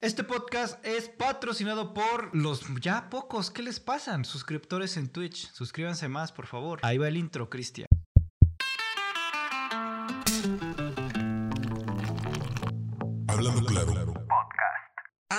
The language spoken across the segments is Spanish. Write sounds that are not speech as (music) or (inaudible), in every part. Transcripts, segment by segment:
Este podcast es patrocinado por los ya pocos. ¿Qué les pasan? Suscriptores en Twitch. Suscríbanse más, por favor. Ahí va el intro, Cristian. Hablando claro.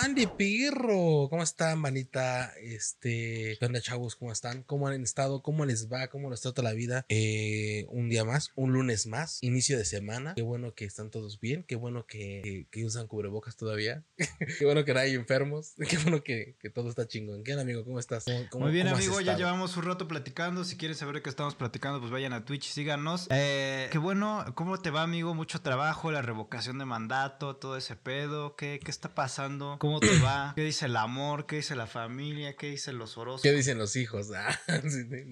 Andy Pirro, ¿cómo están, manita? Este, ¿qué onda, chavos? ¿Cómo están? ¿Cómo han estado? ¿Cómo les va? ¿Cómo les trata la vida? Eh, un día más, un lunes más, inicio de semana. Qué bueno que están todos bien, qué bueno que, que usan cubrebocas todavía. (laughs) qué bueno que no hay enfermos, (laughs) qué bueno que, que todo está chingón. ¿Qué onda, amigo? ¿Cómo estás? ¿Cómo- cómo- Muy bien, cómo amigo. Ya llevamos un rato platicando. Si quieren saber qué estamos platicando, pues vayan a Twitch, síganos. Eh, qué bueno. ¿Cómo te va, amigo? Mucho trabajo, la revocación de mandato, todo ese pedo. ¿Qué, qué está pasando? ¿Cómo te va? ¿Qué dice el amor? ¿Qué dice la familia? ¿Qué dicen los horóscopos? ¿Qué dicen los hijos? (laughs)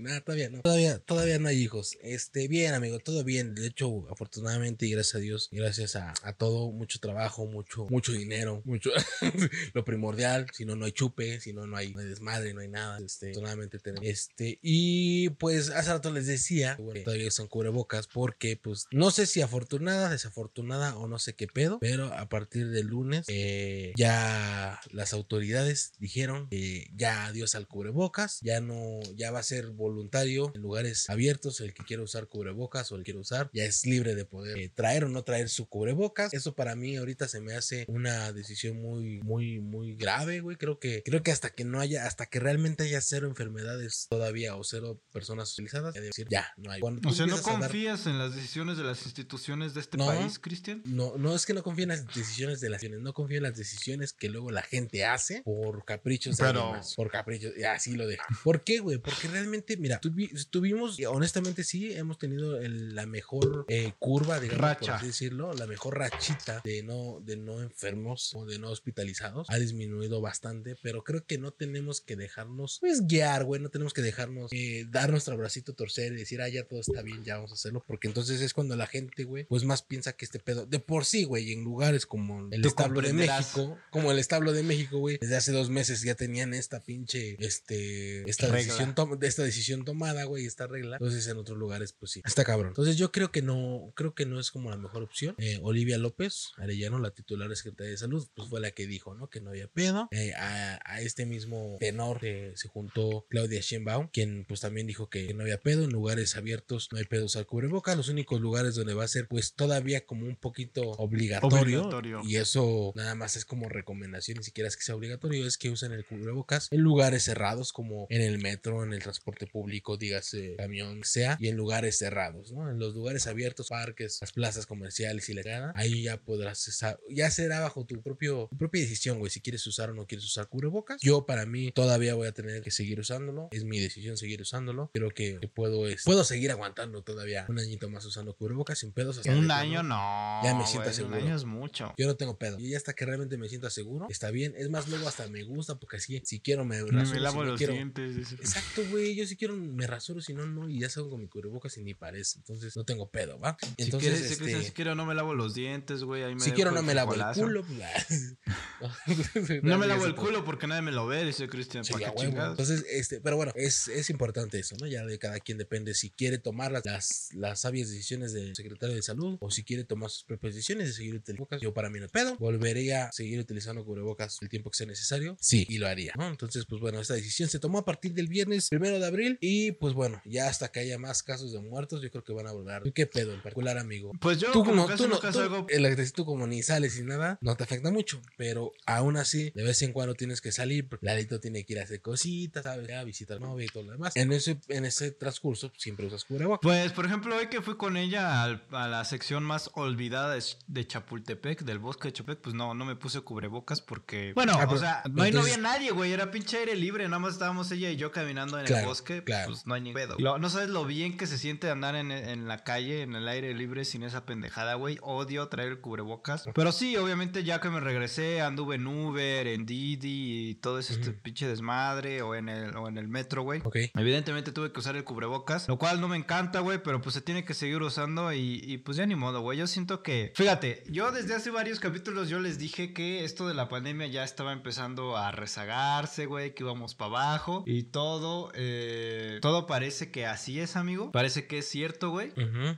Ah, todavía no. Todavía, todavía no hay hijos. Este, bien, amigo, todo bien. De hecho, afortunadamente y gracias a Dios, gracias a, a todo, mucho trabajo, mucho, mucho dinero, mucho (laughs) lo primordial. Si no, no hay chupe, si no, no hay, no hay desmadre, no hay nada. Este, afortunadamente tenemos. Este, y pues hace rato les decía, bueno, todavía son cubrebocas, porque pues no sé si afortunada, desafortunada o no sé qué pedo, pero a partir del lunes eh, ya las autoridades dijeron que ya adiós al cubrebocas, ya no, ya va a ser voluntario en lugares abiertos el que quiera usar cubrebocas o el que quiera usar, ya es libre de poder eh, traer o no traer su cubrebocas. Eso para mí ahorita se me hace una decisión muy, muy, muy grave, güey. Creo que, creo que hasta que no haya, hasta que realmente haya cero enfermedades todavía o cero personas utilizadas, ya decir, ya, no hay. Cuando O sea, ¿no dar- confías en las decisiones de las instituciones de este No. país, Cristian? no, no es que no confíe en las decisiones de las no confío en las decisiones que luego la gente hace por caprichos de Pero- alguien más, por caprichos, y así lo deja. ¿Por qué, güey? Porque realmente, mira, tuvi- tuvimos, honestamente sí, hemos tenido el- la mejor eh, curva, digamos, por Racha. así decirlo, la mejor rachita de no, de no enfermos o de no hospitalizados, ha disminuido bastante, pero creo que no tenemos que dejarnos, pues, guiar, güey, no tenemos que dejarnos eh, dar nuestro bracito torcer y decir, ah, ya todo está bien, ya vamos a hacerlo, porque entonces es cuando la gente, güey, pues más piensa que este pedo, de por sí, güey, en lugares como el Tú establo de. México, como el establo de México, güey, desde hace dos meses ya tenían esta pinche, este, esta Regla. decisión, tom- esta decisión tomada, güey, esta regla, entonces en otros lugares, pues sí, está cabrón. Entonces yo creo que no, creo que no es como la mejor opción. Eh, Olivia López Arellano, la titular de Secretaría de Salud, pues fue la que dijo, ¿no? Que no había pedo. Eh, a, a este mismo tenor eh, se juntó Claudia Sheinbaum, quien pues también dijo que no había pedo, en lugares abiertos no hay pedo usar cubrebocas, los únicos lugares donde va a ser pues todavía como un poquito obligatorio, Obligatorio. y eso nada más es como recomendación, ni siquiera es que sea obligatorio, es que usen el cubrebocas en lugares cerrados como en el metro, en el transporte público, dígase camión, sea, y en lugares cerrados, ¿no? En los lugares abiertos, parques, las plazas comerciales y la gana, ahí ya podrás, ya será bajo tu propio tu propia decisión, güey, si quieres usar o no quieres usar cubrebocas. Yo para mí todavía voy a tener que seguir usándolo, es mi decisión seguir usándolo. Creo que, que puedo es, puedo seguir aguantando todavía un añito más usando cubrebocas sin pedos. hasta Un año no. Ya me siento güey, seguro. Un año es mucho. Yo no tengo pedo. Y hasta que realmente me sienta seguro, está bien. Es más, luego hasta me gusta porque así, si quiero me rasuro. me lavo si no los quiero- dientes. Exacto, güey. Yo si quiero me rasuro, si no, no. Y ya salgo con mi cubrebocas y ni parece. Entonces no tengo pedo, ¿va? Si Entonces, si este, quieres, si quiero, no me lavo los dientes, güey. ahí me si quiero no me lavo el culo. pues, (laughs) (laughs) No me lavo el culo porque nadie me lo ve, dice Cristian. Sí. Entonces, este, pero bueno, es, es importante eso, ¿no? Ya de cada quien depende si quiere tomar las, las, las sabias decisiones del secretario de salud o si quiere tomar sus propias decisiones de seguir utilizando. Yo para mí no pedo. Volvería a seguir utilizando cubrebocas el tiempo que sea necesario. Sí, y lo haría, ¿no? Entonces, pues bueno, esta decisión se tomó a partir del viernes primero de abril y pues bueno, ya hasta que haya más casos de muertos, yo creo que van a volver. ¿Tú ¿Qué pedo en particular, amigo? Pues yo, Tú como como tú, no, tú, el actriz, tú como ni sales y nada, no te afecta mucho, pero aún así, de vez en cuando tienes que salir, porque Lalito tiene que ir a hacer cositas, ¿sabes? Ya visitar novia y todo lo demás. En ese, en ese transcurso siempre usas cubrebocas. Pues, por ejemplo, hoy que fui con ella al- a la sección más olvidada de, de Chapultepec, del bosque de Chapultepec, pues no, no me puse cubrebocas porque... Bueno, Ah, o sea, no, había nadie, güey, era pinche aire libre, nada más estábamos ella y yo caminando en el bosque, claro. pues no hay ni pedo. Lo- no sabes lo bien que se siente andar en, en la calle, en el aire libre, sin esa pendejada, güey. Odio traer el cubrebocas. Pero sí, obviamente, ya que me regresé, anduve en Uber, en Didi y todo ese este pinche desmadre, o en el, o en el metro, güey. Ok. Evidentemente tuve que usar el cubrebocas, lo cual no me encanta, güey, pero pues se tiene que seguir usando y, y, pues ya ni modo, güey. Yo siento que, fíjate, yo desde hace varios capítulos yo les dije que esto de la pandemia ya estaba empezando a rezagarse, güey, que íbamos para abajo y todo, eh, todo parece que así es, amigo. Parece que es cierto, güey.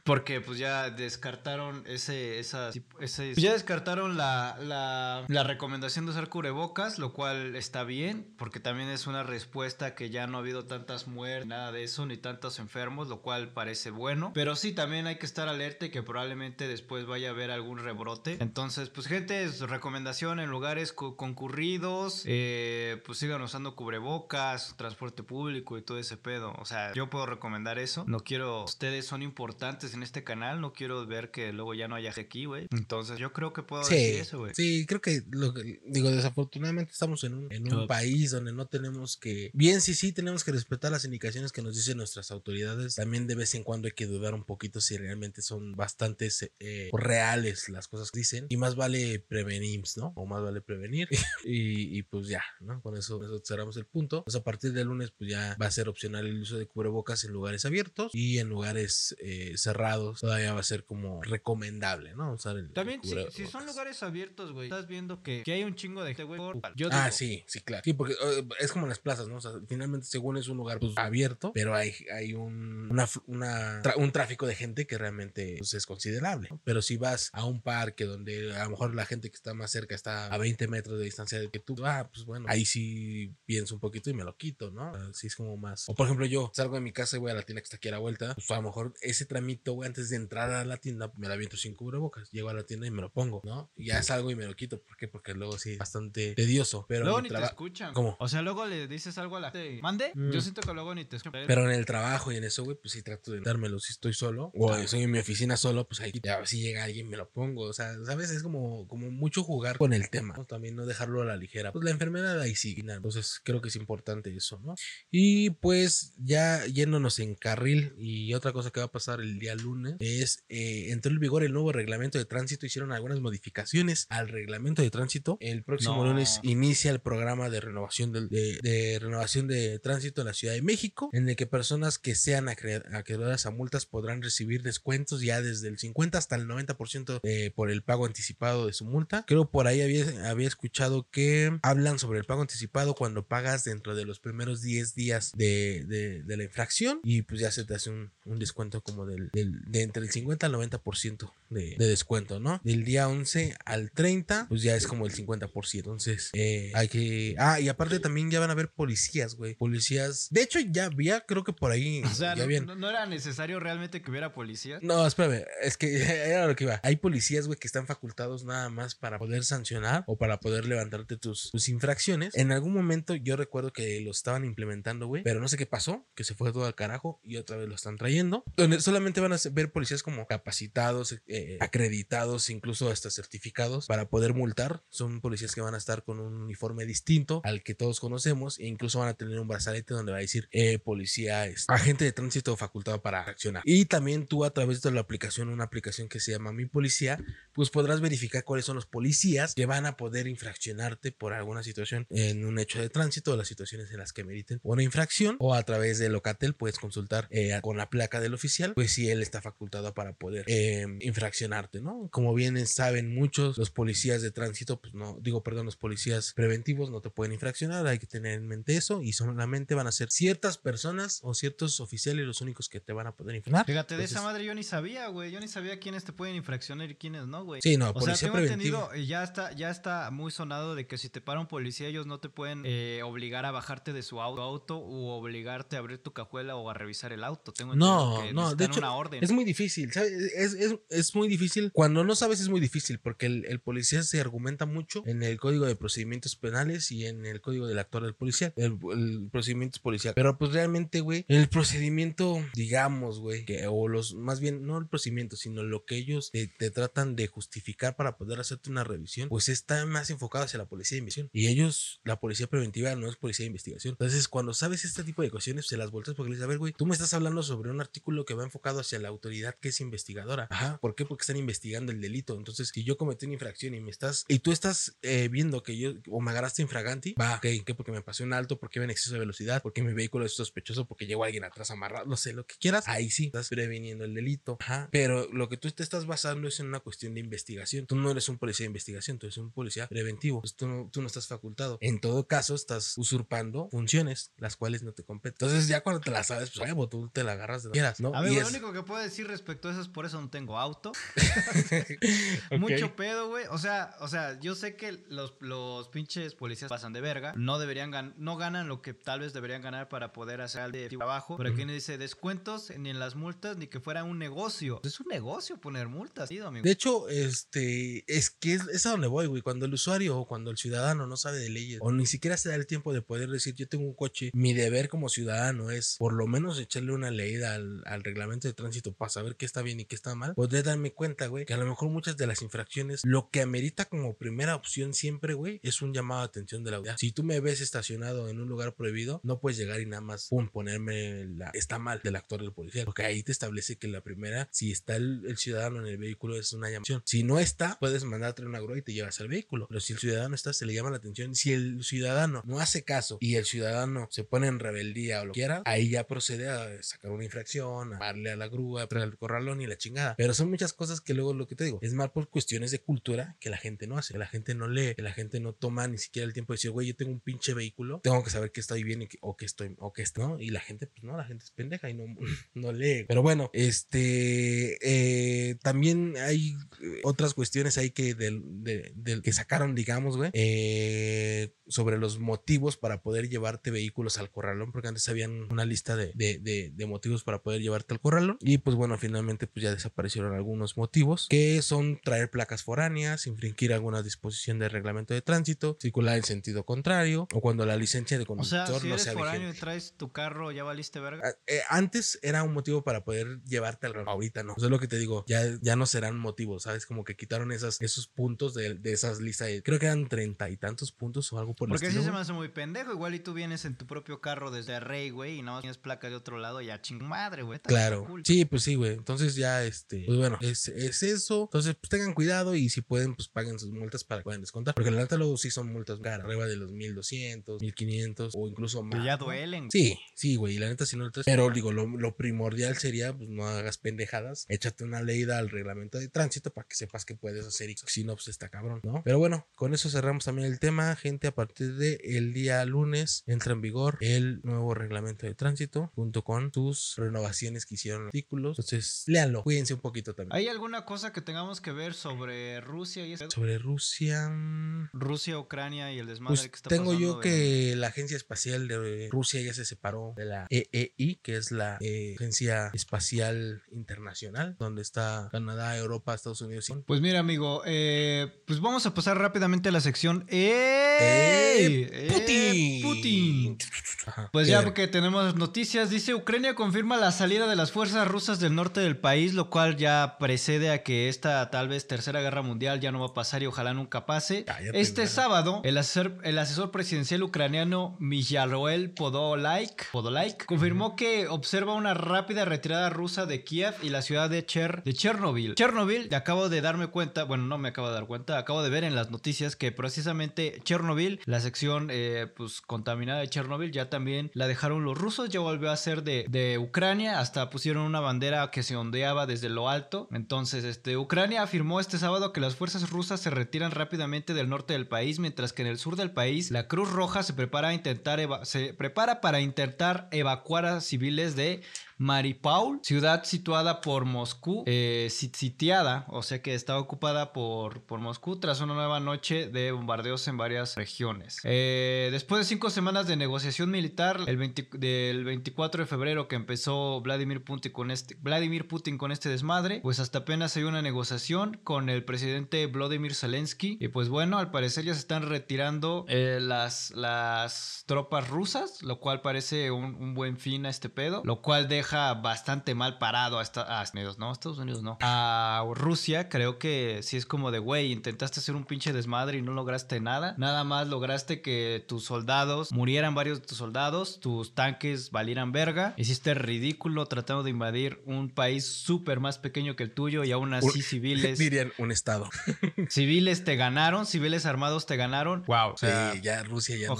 Porque pues ya descartaron ese, esa, ese, pues ya descartaron la, la, la recomendación de usar cubrebocas, lo cual está bien, porque también es una respuesta que ya no ha habido tantas muertes, nada de eso, ni tantos enfermos, lo cual parece bueno. Pero sí, también hay que estar alerta y que probablemente después vaya a haber algún rebrote. Entonces, pues gente, recomendación en lugares concurridos, eh, pues sigan usando cubrebocas, transporte público y todo ese pedo. O sea, yo puedo recomendar eso. No quiero, ustedes son importantes en este canal, no quiero ver que luego ya no haya aquí, güey. Entonces, yo creo que puedo decir eso, güey. Sí, creo que, lo que- digo, desafortunadamente estamos en un, en un país donde no tenemos que, bien, sí, sí, tenemos que respetar las indicaciones que nos dicen nuestras autoridades. También de vez en cuando hay que dudar un poquito si realmente son bastantes eh, reales las cosas que dicen. Y más vale prevenir, ¿no? O más vale prevenir. (laughs) y, y pues ya, ¿no? Con eso, eso cerramos el punto. Pues a partir del lunes, pues ya va a ser opcional el uso de cubrebocas en lugares abiertos y en lugares eh, cerrados. Todavía va a ser como recomendable, ¿no? Usar el, el También, si, si cubrebocas. son lugares abiertos, güey, estás viendo que, que hay un chingo de gente, güey. por- Yo Ah, sí, sí, claro. Sí, porque eh, es como en las plazas, ¿no? O sea, finalmente, según es un lugar pues, abierto, pero hay, hay un, una, una tra- un tráfico de gente que realmente pues, es considerable. ¿no? Pero si vas a un parque donde a lo mejor la gente que está más cerca está a 20 metros de distancia de que tú, ah, pues bueno, ahí sí pienso un poquito y me lo quito, ¿no? Así es como más. O por ejemplo, yo salgo de mi casa y voy a la tienda que está aquí a la vuelta, pues a lo mejor ese tramito, güey, antes de entrar a la tienda, me la aviento sin cubrebocas. Llego a la tienda y me lo pongo, ¿no? Y ya salgo y me lo quito. ¿Por qué? Porque luego sí es bastante tedioso. Pero Luego ni te escuchan. ¿Cómo? O sea, luego le dices algo a la gente. Mande. Mm. Yo siento que luego ni te escuchan. Pero en el trabajo y en eso, güey, pues sí trato de dármelo si estoy solo. O Ah. estoy en mi oficina solo, pues ahí ya si llega alguien me lo pongo. O sea, ¿sabes? Es como, como mucho jugar con el tema. También no dejarlo a la ligera. Pues la enfermedad ahí sí. ¿no? Entonces creo que es importante eso, ¿no? Y pues ya yéndonos en carril y otra cosa que va a pasar el día lunes es, eh, entró en vigor el nuevo reglamento de tránsito. Hicieron algunas modificaciones al reglamento de tránsito. El próximo No. lunes inicia el programa de renovación de, de renovación de tránsito en la Ciudad de México, en el que personas que sean acre- acreedoras a multas podrán recibir descuentos ya desde el 50 hasta el 90% eh, por el pago anticipado de su multa. Creo por ahí había, había escuchado que hablan sobre el pago anticipado cuando pagas dentro de los primeros 10 días de, de- de la infracción y pues ya se te hace un, un descuento como del, del- de entre el 50 al 90% de, de descuento, ¿no? Del día 11 al 30 pues ya es como el 50%. Entonces eh, hay que... Ah, y aparte también ya van a haber policías, güey. Policías... De hecho ya había, creo que por ahí... (laughs) O sea, ya no, no- no era necesario realmente que hubiera policía. no, espérame, es que (laughs) era lo que iba. Hay policías, güey, que están facultados nada más para poder sancionar o para poder levantarte tus, tus infracciones. En algún momento yo recuerdo que lo estaban implementando, güey, pero no sé qué pasó, que se fue todo al carajo y otra vez lo están trayendo. Donde solamente van a ver policías como capacitados, eh, acreditados, incluso hasta certificados para poder multar. Son policías que van a estar con un uniforme distinto al que todos conocemos e incluso van a tener un brazalete donde va a decir eh, policía, es agente de tránsito facultado para accionar. Y también tú a través de la aplicación, una aplicación que se llama Mi Policía, pues podrás verificar cuáles son los policías que van a poder infraccionarte por alguna situación en un hecho de tránsito o las situaciones en las que meriten una infracción o a través de Locatel puedes consultar eh, con la placa del oficial, pues si él está facultado para poder eh, infraccionarte, ¿no? Como bien saben muchos, los policías de tránsito, pues no, digo, perdón, los policías preventivos no te pueden infraccionar, hay que tener en mente eso y solamente van a ser ciertas personas o ciertos oficiales los únicos que te van a poder infraccionar. Fíjate, de Entonces- esa madre yo ni sabía, güey. Yo ni sabía quiénes te pueden infraccionar y quiénes no, güey. Sí, no, O sea, policía tengo preventiva. entendido, eh, ya está, ya está muy sonado de que si te para un policía, ellos no te pueden eh, obligar a bajarte de su au- auto o obligarte a abrir tu cajuela o a revisar el auto. Tengo No, que no, de hecho, una orden. es muy difícil, ¿sabes? Es, es, es muy difícil. Cuando no sabes es muy difícil porque el, el policía se argumenta mucho en el Código de Procedimientos Penales y en el Código del Actor del Policía, el, el procedimiento policial. Pero pues realmente, güey, el procedimiento, digamos, güey, que, o los, más bien, no el procedimiento, sino lo que ellos te, te tratan de justificar para poder hacerte una revisión, pues está más enfocado hacia la policía de investigación. Y ellos, la policía preventiva no es policía de investigación. Entonces, cuando sabes este tipo de cuestiones, se las volteas porque les dices, a ver, güey, tú me estás hablando sobre un artículo que va enfocado hacia la autoridad que es investigadora. Ajá. ¿Por qué? Porque están investigando el delito. Entonces, si yo cometí una infracción y me estás, y tú estás eh, viendo que yo, o me agarraste infraganti, va, ok, ¿qué? Porque me pasé un alto, porque iba en exceso de velocidad, porque mi vehículo es sospechoso, porque llegó alguien atrás amarrado, no sé, lo que quieras. Ahí sí, estás previniendo el delito. Ajá. Pero lo que tú te estás basando es en una cuestión de investigación. Tú no eres un policía de investigación, tú eres un policía preventivo. Pues tú, no, tú no estás facultado. En todo caso, estás usurpando funciones las cuales no te competen. Entonces, ya cuando te las sabes, pues, huevo, tú te la agarras de quieras, ¿no? A ver, Y lo es- único que puedo decir respecto a eso es por eso no tengo auto. (laughs) Mucho pedo, güey. O sea, o sea, yo sé que los, los pinches policías pasan de verga, no deberían gan no ganan lo que tal vez deberían ganar para poder hacer el de trabajo. Pero aquí no dice descuentos ni en las multas ni que fuera un negocio. Es un negocio poner multas, tío, amigo. De hecho, este, es que es, es a donde voy, güey. Cuando el usuario o cuando el ciudadano no sabe de leyes o ni siquiera se da el tiempo de poder decir, yo tengo un coche, mi deber como ciudadano es por lo menos echarle una leída al, reglamento de tránsito para saber qué está bien y qué está mal, podré darme cuenta, güey, que a lo mejor muchas de las infracciones, lo que amerita como primera opción siempre, güey, es un llamado de atención de la autoridad. Si tú me ves estacionado en un lugar prohibido, no puedes llegar y nada más, pum, ponerme la, está mal del actor del policía, porque ahí te establece que la primera, si está el, el ciudadano en el vehículo, es una llamación. Si no está, puedes mandarte una grúa y te llevas al vehículo. Pero si el ciudadano está, se le llama la atención. Si el ciudadano no hace caso y el ciudadano se pone en rebeldía o lo quiera, ahí ya procede a sacar una infracción, a darle a la grúa, al corralón y la chingada. Pero son muchas cosas que luego lo que te digo, es más por cuestiones de cultura que la gente no hace, la gente no lee, que la gente no toma ni siquiera el tiempo de decir, güey, yo tengo un pinche vehículo, tengo que saber que estoy bien y que- o que estoy, o que esto, ¿no? Y la gente, pues no, la gente es pendeja y no, (laughs) no lee. Pero bueno, este, eh, también hay eh, otras cuestiones ahí que, del, de- del sacaron, digamos, güey, eh, sobre los motivos para poder llevarte vehículos al corralón, porque antes habían una lista de, de- de- de motivos para poder llevarte al corralón. Y pues bueno, finalmente pues ya desaparecieron algunos motivos, que son traer placas foráneas, infringir alguna disposición del reglamento de tránsito, circular en sentido contrario, o cuando la licencia de O conductor sea, si no eres sea foráneo y traes tu carro, ya valiste verga. Ah, eh, antes era un motivo para poder llevarte al ahorita no. Eso es lo que te digo, ya, ya no serán motivos, ¿sabes? Como que quitaron esas, esos puntos de, de esas listas. De- creo que eran treinta y tantos puntos o algo por el Porque así estilo, se güey. me hace muy pendejo. Igual y tú vienes en tu propio carro desde Rey, güey, y no tienes placa de otro lado, ya ching madre, güey. Claro. cool. Sí, pues sí, güey. Entonces ya, este, pues bueno, es, es eso. Entonces, pues tengan cuidado y si pueden, pues paguen sus multas para que puedan descontar. Porque la neta luego sí son multas caras, arriba de los 1200, 1500 o incluso más. Ya duelen. Sí, sí, güey. y La neta, si no lo traes- Pero digo, lo, lo primordial sería, pues no hagas pendejadas. Échate una leída al reglamento de tránsito para que sepas que puedes hacer. Y si no, pues está cabrón, ¿no? Pero bueno, con eso cerramos también el tema. Gente, a partir del el día lunes entra en vigor el nuevo reglamento de tránsito junto con tus renovaciones que hicieron artículos. Entonces, léanlo. Cuídense un poquito también. ¿Hay alguna cosa que tengamos que ver sobre Rusia y eso? Sobre Rusia. mm, Rusia, Ucrania y el desmadre Pues que está tengo yo que la Agencia Espacial de Rusia ya se separó de la EEI, que es la eh, Agencia Espacial Internacional, donde está Canadá, Europa, Estados Unidos. y- Pues mira, amigo, eh, pues vamos a pasar rápidamente a la sección. ¡Ey! ¡Eh, Putin! Putin! Ajá. Pues ¿Qué ya porque tenemos noticias, dice Ucrania confirma la salida de las fuerzas rusas del norte del país, lo cual ya precede a que esta tal vez tercera guerra mundial ya no va a pasar y ojalá nunca pase. Cállate, este sábado, el asesor, el asesor presidencial ucraniano Mijaroel Podolaik, Podolaik confirmó que observa una rápida retirada rusa de Kiev y la ciudad de, Cher, de Chernobyl. Chernobyl, acabo de darme cuenta, bueno, no me acabo de dar cuenta, acabo de ver en las noticias que precisamente Chernobyl, la sección eh, pues contaminada de Chernobyl, ya también la dejaron los rusos, ya volvió a ser de, de Ucrania, hasta pusieron una bandera que se ondeaba desde lo alto. Entonces, este, Ucrania afirmó este sábado que las fuerzas rusas se retiran rápidamente del norte del país, mientras que en el sur del país la Cruz Roja se prepara a intentar se prepara para intentar evacuar a civiles de Mariupol, ciudad situada por Moscú, eh, sit- sitiada, o sea que está ocupada por, por Moscú tras una nueva noche de bombardeos en varias regiones. Eh, después de cinco semanas de negociación militar, el 20 del 24 de febrero que empezó Vladimir Putin con este, Vladimir Putin con este desmadre, pues hasta apenas hay una negociación con el presidente Vladimir Zelensky. Y pues bueno, al parecer ya se están retirando eh, las, las tropas rusas, lo cual parece un, un buen fin a este pedo, lo cual deja bastante mal parado a, esta- a Estados Unidos, no, a Estados Unidos no. A Rusia creo que sí es como de, güey, intentaste hacer un pinche desmadre y no lograste nada, nada más lograste que tus soldados murieran varios de tus soldados, tus tanques valieran verga, hiciste ridículo tratando de invadir un país súper más pequeño que el tuyo y aún así Un- (laughs) civiles, Dirían un estado. (laughs) civiles te ganaron, civiles armados te ganaron. Wow. Sí, ya Rusia ya no.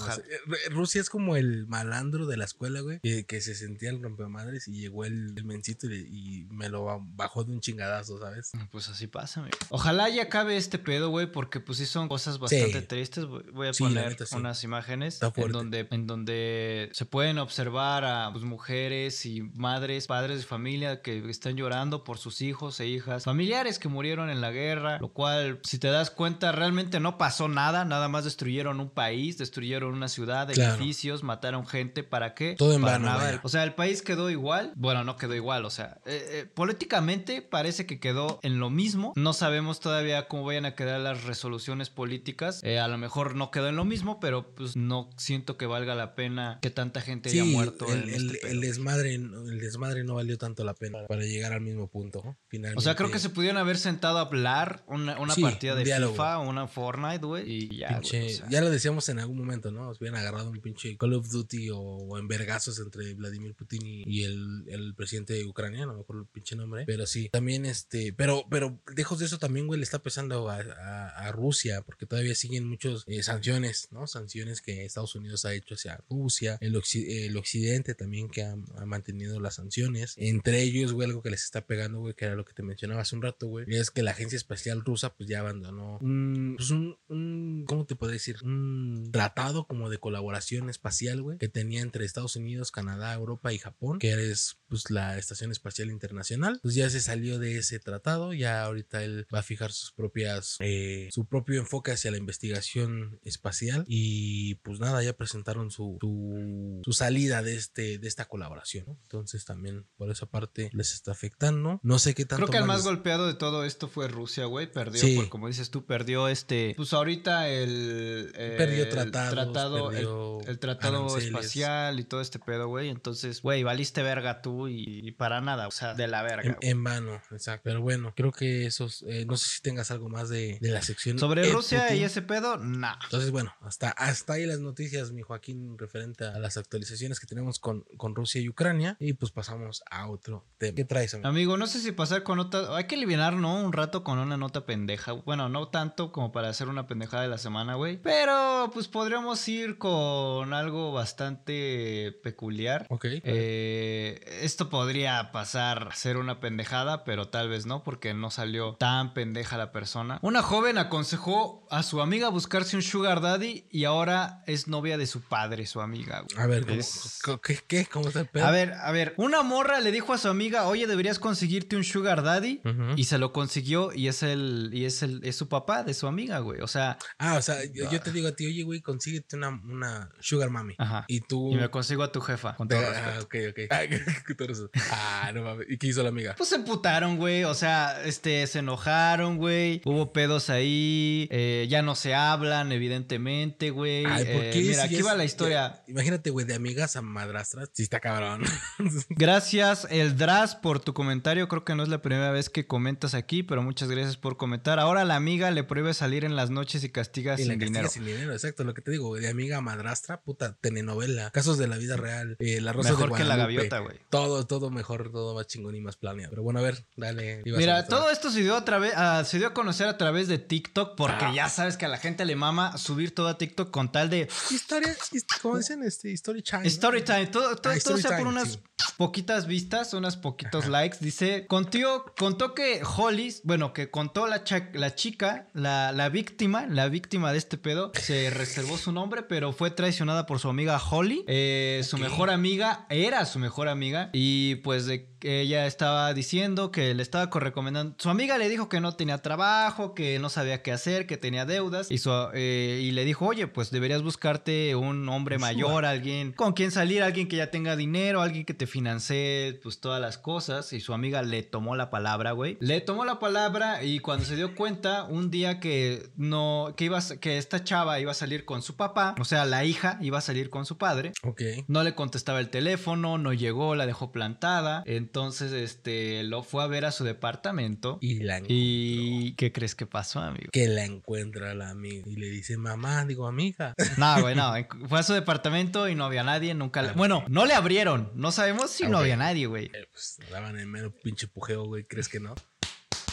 Rusia es como el malandro de la escuela, güey, que, que se sentía el rompemadres y llegó el, el mencito y, me lo ba- bajó de un chingadazo, ¿sabes? Pues así pasa, amigo. Ojalá ya acabe este pedo, güey, porque pues sí son cosas bastante Sí. tristes. Voy a Sí, poner neta, sí. unas imágenes en donde, en donde se pueden observar a pues, mujeres y madres, padres de familia que están llorando por sus hijos e hijas, familiares que murieron en la guerra, lo cual, si te das cuenta, realmente no pasó nada, nada más destruyeron un país, destruyeron una ciudad, Claro. edificios, mataron gente, ¿para qué? Todo en Para vano, nada. O sea, el país quedó igual. Bueno, no quedó igual. O sea, eh, eh, políticamente parece que quedó en lo mismo. No sabemos todavía cómo vayan a quedar las resoluciones políticas. Eh, a lo mejor no quedó en lo mismo, pero pues no siento que valga la pena que tanta gente haya muerto el, en el- este el desmadre, el desmadre no valió tanto la pena para llegar al mismo punto, ¿no? Finalmente. O sea, creo que se pudieron haber sentado a hablar una, una Sí, partida de diálogo. FIFA, una Fortnite, güey, y ya, Pinche- o sea. ya lo decíamos en algún momento, ¿no? Nos hubieran agarrado un pinche Call of Duty o, o en vergazos entre Vladimir Putin y, y el, el presidente de Ucrania, no me acuerdo el pinche nombre. Pero sí, también este, pero, pero lejos de eso también, güey, le está pesando a, Rusia, porque todavía siguen muchas sanciones, ¿no? Sanciones que Estados Unidos ha hecho hacia Rusia, el, occi- el occidente también que ha, ha mantenido las sanciones. Entre ellos, güey, algo que les está pegando, güey, que era lo que te mencionaba hace un rato, güey, es que la agencia espacial rusa, pues ya abandonó un, pues un, un- ¿cómo te puedo decir? Un tratado como de colaboración espacial, güey, que tenía entre Estados Unidos, Canadá, Europa y Japón, que es, pues, la Estación Espacial Internacional. Pues ya se salió de ese tratado, ya ahorita él va a fijar sus propias, eh, su propio enfoque hacia la investigación espacial y, pues nada, ya presentaron su, su, su salida de este, de esta colaboración, ¿no? Entonces también por esa parte les está afectando. No sé qué tanto Creo que el más les- golpeado de todo esto fue Rusia, güey. Perdió, Sí. por- como dices tú, perdió este. Pues ahorita el. eh, Perdió el tratado, el- tratado aranceles. espacial y todo este pedo, güey. Entonces, güey, valiste verga tú y, para nada. O sea, de la verga. En, vano, exacto. Pero bueno, creo que esos, eh, no sé si tengas algo más de, de la sección. Sobre Rusia Putin. y ese pedo, nah. Entonces, bueno, hasta, hasta ahí las noticias, mi Joaquín, referente a las actualizaciones que tenemos con, con Rusia y Ucrania. Y pues pasamos a otro tema. ¿Qué traes, amigo? Amigo, no sé si pasar con otra. Hay que aliviar, ¿no? Un rato con una nota pendeja. Bueno, no tanto como para hacer una pendejada de la semana, güey. Pero pues podríamos ir con algo bastante peculiar. Ok. Eh, esto podría pasar a ser una pendejada, pero tal vez no, porque no salió tan pendeja la persona. Una joven aconsejó a su amiga buscarse un sugar daddy y ahora es novia de su padre, su amiga. güey. a ver, ¿cómo, Es- ¿qué, qué? ¿Cómo está el pedo? A ver, a ver, una morra le dijo a su amiga, oye, deberías conseguirte un sugar daddy. Y se lo consiguió y es el, y es el, es su papá de su amiga, güey. O sea, Ah, o sea, yo, yo te digo a ti, oye, güey, consíguete una, una sugar mami. ajá. Y tú... Y me consigo a tu jefa, con todo ah, respeto. ok, ok. (laughs) Ah, no mames. ¿Y qué hizo la amiga? Pues se emputaron, güey. O sea, este, se enojaron, güey. Hubo pedos ahí. eh, ya no se hablan, evidentemente, güey. Ay, ¿por Eh, qué? mira, Si aquí es- va la historia. ya- imagínate, güey, de amigas a madrastras. Sí, está cabrón. (laughs) Gracias, el Dras, por tu comentario. Creo que no es la primera vez que comentas aquí, pero muchas gracias por comentar. Ahora la amiga le prohíbe salir en las noches y castiga Y sin castiga dinero. sin dinero, exacto, lo que te digo, güey, de amiga a madrastra, puta, telenovela, casos de la vida real, eh, la rosa Mejor de que la gaviota, güey. Todo, todo mejor, todo más chingón y más planeado. Pero bueno, a ver, dale. Mira, todo esto se dio, a través, ah, se dio a conocer a través de TikTok porque Ah. ya sabes que a la gente le mama subir todo a TikTok con tal de Historia, hist- como dicen, este, story time. Story time. Todo, todo, Ah, todo story sea por unas sí. Poquitas vistas, unas poquitos likes. Dice, contió, contó que Hollis, bueno, que contó la, la chica, la, la víctima, la víctima de este pedo, se reservó su nombre, pero fue traicionada por su amiga Holly. Eh, Su mejor amiga, era su mejor amiga. Y pues de que ella estaba diciendo que le estaba co- recomendando. Su amiga le dijo que no tenía trabajo, que no sabía qué hacer, que tenía deudas. Y, su- eh, y le dijo, oye, pues deberías buscarte un hombre Un mayor, alguien con quien salir, alguien que ya tenga dinero, alguien que te financie, pues todas las cosas. Y su amiga le tomó la palabra, güey. Le tomó la palabra y cuando se dio cuenta, un día que no, que iba, que esta chava iba a salir con su papá, o sea, la hija iba a salir con su padre. Ok. No le contestaba el teléfono, no llegó, la dejó plantada. Entonces, este, lo fue a ver a su departamento. Y la encontró. ¿Y qué crees que pasó, amigo? Que la encuentra la amiga. Y le dice, mamá, digo, amiga. (laughs) No, güey, no. Fue a su departamento y no había nadie, nunca le... Bueno, no le abrieron. No sabemos si Ah, no había nadie, güey. Eh, pues daban el mero pinche pujeo, güey. ¿Crees que no?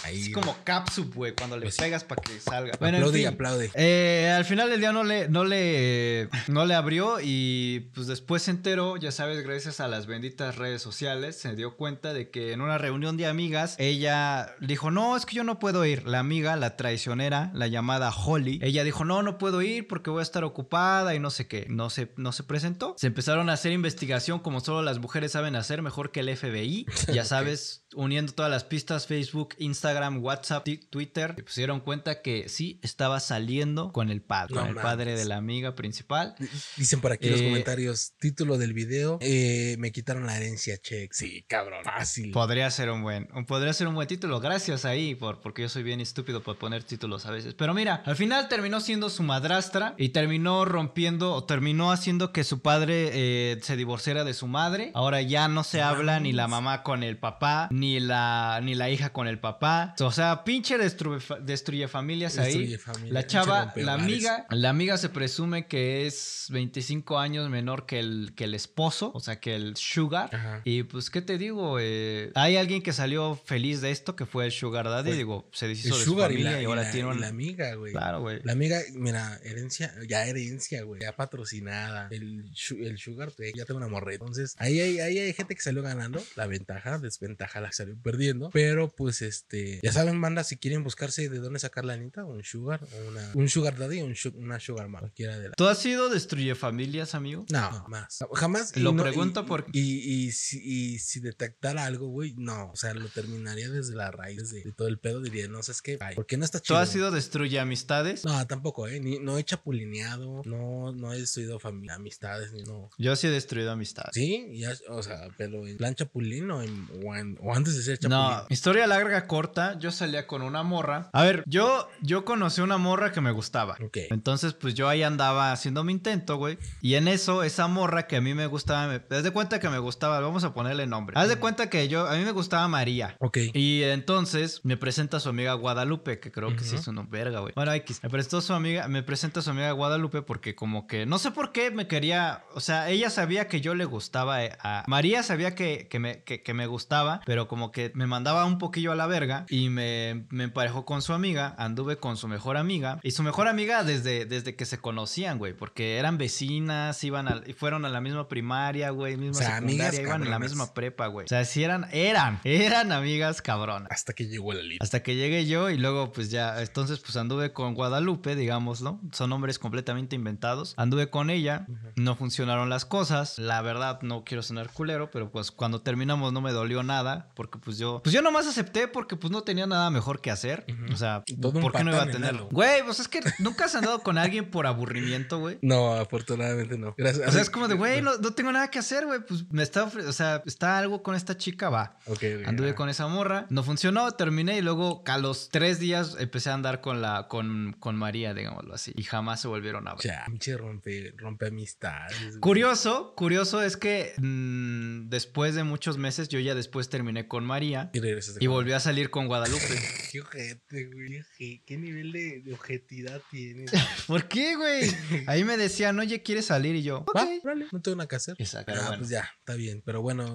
Ahí, Es como capsup, güey, cuando le Pues sí. pegas para que salga. Bueno, en aplaude y fin. aplaude. Eh, al final del día no le, no le, no le abrió y pues después se enteró, ya sabes, gracias a las benditas redes sociales, se dio cuenta de que en una reunión de amigas, ella dijo, no, es que yo no puedo ir. La amiga, la traicionera, la llamada Holly, ella dijo, no, no puedo ir porque voy a estar ocupada y no sé qué. No se, no se presentó. Se empezaron a hacer investigación como solo las mujeres saben hacer, mejor que el FBI. (laughs) Ya sabes, uniendo todas las pistas, Facebook, Instagram, WhatsApp, Twitter, se pusieron cuenta que sí estaba saliendo con el padre, No con el padre de la amiga principal. Dicen por aquí en los Eh, comentarios, título del video, eh, me quitaron la herencia check. Sí, cabrón, fácil. Podría ser un buen, podría ser un buen título. Gracias ahí, por, porque yo soy bien estúpido por poner títulos a veces. Pero mira, al final terminó siendo su madrastra y terminó rompiendo o terminó haciendo que su padre eh, se divorciara de su madre. Ahora ya no se No habla ni la mamá con el papá, ni la, ni la hija con el papá. O sea, pinche destruye, destruye familias ahí. Destruye familia, La chava, la amiga, la amiga se presume que es 25 años menor que el, que el esposo, o sea, que el sugar. Ajá. Y pues, ¿qué te digo? Eh, hay alguien que salió feliz de esto, que fue el sugar daddy. Fue digo, se El deshizo de sugar su y familia la, y, y ahora la- tiene y un... la amiga, güey. Claro, güey. La amiga, mira, herencia, ya herencia, güey, ya patrocinada. El, el sugar, pues, ya tengo una morreta. Entonces, ahí hay, ahí hay gente que salió ganando. La ventaja, desventaja la que salió perdiendo. Pero, pues, este, ya saben, banda, si quieren buscarse de dónde sacar la anita, un sugar, una, un sugar daddy o un su- una sugar mama, cualquiera de las. ¿Tú has sido destruye familias, amigo? No, jamás. No, jamás. y Lo no- pregunto y- porque- Y, y, si, y si detectara algo, güey, no. O sea, lo terminaría desde la raíz de, de todo el pedo. Diría, no, ¿sabes qué? Bye. Porque no está ¿Tú chido. has sido destruye amistades? No, tampoco, ¿eh? Ni, no he chapulineado, no, no he destruido familia, amistades, ni no. Yo sí he destruido amistades. Sí, ya, o sea, pero en plan chapulín o, en- o en- o antes de ser chapulín. No, historia larga, corta. Yo salía con una morra. A ver, yo, yo conocí una morra que me gustaba. Ok. Entonces, pues yo ahí andaba haciendo mi intento, güey. Y en eso, esa morra que a mí me gustaba, me... haz de cuenta que me gustaba, vamos a ponerle nombre. Haz de cuenta que yo, a mí me gustaba María. Ok. Y entonces me presenta a su amiga Guadalupe, que creo que sí es una verga, güey. Bueno, X. Me prestó su amiga, me presenta a su amiga Guadalupe porque como que, no sé por qué me quería, o sea, ella sabía que yo le gustaba eh, a... María sabía que, que, me, que, que me gustaba, pero como que me mandaba un poquillo a la verga y me, me emparejó con su amiga, anduve con su mejor amiga. Y su mejor amiga desde, desde que se conocían, güey, porque eran vecinas, iban a, y fueron a la misma primaria, güey, misma O sea, amigas secundaria, iban en la misma prepa, güey. O sea, sí eran, eran, eran amigas cabronas. Hasta que llegó la lista. Hasta que llegué yo y luego pues ya, entonces pues anduve con Guadalupe, digámoslo. Son nombres completamente inventados. Anduve con ella, no funcionaron las cosas. La verdad no quiero sonar culero, pero pues cuando terminamos no me dolió nada porque pues yo, pues yo nomás acepté porque pues no tenía nada mejor que hacer. O sea, ¿por qué no iba a tenerlo? Güey, pues es que nunca has andado con alguien por aburrimiento, güey. (laughs) No, afortunadamente no. Gracias. O sea, es como de, güey, no, no tengo nada que hacer, güey. Pues me está, o sea, está algo con esta chica, va. Ok, ok, Anduve ah. con esa morra, no funcionó, terminé y luego a los tres días empecé a andar con la, con, con María, digámoslo así, y jamás se volvieron a ver. Ya, pinche rompe, rompe amistades. güey. Curioso, curioso es que mm, después de muchos meses, yo ya después terminé con María Y regresaste y con- volví a salir con Guadalupe. (laughs) Qué ojete, güey. Qué, qué nivel de, de objetidad tienes. (laughs) ¿Por qué, güey? Ahí me decían, oye, ¿quieres salir? Y yo, ok. No tengo nada que hacer. Exacto, Ah, bueno. pues ya, está bien. Pero bueno,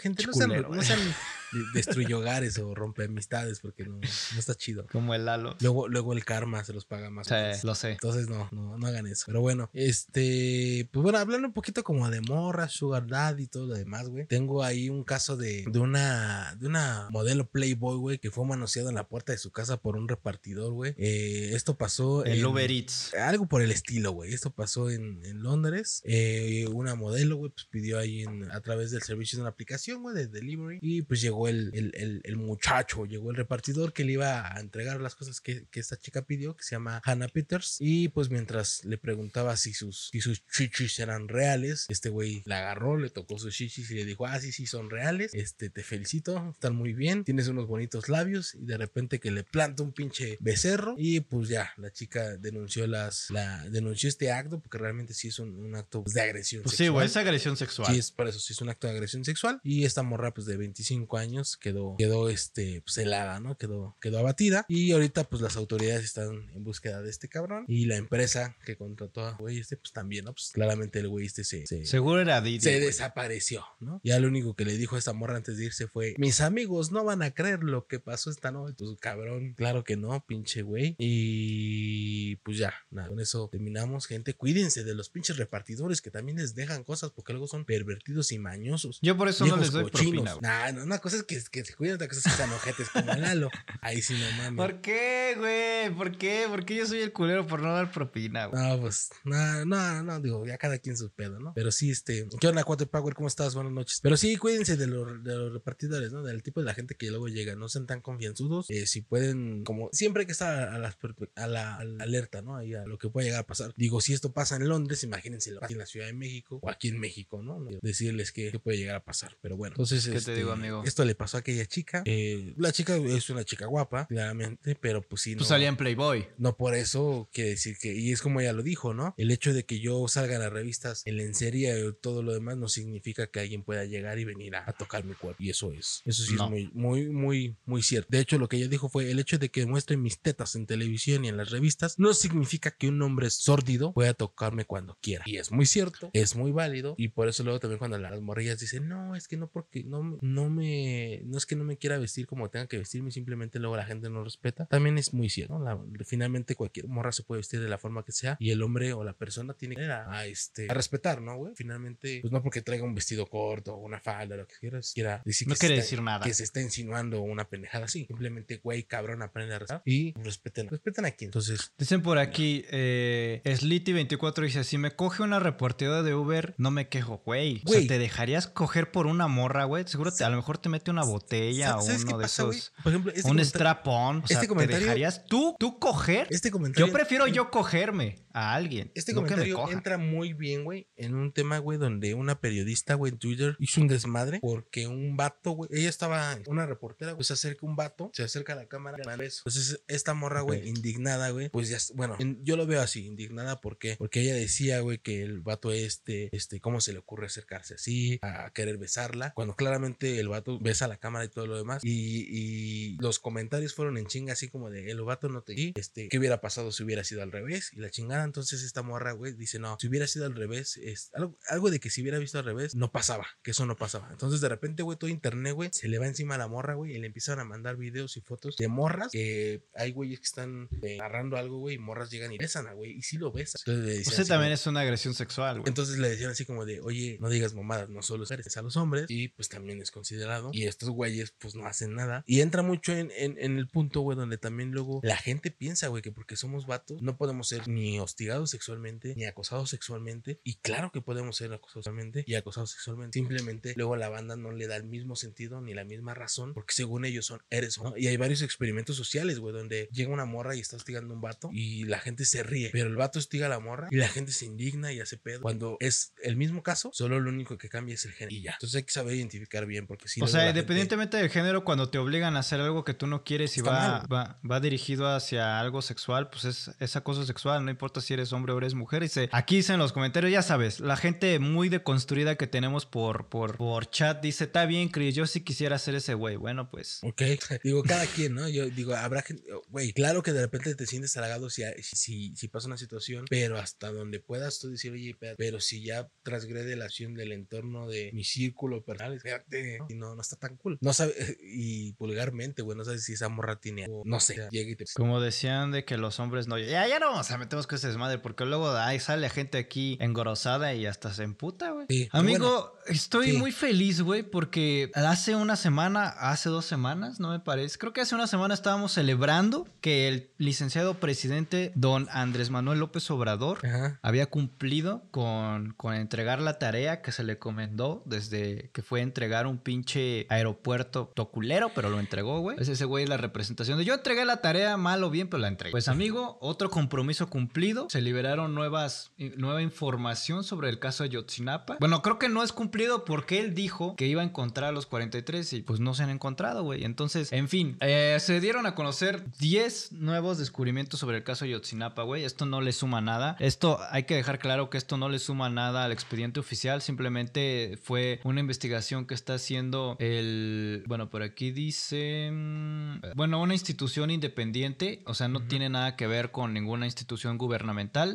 gente, no sean, no sean (laughs) destruye hogares o rompe amistades porque no, no está chido. Como el Lalo. Luego, luego el karma se los paga más. Sí, lo sé. Entonces no, no, no hagan eso. Pero bueno, este, pues bueno, hablando un poquito como de morra, sugar daddy y todo lo demás, güey. Tengo ahí un caso de, de una, de una modelo Playboy, güey, que fue manoseado en la puerta de su casa por un repartidor, güey. Eh, esto pasó El en- Uber Eats. algo por el estilo, güey. Esto pasó en, en Londres. Eh, una modelo, güey, pues pidió ahí en- a través del servicio de una aplicación, güey, de delivery. Y pues llegó el, el- el- el muchacho, llegó el repartidor que le iba a entregar las cosas que, que esta chica pidió, que se llama Hannah Peters. Y pues mientras le preguntaba si sus, si sus chichis eran reales, este güey la agarró, le tocó sus chichis y le dijo, ah, sí, sí, son reales. Este, te felicito, están muy bien, tienes unos bonitos labios. Y de repente que le planta un pinche becerro. Y pues ya, la chica denunció las, la, denunció este acto porque realmente sí es un, un acto pues, de agresión. Pues sí, sexual. güey, es agresión sexual. Sí, es por eso, sí es un acto de agresión sexual. Y esta morra, pues de 25 años, años quedó, quedó este, pues, helada, ¿no? Quedó, quedó abatida. Y ahorita, pues las autoridades están en búsqueda de este cabrón. Y la empresa que contrató a güey este, pues también, ¿no? Pues claramente el güey este se, se, Seguro era Didi. se güey. desapareció, ¿no? Ya lo único que le dijo a esta morra antes de irse fue: Mis amigos no van a creer lo que pasó esta noche. Pues cabrón, claro que no, pinche güey. Y pues ya, nada, con eso terminamos, gente. Cuídense de los pinches repartidores que también les dejan cosas porque luego son pervertidos y mañosos. Yo por eso no les doy cochinos. propina. Nah, no, una cosa que, que se cuiden, otra cosa es que sean ojetes como Lalo. Ahí sí no mames. ¿Por qué, güey? ¿Por qué? ¿Por qué yo soy el culero por no dar propina, güey? No, pues, no, no, no, digo, ya cada quien su pedo, ¿no? Pero sí, este, ¿qué onda, Cuate Power? ¿Cómo estás? Buenas noches. Pero sí, cuídense de, los- de los repartidores, ¿no? Del tipo de la gente que luego llega, no sean tan confianzudos. Eh, si pueden, como, siempre hay que estar a, las a la, a la alerta, ¿no? Ahí a lo que puede llegar a pasar. Digo, si esto pasa en Londres, imagínense lo pasa en la Ciudad de México o aquí en México, ¿no? Decirles qué, qué puede llegar a pasar. Pero bueno, entonces, ¿Qué te este, digo, amigo? Esto le pasó a aquella chica. Eh, la chica es una chica guapa, claramente, pero pues sí, no. Pues salía en Playboy. No por eso quiere decir que, y es como ella lo dijo, ¿no? El hecho de que yo salga en las revistas en lencería y todo lo demás no significa que alguien pueda llegar y venir a, a tocar mi cuerpo. Y eso es, eso sí No. es muy, muy, muy, muy cierto. De hecho, lo que ella dijo fue el hecho de que muestre mis tetas en televisión y en las revistas no significa que un hombre sórdido pueda tocarme cuando quiera. Y es muy cierto, es muy válido. Y por eso luego también cuando las morrillas dicen, no, es que no porque no, no me, no es que no me quiera vestir como tenga que vestirme, simplemente luego la gente no respeta. También es muy cierto, ¿no? La- finalmente cualquier morra se puede vestir de la forma que sea y el hombre o la persona tiene que ir a, a, este, a respetar, ¿no, güey? Finalmente, pues no porque traiga un vestido corto o una falda, lo que quieras, quiera decir No que se quiere está- decir nada. que se está insinuando una pendejada así. Simplemente, güey, cabrón, aprende a respetar y respeten, respeten a quien. Entonces, Dicen por aquí, eh, Slitty24 dice, si me coge una reportera de Uber, no me quejo, güey. O sea. ¿te dejarías coger por una morra, güey? Seguro te, a lo mejor te mete una botella o ¿sabes qué uno de pasa, esos... Por ejemplo, este un strap-on. O sea, este ¿te comentario- dejarías tú, tú coger? Este comentario. Yo prefiero yo cogerme a alguien. Este no comentario entra muy bien, güey, en un tema, güey, donde una periodista, güey, en Twitter hizo un desmadre porque un vato, güey, ella estaba, una reportera, pues se acerca un vato, se acerca a la cámara, un beso. Entonces, esta morra, güey, indignada, güey, pues ya, bueno, en- yo lo veo así, indignada, ¿por qué? Porque ella decía, güey, que el vato este, este, ¿cómo se le ocurre acercarse así, a querer besarla? Cuando claramente el vato besa la cámara y todo lo demás. Y, y los comentarios fueron en chinga, así como de, el vato no te di, este, ¿qué hubiera pasado si hubiera sido al revés? Y la chingada, entonces esta morra, güey, dice, no, si hubiera sido al revés, es algo, algo de que si hubiera visto al revés, no pasaba, que eso no pasaba. Entonces de repente, güey, todo internet, güey, se le va encima a la morra, güey, y le empiezan a mandar videos y fotos de morras que hay güeyes que están eh, narrando algo, güey, y morras llegan y besan a güey, y sí lo besan. Entonces le O sea, también como- es una agresión sexual, güey. entonces le decían así como de, oye, no digas mamadas, no solo eres a los hombres, y pues también es considerado. Y estos güeyes, pues no hacen nada. Y entra mucho en, en- en el punto, güey, donde también luego la gente piensa, güey, que porque somos vatos, no podemos ser ni hostigados sexualmente, ni acosados sexualmente. Y claro que podemos ser acosados sexualmente y acosados sexualmente. Simplemente luego la banda no le da el mismo sentido ni la misma razón, porque según ellos son, eres, ¿no? Y hay varios experimentos sociales, güey, donde llega una morra y está hostigando a un vato y la gente se ríe, pero el vato hostiga a la morra y la gente se indigna y hace pedo. Cuando es el mismo caso, solo lo único que cambia es el género y ya. Entonces hay que saber identificar bien, porque si o sea, independientemente del género, cuando te obligan a hacer algo que tú no quieres y va, va, va dirigido hacia algo sexual, pues es, es acoso sexual, no importa si eres hombre o eres mujer. Dice, aquí dice en los comentarios, ya sabes, la gente muy deconstruida que tenemos por, por, por chat dice, está bien, Chris, yo sí quisiera ser ese güey. Bueno, pues... Ok, (laughs) digo, cada quien, ¿no? Yo digo, habrá gente, güey, claro que de repente te sientes halagado si, si, si pasa una situación, pero hasta donde puedas tú decir, oye, pero si ya transgrede la acción del entorno de mi círculo personal, espérate, y no, no está tan cool. No sabe, (laughs) y vulgarmente, güey, no sabes si esa morra tiene, o no sé, llega y te... Como decían de que los hombres no... Ya, ya no vamos a metemos con ese desmadre porque luego ay, sale gente aquí engrosada y hasta se emputa, güey. Sí, Amigo, estoy sí. muy feliz, güey, porque hace una semana, hace dos semanas, no me parece, creo que hace una semana estábamos celebrando que el licenciado presidente don Andrés Manuel López Obrador Ajá. había cumplido con, con entregar la tarea que se le comendó desde que fue a entregar un pinche aeropuerto toculero, pero lo entregó, güey. Es ese güey la representación de yo entregué la tarea mal o bien, pero la entregué. Pues amigo, otro compromiso cumplido. Cumplido. Se liberaron nuevas, nueva información sobre el caso Ayotzinapa. Bueno, creo que no es cumplido porque él dijo que iba a encontrar a los 43 y pues no se han encontrado, güey. Entonces, en fin, eh, se dieron a conocer 10 nuevos descubrimientos sobre el caso Ayotzinapa, güey. Esto no le suma nada. Esto hay que dejar claro que esto no le suma nada al expediente oficial. Simplemente fue una investigación que está haciendo el... Bueno, por aquí dice... mm, Bueno, una institución independiente. O sea, no tiene nada que ver con ninguna institución gubernamental.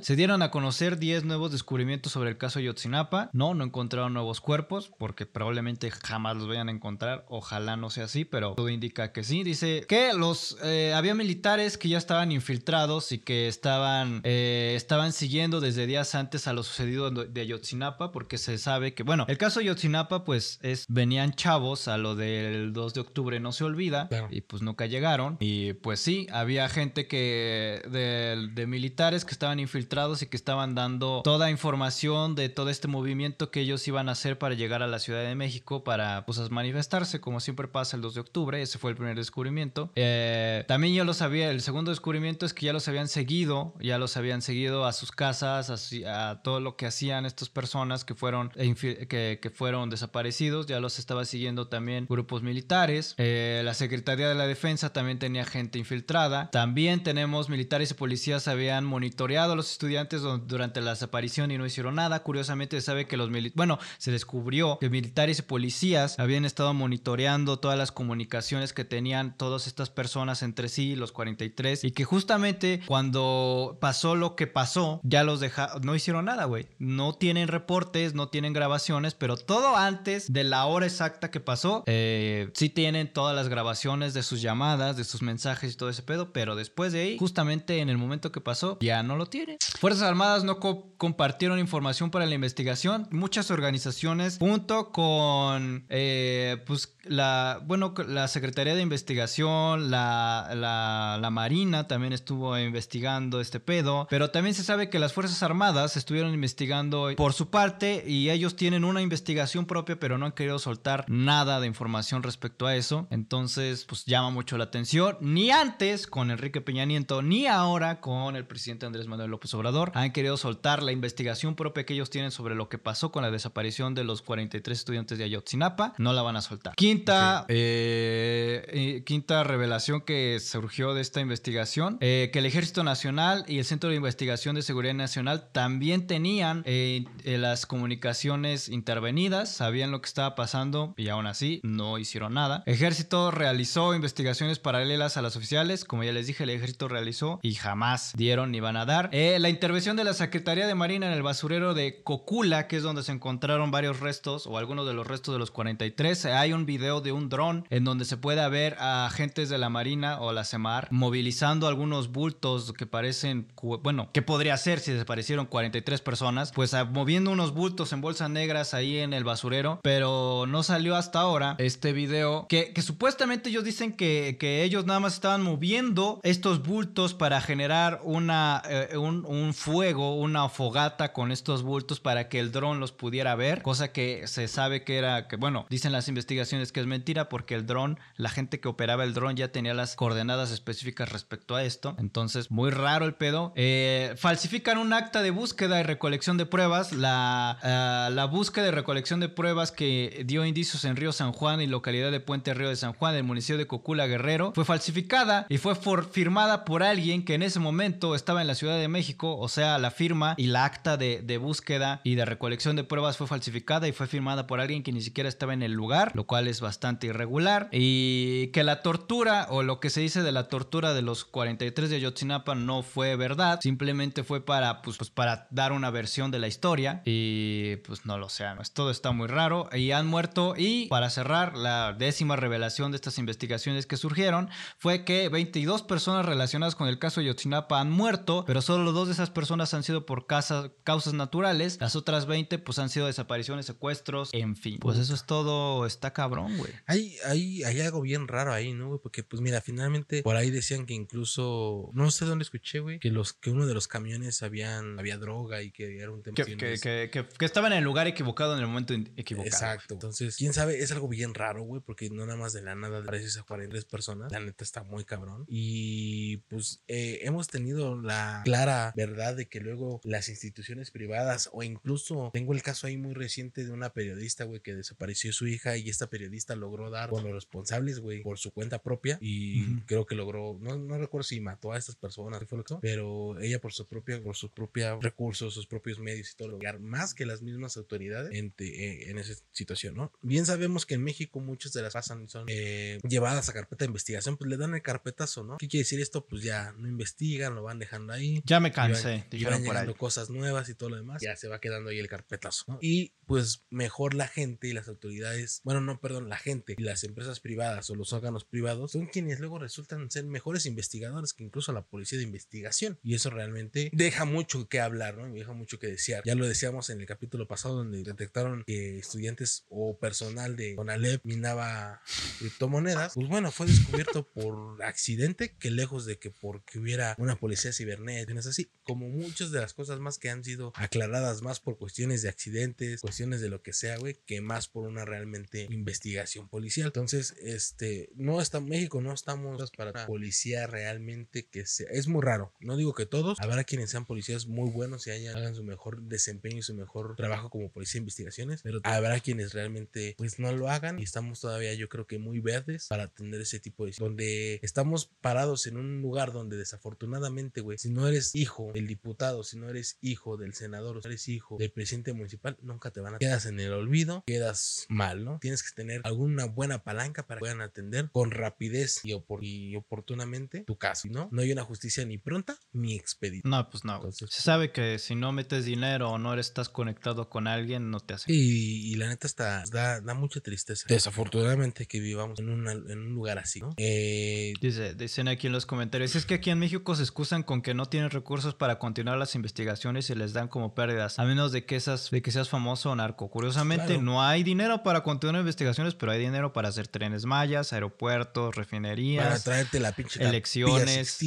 Se dieron a conocer 10 nuevos descubrimientos sobre el caso Ayotzinapa. No, no encontraron nuevos cuerpos porque probablemente jamás los vayan a encontrar. Ojalá no sea así, pero todo indica que sí. Dice que los eh, había militares que ya estaban infiltrados y que estaban eh, estaban siguiendo desde días antes a lo sucedido de Ayotzinapa porque se sabe que bueno el caso Ayotzinapa pues es venían chavos a lo del 2 de octubre no se olvida Claro. y pues nunca llegaron y pues sí había gente que de, de militares que estaban infiltrados y que estaban dando toda información de todo este movimiento que ellos iban a hacer para llegar a la Ciudad de México para pues manifestarse como siempre pasa el 2 de octubre ese fue el primer descubrimiento. Eh, también yo lo sabía el segundo descubrimiento es que ya los habían seguido ya los habían seguido a sus casas a, todo lo que hacían estas personas que fueron e que fueron desaparecidos ya los estaba siguiendo también grupos militares. Eh, la Secretaría de la Defensa también tenía gente infiltrada. También tenemos militares y policías habían monitoreado a los estudiantes du- durante la desaparición y no hicieron nada. Curiosamente se sabe que los militares bueno se descubrió que militares y policías habían estado monitoreando todas las comunicaciones que tenían todas estas personas entre sí los 43 y que justamente cuando pasó lo que pasó ya los dejaron no hicieron nada güey. No tienen reportes no tienen grabaciones pero todo antes de la hora exacta que pasó eh, sí tienen todas las grabaciones de sus llamadas de sus mensajes y todo ese pedo pero después de ahí justamente en el momento que pasó ya no lo tienen Fuerzas Armadas no co- compartieron información para la investigación. Muchas organizaciones junto con eh, pues la bueno la Secretaría de Investigación la, la, la Marina también estuvo investigando este pedo. Pero también se sabe que las Fuerzas Armadas estuvieron investigando por su parte y ellos tienen una investigación propia pero no han querido soltar nada de información respecto a eso. Entonces pues llama mucho la atención. Ni antes con Enrique Peña Nieto ni ahora con el presidente Andrés Manuel López Obrador han querido soltar la investigación propia que ellos tienen sobre lo que pasó con la desaparición de los 43 estudiantes de Ayotzinapa. No la van a soltar. Quinta eh, eh, quinta revelación que surgió de esta investigación eh, que el Ejército Nacional y el Centro de Investigación de Seguridad Nacional también tenían eh, las comunicaciones intervenidas sabían lo que estaba pasando y aún así no hicieron nada. Ejército realizó investigaciones paralelas a las oficiales. Como ya les dije el Ejército realizó y jamás dieron ni van a dar Eh, la intervención de la Secretaría de Marina en el basurero de Cocula que es donde se encontraron varios restos o algunos de los restos de los 43 hay un video de un dron en donde se puede ver a agentes de la Marina o la CEMAR movilizando algunos bultos que parecen, bueno, ¿qué podría ser si desaparecieron 43 personas? Pues ah, moviendo unos bultos en bolsas negras ahí en el basurero, pero no salió hasta ahora este video que, que supuestamente ellos dicen que, que ellos nada más estaban moviendo estos bultos para generar una, eh, un, un fuego, una fogata con estos bultos para que el dron los pudiera ver, cosa que se sabe que era, que bueno, dicen las investigaciones que es mentira porque el dron, la gente que operaba el dron ya tenía las coordenadas específicas respecto a esto, entonces muy raro el pedo. Eh, falsifican un acta de búsqueda y recolección de pruebas, la, ah, la búsqueda y recolección de pruebas que dio indicios en Río San Juan y localidad de Puente Río de San Juan, del municipio de Cocula Guerrero, fue falsificada y fue firmada por alguien que en ese momento estaba en la Ciudad de México, o sea, la firma y la acta de, de búsqueda y de recolección de pruebas fue falsificada y fue firmada por alguien que ni siquiera estaba en el lugar, lo cual es bastante irregular, y que la tortura o lo que se dice de la tortura de los 43 de Ayotzinapa no fue verdad, simplemente fue para, pues, pues, para dar una versión de la historia. Y pues no lo sé, pues, todo está muy raro. Y han muerto. Y para cerrar la décima revelación de estas investigaciones que surgieron fue que 22 personas relacionadas con el caso Ayotzinapa han muerto, pero solo dos de esas personas han sido por casa- causas naturales, las otras 20 pues han sido desapariciones, secuestros, en fin. Pues eso es todo, está cabrón, güey. Hay, hay, hay algo bien raro ahí, ¿no, güey? Porque, pues mira, finalmente por ahí decían que incluso, no sé dónde escuché, güey, que los que uno de los camiones habían, había droga y que era un tema. Que, que, que, que- que estaba en el lugar equivocado en el momento equivocado. Exacto. Entonces, quién sabe, es algo bien raro, güey, porque no nada más de la nada apareces a 43 personas. La neta está muy cabrón. Y pues eh, hemos tenido la, clara verdad de que luego las instituciones privadas o incluso tengo el caso ahí muy reciente de una periodista, güey, que desapareció su hija y esta periodista logró dar con los responsables, güey, por su cuenta propia y Ujú. creo que logró, no, no recuerdo si mató a estas personas, qué fue lo que pero ella por su propia, por sus propios recursos, sus propios medios y todo, lograr más que las mismas autoridades en, te- en esa situación, ¿no? Bien sabemos que en México muchas de las pasan son eh, llevadas a carpeta de investigación, pues le dan el carpetazo, ¿no? ¿Qué quiere decir esto? Pues ya no investigan, lo van dejando ahí. Ya me cansé, van dijeron por ahí. llegando cosas nuevas y todo lo demás, ya se va quedando ahí el carpetazo. ¿no? Y pues mejor la gente y las autoridades, bueno, no, perdón, la gente y las empresas privadas o los órganos privados son quienes luego resultan ser mejores investigadores que incluso la policía de investigación. Y eso realmente deja mucho que hablar, ¿no? Y Deja mucho que desear. Ya lo decíamos en el capítulo pasado donde detectaron que estudiantes o personal de Conalep minaba criptomonedas. Pues bueno, fue descubierto por accidente que lejos de que porque hubiera una policía cibernética, así, como muchas de las cosas más que han sido aclaradas más por cuestiones de accidentes, cuestiones de lo que sea, güey, que más por una realmente investigación policial. Entonces, este, no está México, no estamos para una policía realmente que sea, es muy raro. No digo que todos, habrá quienes sean policías muy buenos y hayan, hagan su mejor desempeño y su mejor trabajo como policía de investigaciones, pero habrá quienes realmente pues no lo hagan y estamos todavía yo creo que muy verdes para atender ese tipo de donde estamos parados en un lugar donde desafortunadamente, güey, si no eres hijo del diputado, si no eres hijo del senador, si no eres hijo del presidente municipal, nunca te van a quedas en el olvido, quedas mal, ¿no? Tienes que tener alguna buena palanca para que puedan atender con rapidez y, opor- y oportunamente tu caso, ¿no? No hay una justicia ni pronta ni expedita. No, pues no. Entonces- Se sabe que si no metes dinero o no estás conectado con alguien, no te hace. Y, y la neta está, da, da mucha tristeza. Desafortunadamente que vivamos en, una- en un lugar así, ¿no? Eh, Dice, dicen aquí en los comentarios, es que aquí en México se excusan con que no tienen recursos para continuar las investigaciones y les dan como pérdidas, a menos de que, esas, de que seas famoso o narco. Curiosamente, Claro. no hay dinero para continuar investigaciones, pero hay dinero para hacer trenes mayas, aeropuertos, para refinerías. traerte la pinche elecciones.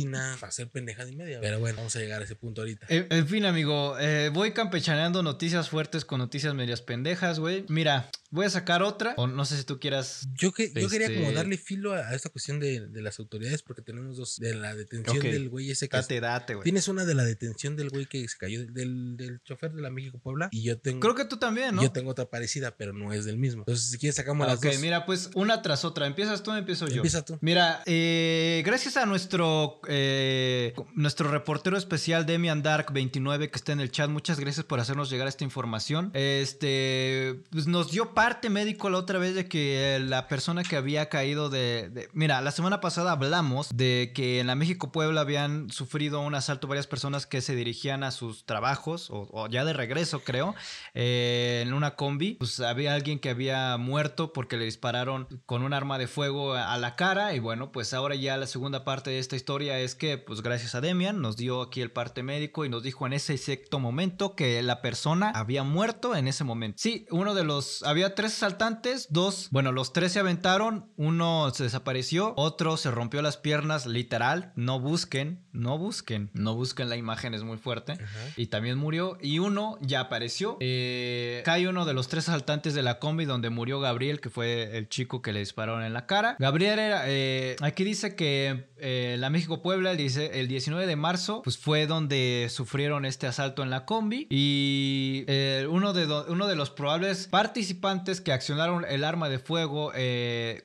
Para hacer pendejada y media. Pero bueno, vamos a llegar a ese punto ahorita. En, en fin, amigo, eh, voy campechaneando noticias fuertes con noticias medias pendejas, güey. Mira, voy a sacar otra, o no sé si tú quieras... Yo, que, yo quería como Este- darle filo a, a esta cuestión de, de las autoridades porque tenemos dos de la detención del güey ese que... Date, date, güey. Tienes una de la detención del güey que se cayó, del, del chofer de la México Puebla y yo tengo... Creo que tú también, ¿no? Yo tengo otra parecida, pero no es del mismo. Entonces, si quieres, sacamos las Ok, dos. mira, pues una tras otra. ¿Empiezas tú empiezo yo? Empieza tú. Mira, eh, gracias a nuestro eh, nuestro reportero especial Demian Dark 29 que está en el chat, muchas gracias por hacernos llegar esta información. Este, pues nos dio parte médico la otra vez de que la persona que había caído de, de- mira, la semana pasada hablamos de que en la México Puebla habían sufrido un asalto varias personas que se dirigían a sus trabajos o, ya de regreso, creo, eh, en una combi. Pues había alguien que había muerto porque le dispararon con un arma de fuego a a la cara y bueno, pues ahora ya la segunda parte de esta historia es que pues gracias a Demian nos dio aquí el parte médico y nos dijo en ese exacto momento que la persona había muerto en ese momento. Sí, uno de los había tres asaltantes, dos, bueno, los tres se aventaron, uno se desapareció, otro se rompió las piernas literal, no busquen, no busquen, no busquen la imagen es muy fuerte y también murió. Y uno ya apareció. Eh, cae uno de los tres asaltantes de la combi donde murió Gabriel, que fue el chico que le dispararon en la cara. Gabriel era, eh, aquí dice que eh, la México Puebla, dice- el 19 de marzo, pues fue donde sufrieron este asalto en la combi. Y eh, uno, de uno de los probables participantes que accionaron el arma de fuego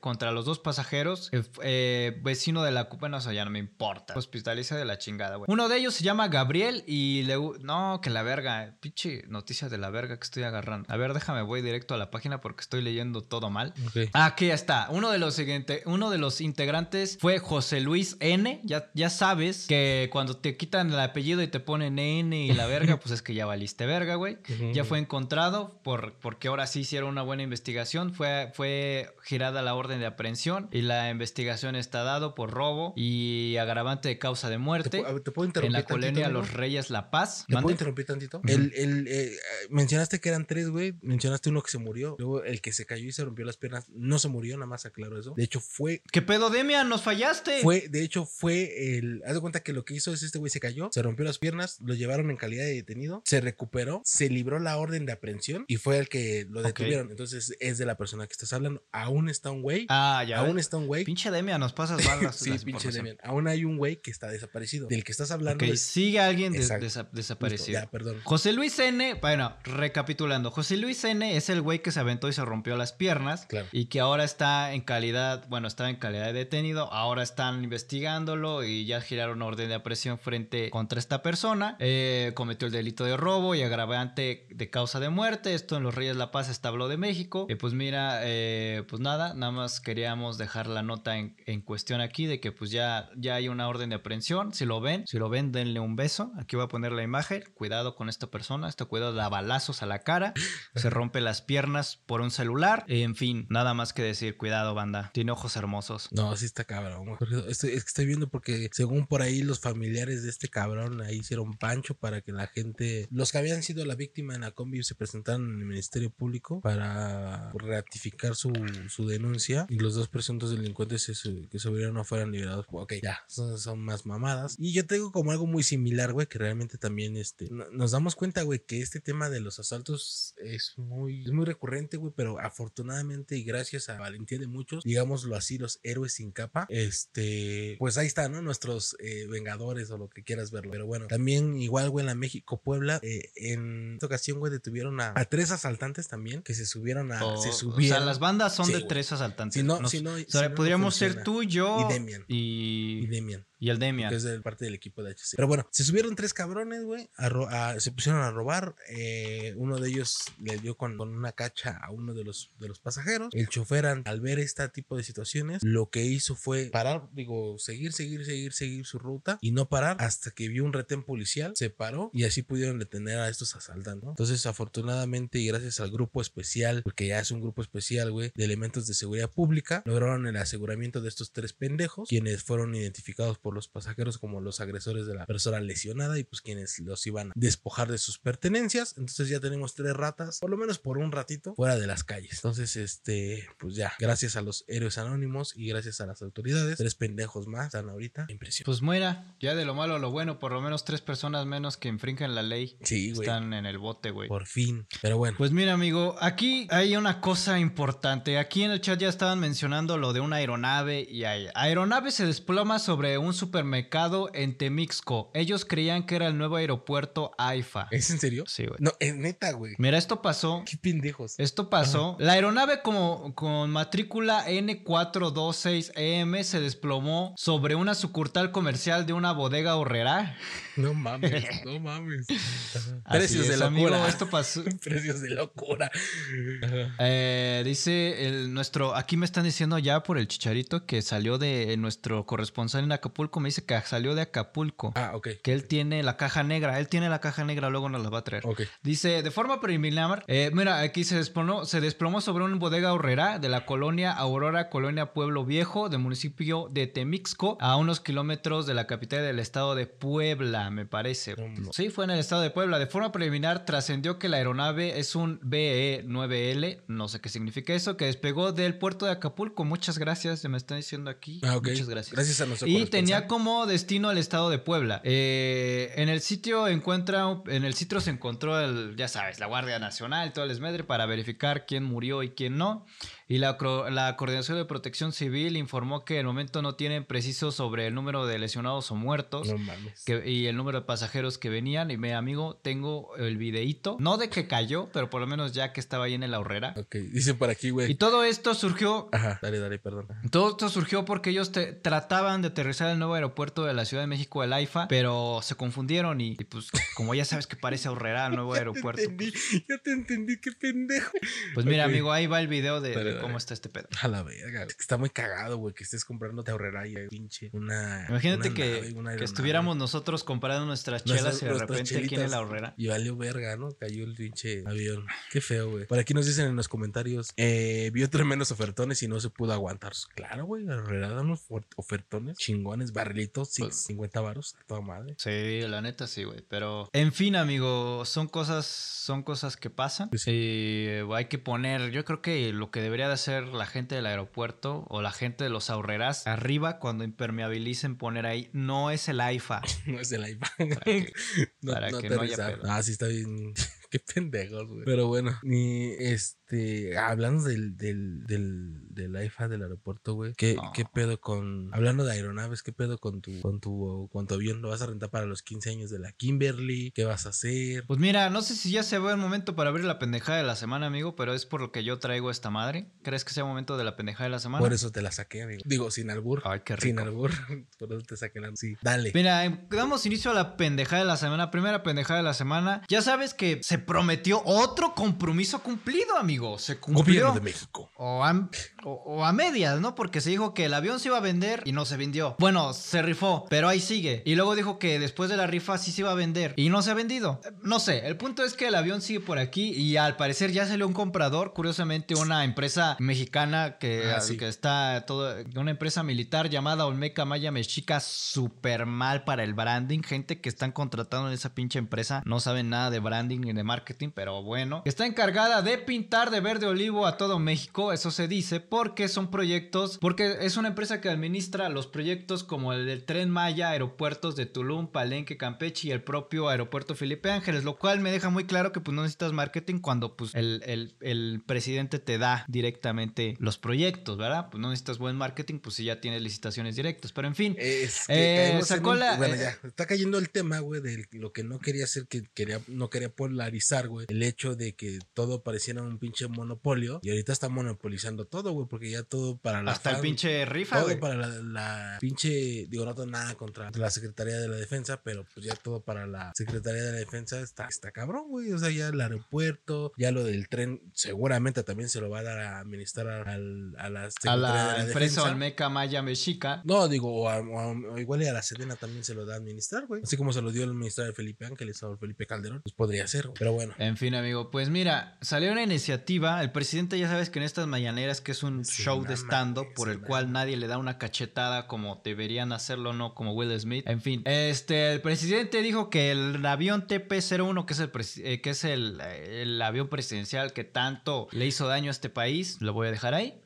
contra los dos pasajeros, vecino de la... Bueno, eso ya no me importa. Hospitaliza de la chingada, güey. Uno de ellos se llama Gabriel y le... No, que la verga. Pinche noticia de la verga que estoy agarrando. A ver, déjame, voy directo a la página porque estoy leyendo todo mal. Ok. Ah, Aquí ya está. Uno de los siguiente, uno de los integrantes fue José Luis N. Ya, ya sabes que cuando te quitan el apellido y te ponen N y la verga, pues es que ya valiste verga, güey. (laughs) Ya fue encontrado por, porque ahora sí hicieron una buena investigación. Fue, fue girada la orden de aprehensión y la investigación está dado por robo y agravante de causa de ¿Te, muerte ver, ¿te puedo en la colonia tantito, amigo? Los Reyes La Paz. ¿Te puedo interrumpir tantito? El, el, eh, mencionaste que eran tres, güey. Mencionaste uno que se murió. Luego el que se cayó y se rompió las piernas no se murió, nada más aclaro eso. De hecho, fue. ¿Qué pedo, Demian? ¡Nos fallaste! Fue, de hecho, fue el. Haz de cuenta que lo que hizo es este güey se cayó, se rompió las piernas, lo llevaron en calidad de detenido, se recuperó, se libró la orden de aprehensión y fue el que lo detuvieron. Entonces es de la persona que estás hablando. Aún está un güey. Ah, ya. aún ves. está un güey. Pinche Demia, nos pasas (laughs) mal las- Sí, pinche. Demian. Aún hay un güey que está desaparecido. Del que estás hablando. Ok, es- sigue alguien justo, desaparecido. Ya, perdón. José Luis N, bueno, recapitulando, José Luis N es el güey que se aventó y se rompió las piernas Claro. y que ahora está en calidad, bueno, estaba en calidad de detenido, ahora están investigándolo y ya giraron orden de aprehensión frente contra esta persona, Eh, cometió el delito de robo y agravante de causa de muerte, esto en los Reyes La Paz establo de México, y pues mira, eh, pues nada, nada más queríamos dejar la nota en, en cuestión aquí de que pues ya, ya hay una orden de aprehensión, si lo ven, si lo ven, denle un beso, aquí voy a poner la imagen, cuidado con esta persona, esto cuidado da balazos a la cara, se (laughs) rompe las piernas por un celular, en fin, nada más que decir, cuidado banda, tiene ojos hermosos. No, sí está cabrón. Estoy, es que estoy viendo porque según por ahí los familiares de este cabrón ahí hicieron pancho para que la gente, los que habían sido la víctima en la combi se presentaran en el Ministerio Público para ratificar su, su denuncia y los dos presuntos delincuentes se que subieron no fueran liberados. Ok, ya, son, son más mamadas. Y yo tengo como algo muy similar, güey, que realmente también este, no- nos damos cuenta, güey, que este tema de los asaltos es muy, es muy recurrente, güey, pero afortunadamente y gracias a valentía de muchos, digámoslo así, los héroes sin capa, este, pues ahí están, ¿no? Nuestros eh, vengadores o lo que quieras verlo. Pero bueno, también igual, güey, en la México Puebla, eh, en esta ocasión, güey, detuvieron a, a tres asaltantes también que se subieron a, O, se o subieron. sea, las bandas son Sí, de tres asaltantes. Si no, Nos- si no, o si sea, no, podríamos ser tú, yo Y Demian. y, y Demian. Y el Demian. que es de parte del equipo de HC. Pero bueno, se subieron tres cabrones, güey, se pusieron a robar. eh, uno de ellos le dio con, con una cacha a uno de los, de los pasajeros. El chofer, al ver este tipo de situaciones, lo que hizo fue parar, digo, seguir, seguir, seguir, seguir su ruta y no parar hasta que vio un retén policial, se paró y así pudieron detener a estos asaltantes, ¿no? Entonces, afortunadamente y gracias al grupo especial, porque ya es un grupo especial, güey, de elementos de seguridad pública, lograron el aseguramiento de estos tres pendejos, quienes fueron identificados por los pasajeros como los agresores de la persona lesionada y pues quienes los iban a despojar de sus pertenencias. Entonces ya tenemos tres ratas, por lo menos por un ratito, fuera de las calles. Entonces, este, pues ya, gracias a los héroes anónimos y gracias a las autoridades, tres pendejos más están ahorita en prisión. Pues muera, ya de lo malo a lo bueno, por lo menos tres personas menos que infringen la ley Sí, están en el bote, güey. Por fin. Pero bueno. Pues mira, amigo, aquí hay una cosa importante. Aquí en el chat ya estaban mencionando lo de una aeronave y hay aeronave se desploma sobre un supermercado en Temixco. Ellos creían que era el nuevo aeropuerto AIFA. ¿Es en serio? Sí, güey. No, es neta, güey. Mira, esto pasó. Qué pendejos. Esto pasó. La aeronave como, con matrícula N426EM se desplomó sobre una sucursal comercial de una bodega horrera. No mames, (laughs) no mames. Precios de es, amigo, locura. esto pasó. (laughs) Precios de locura. Eh, dice el, nuestro, aquí me están diciendo ya por el chicharito que salió de nuestro corresponsal en Acapulco, me dice que salió de Acapulco, Ah, ok. que él tiene la caja negra, él tiene la caja negra, luego nos la va a traer. Ok. Dice, de forma preliminar, eh, mira, aquí se desplomó, se desplomó sobre una bodega horrera de la colonia Aurora, colonia Pueblo Viejo, del municipio de Temixco, a unos kilómetros de la capital del estado de Puebla, me parece. No. Sí, fue en el estado de Puebla. De forma preliminar, trascendió que la aeronave es un BE-9L, no sé qué significa eso, que despegó del puerto de Acapulco. Muchas gracias, se me están diciendo aquí. Ah, ok. Muchas gracias. Gracias a nuestro Y corresponsal. Como destino el estado de Puebla. Eh, en el sitio encuentra, en el sitio se encontró el, ya sabes, la Guardia Nacional, todo el esmedre para verificar quién murió y quién no. Y la, Coordinación de Protección Civil informó que el momento no tienen preciso sobre el número de lesionados o muertos. No mames. que- y el número de pasajeros que venían. Y mi amigo, tengo el videíto. No de que cayó, pero por lo menos ya que estaba ahí en la horrera. Ok, dice por aquí, Y güey. todo esto surgió Ajá, dale, dale, perdón. todo esto surgió porque ellos te- trataban de aterrizar el nuevo aeropuerto de la Ciudad de México, el AIFA, pero se confundieron y, y, pues como ya sabes que parece ahorrera el nuevo (laughs) aeropuerto. Entendí, ya te entendí, qué pendejo. Pues mira, amigo, ahí va el video de, de Cómo está este pedo. A la verga. Es que Está muy cagado, güey, que estés comprando te ahorrará y pinche una. Imagínate una que, nave, una que aeronave. estuviéramos nosotros comprando nuestras chelas y de repente aquí en la horrera. Y valió verga, ¿no? Cayó el pinche avión. Qué feo, güey. Por aquí nos dicen en los comentarios, eh, vio tremendos ofertones y no se pudo aguantar. Claro, güey, la Herrera da unos ofertones, chingones, barrilitos, sí, Pues- 50 varos, toda madre. Sí, la neta sí, güey. Pero, en fin, amigo, son cosas, son cosas que pasan. Pues Y eh, hay que poner, yo creo que lo que debería de hacer la gente del aeropuerto o la gente de los ahorreras arriba cuando impermeabilicen poner ahí, no es el AIFA. (laughs) No es el iPad. que- (laughs) no, para no que no haya pedo. Ah, sí está bien. (laughs) Qué pendejos, güey. Pero bueno, ni este. Hablando del, del, del, del IFA del aeropuerto, güey. ¿Qué, No. ¿Qué pedo con. Hablando de aeronaves, ¿qué pedo con tu, con tu, con tu avión? ¿Lo vas a rentar para los 15 años de la Kimberly? ¿Qué vas a hacer? Pues mira, no sé si ya se ve el momento para abrir la pendejada de la semana, amigo, pero es por lo que yo traigo esta madre. ¿Crees que sea momento de la pendejada de la semana? Por eso te la saqué, amigo. Digo, sin albur. Ay, qué Sin rico. albur. (laughs) Por eso te saqué la. Sí, dale. Mira, eh, damos inicio a la pendejada de la semana. Primera pendejada de la semana. Ya sabes que se prometió otro compromiso cumplido, amigo. Se cumplió. Gobierno de México. O a, o- o a medias, ¿no? Porque se dijo que el avión se iba a vender y no se vendió. Bueno, se rifó, pero ahí sigue. Y luego dijo que después de la rifa sí se iba a vender y no se ha vendido. No sé, el punto es que el avión sigue por aquí y al parecer ya salió un comprador. Curiosamente, una empresa mexicana que, Ah, sí. que está todo. Una empresa militar llamada Olmeca Maya Mexica, súper mal para el branding. Gente que están contratando en esa pinche empresa no saben nada de branding ni de marketing, pero bueno. Está encargada de pintar de verde olivo a todo México, eso se dice, porque son proyectos, porque es una empresa que administra los proyectos como el del Tren Maya, aeropuertos de Tulum, Palenque, Campeche y el propio aeropuerto Felipe Ángeles, lo cual me deja muy claro que pues no necesitas marketing cuando pues el, el- el presidente te da directamente los proyectos, ¿verdad? Pues no necesitas buen marketing, pues si ya tienes licitaciones directas, pero en fin. Es que Eh, en sacó la- Bueno, eh, ya. Está cayendo el tema, güey, de lo que no quería hacer, que quería, no quería polarizar, güey. El hecho de que todo pareciera un pinche monopolio. Y ahorita está monopolizando todo, güey, porque ya todo para la. Hasta el pinche rifa, Todo para la, la pinche. Digo, no tengo nada contra la Secretaría de la Defensa, pero pues ya todo para la Secretaría de la Defensa está, está cabrón, güey. O sea, ya el aeropuerto, ya lo del tren, seguramente también se lo va a dar a administrar a, al- a la A Secretaría de la la empresa Defensa. Olmeca Maya Mexica. No, digo, o, a- o a- igual y a la Sedena también se lo da a administrar, güey. Así como se lo dio el ministro de Felipe Ángeles o Felipe Calderón, pues podría ser, pero bueno. En fin, amigo, pues mira, salió una iniciativa. El presidente ya sabes que en estas mañaneras que es un show de stand-up por el cual nadie le da una cachetada como deberían hacerlo, no como Will Smith. En fin, este, el presidente dijo que el avión TP-01, que es el, eh, que es el, eh, el avión presidencial que tanto le hizo daño a este país, lo voy a dejar ahí.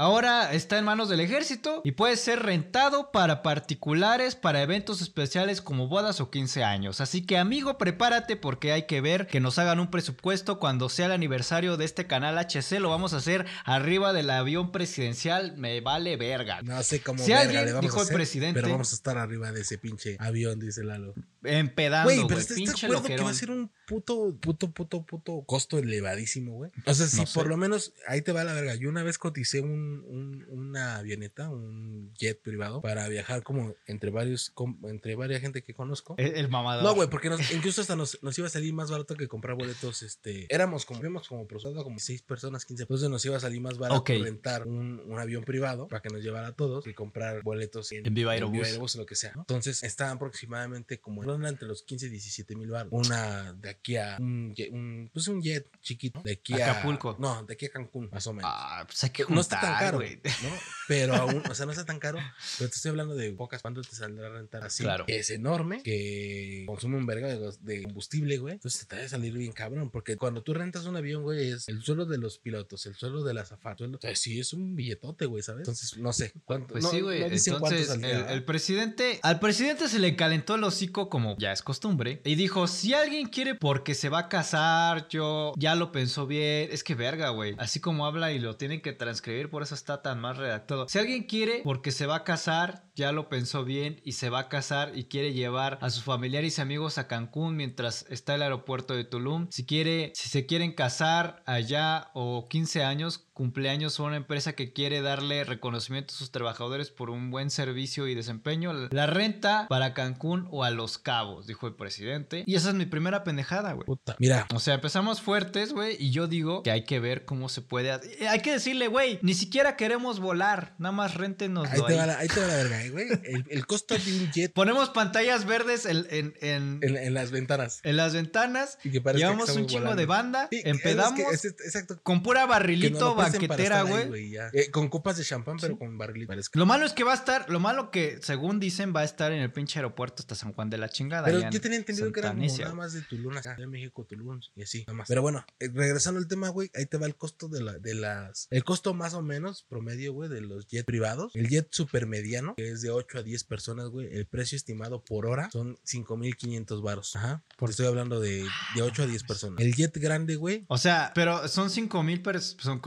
Ahora está en manos del ejército y puede ser rentado para particulares, para eventos especiales como bodas o 15 años. Así que amigo, prepárate porque hay que ver que nos hagan un presupuesto cuando sea el aniversario de este canal HC. Lo vamos a hacer arriba del avión presidencial. Me vale verga. No sé cómo Si verga alguien le vamos dijo a el presidente- pero vamos a estar arriba de ese pinche avión, dice Lalo. Empedando, Güey, pero ¿estás de Pinche acuerdo que va a ser un puto, puto, puto, puto costo elevadísimo, güey? O sea, si No sé. por lo menos, ahí te va la verga. Yo una vez coticé un, un- una avioneta, un jet privado, para viajar como entre varios, com- entre varias gente que conozco. El, el mamador. No, güey, porque nos- incluso hasta nos, nos iba a salir más barato que comprar boletos. Este, éramos como, éramos como como 6 personas, 15. Entonces nos iba a salir más barato rentar un, un avión privado para que nos llevara a todos y comprar boletos en, En Viva Aerobús. o lo que sea. ¿no? Entonces estaban aproximadamente como entre los 15 y 17 mil baros. Una de aquí a un, un- pues un jet chiquito. De aquí a Acapulco. No, de aquí a Cancún, más o menos. Ah, pues hay que No está tan juntar, caro. ¿no? Pero aún, (laughs) o sea, no está tan caro. Pero te estoy hablando de pocas. ¿Cuánto te saldrá rentar así? Claro. Que es enorme, que consume un verga de, de combustible, güey. Entonces te va a salir bien cabrón. Porque cuando tú rentas un avión, güey, es el suelo de los pilotos, el suelo de la azafata. O sea, sí, es un billetote, güey, ¿sabes? Entonces, no sé. ¿cuánto? Pues no- sí, güey. no Entonces, el, el presidente, al presidente se le calentó el hocico como ya es costumbre. Y dijo, si alguien quiere porque se va a casar, yo ya lo pensó bien. Es que verga, güey. Así como habla y lo tienen que transcribir, por eso está tan mal redactado. Si alguien quiere porque se va a casar, ya lo pensó bien y se va a casar y quiere llevar a sus familiares y amigos a Cancún mientras está el aeropuerto de Tulum. Si quiere, si se quieren casar allá o 15 años, cumpleaños o una empresa que quiere darle reconocimiento a sus trabajadores por un buen servicio y desempeño, la renta para Cancún o a Los Cabos, dijo el presidente. Y esa es mi primera pendejada, güey. Puta. Mira, O sea, empezamos fuertes, güey, y yo digo que hay que ver cómo se puede. eh, Hay que decirle, güey, ni siquiera queremos volar, nada más réntenos ahí te, va la, ahí te va la verga, güey. El, el costo de un jet Ponemos pantallas verdes en, en, en- en, en las ventanas. en las ventanas, Y que parezca que llevamos un chingo volando. de banda, Sí, empedamos es que es- exacto. con pura barrilito banquetera, güey. Eh, con copas de champán, pero con barril. Parece que- Lo malo es que va a estar, lo malo que según dicen va a estar en el pinche aeropuerto hasta San Juan de la chingada. Pero yo tenía entendido que era como nada más de Tulum, acá, de México, Tulum y así, nada más. Pero bueno, eh, regresando al tema, güey, ahí te va el costo de, la, de las. El costo más o menos promedio, güey, de los jet privados. El jet super mediano, que es de 8 a 10 personas, güey, el precio estimado por hora son 5500 varos. Ajá. Te estoy hablando de, de 8 a 10 personas. El jet grande, güey. O sea, pero son 5 mil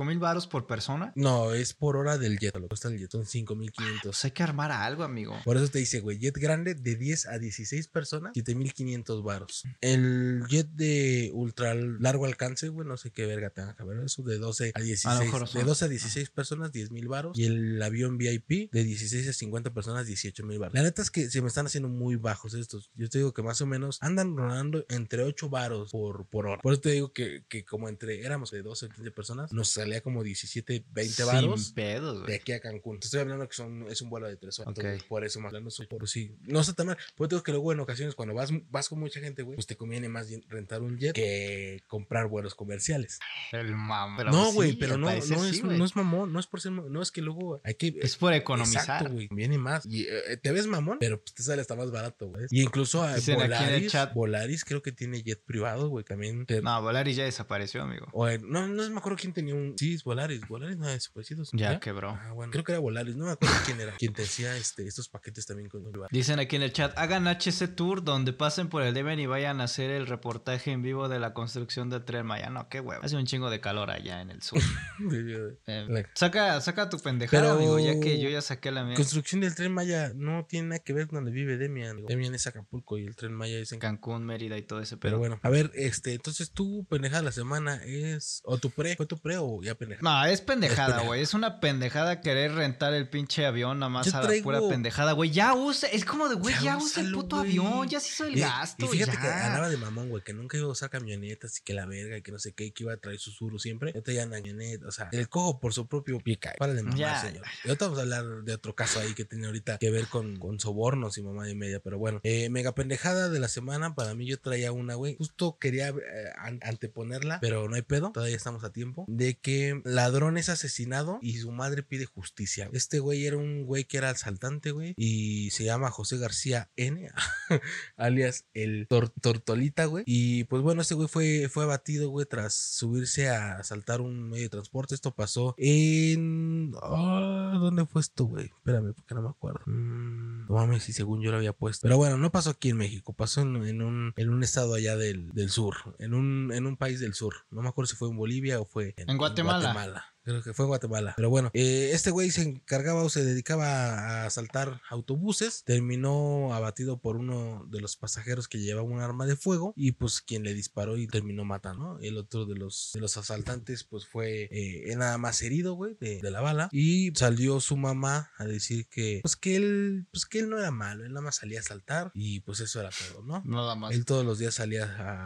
mil varos por persona. No, es por hora del jet. Lo que cuesta el jet son 5500. Pues hay que armar algo, amigo. Por eso te dice, güey, jet grande de 10 a 16 personas, 7500 varos. El jet de ultra largo alcance, güey, no sé qué verga tenga que ver eso, de 12 a 16. mejor de son- 12 a 16 personas, 10 mil varos. Y el avión VIP de 16 a 50 personas, 18 mil varos. La neta es que se me están haciendo muy bajos estos. Yo te digo que más o menos andan rodando entre 8 varos por, por hora. Por eso te digo que, que como entre éramos de 12 a 15 personas, nos salía como 17, 20 varos. Sin pedos, De aquí a Cancún. Te estoy hablando que son, es un vuelo de tres horas. Ok. Entonces, por eso más hablando por sí. No está tan mal. Pues digo que luego en ocasiones cuando vas, vas con mucha gente, güey, pues te conviene más rentar un jet que comprar vuelos comerciales. El mam. pero no, sí, güey, pero no, no, sí, es, güey. no es mamón, no es por ser mamón, no es que luego hay que... Es por economizar. Exacto, güey. Viene más. Y eh, te ves mamón, pero pues te sale hasta más barato, güey. Y incluso a Dicen aquí en el Volaris, chat- Volaris creo que tiene jet privado, güey. También No, Volaris ya desapareció, amigo. o en- no, no me acuerdo quién tenía un. Sí, es Volaris. Volaris no ha desaparecido. Ya quebró. Ah, bueno. Creo que era Volaris. No me acuerdo quién era. Quien te hacía este, estos paquetes también con Dicen aquí en el chat, hagan HC Tour donde pasen por el Demen y vayan a hacer el reportaje en vivo de la construcción del tren Maya. No, qué huevo. Hace un chingo de calor allá en el sur. (laughs) Eh, saca, saca tu pendejada, Pero- amigo, ya que yo ya saqué la mía. Construcción del tren Maya no tiene nada que ver con donde vive Demian. Demian es Acapulco y el tren Maya es en Cancún, Mérida y todo ese Pero bueno, a ver, este, entonces tu pendejada de la semana es. O tu pre, ¿fue tu pre o ya pendejada? No, es pendejada, güey. Es una pendejada querer rentar el pinche avión nada más Yo a la traigo- pura pendejada, güey. Ya usa, es como de, güey, Ya ya, usa el puto avión, ya se hizo el Y- gasto. Y fíjate ya. que andaba de mamón, güey, que nunca iba a usar camionetas y que la verga y que no sé qué, y que iba a traer susurro siempre. Ahorita ya anda camioneta, o sea, el cojo por su propio pie cae. Para de mamar, Ya, señor. Y ahorita vamos a hablar de otro caso ahí que tiene ahorita que ver con, con sobornos y mamá y media, pero bueno. Eh, mega pendejada de la semana, para mí yo traía una, güey. Justo quería eh, an- anteponerla, pero no hay pedo, todavía estamos a tiempo. De que ladrón es asesinado y su madre pide justicia. Este güey era un güey que era asaltante, güey, y se llama José García N, (laughs) alias el Tor- Tortolita, güey. Y pues bueno, este güey fue, fue abatido, güey, tras subirse a asaltar un medio de transporte. Esto pasó en... ah, ¿Dónde fue esto, güey? Espérame, porque no me acuerdo. Mm, no mames, si según yo lo había puesto. Pero bueno, no pasó aquí en México, pasó en un, en un estado allá del, del sur, en un, en un país del sur. No me acuerdo si fue en Bolivia o fue En Guatemala. Guatemala. Creo que fue en Guatemala. Pero bueno, eh, este güey se encargaba o se dedicaba a asaltar autobuses. Terminó abatido por uno de los pasajeros que llevaba un arma de fuego. Y pues quien le disparó y terminó matando. ¿no? El otro de los, de los asaltantes pues fue eh, nada más herido, güey, de, de la bala. Y salió su mamá a decir que pues que él, pues que él no era malo. Él nada más salía a asaltar. Y pues eso era todo, ¿no? Nada más. Él todos los días salía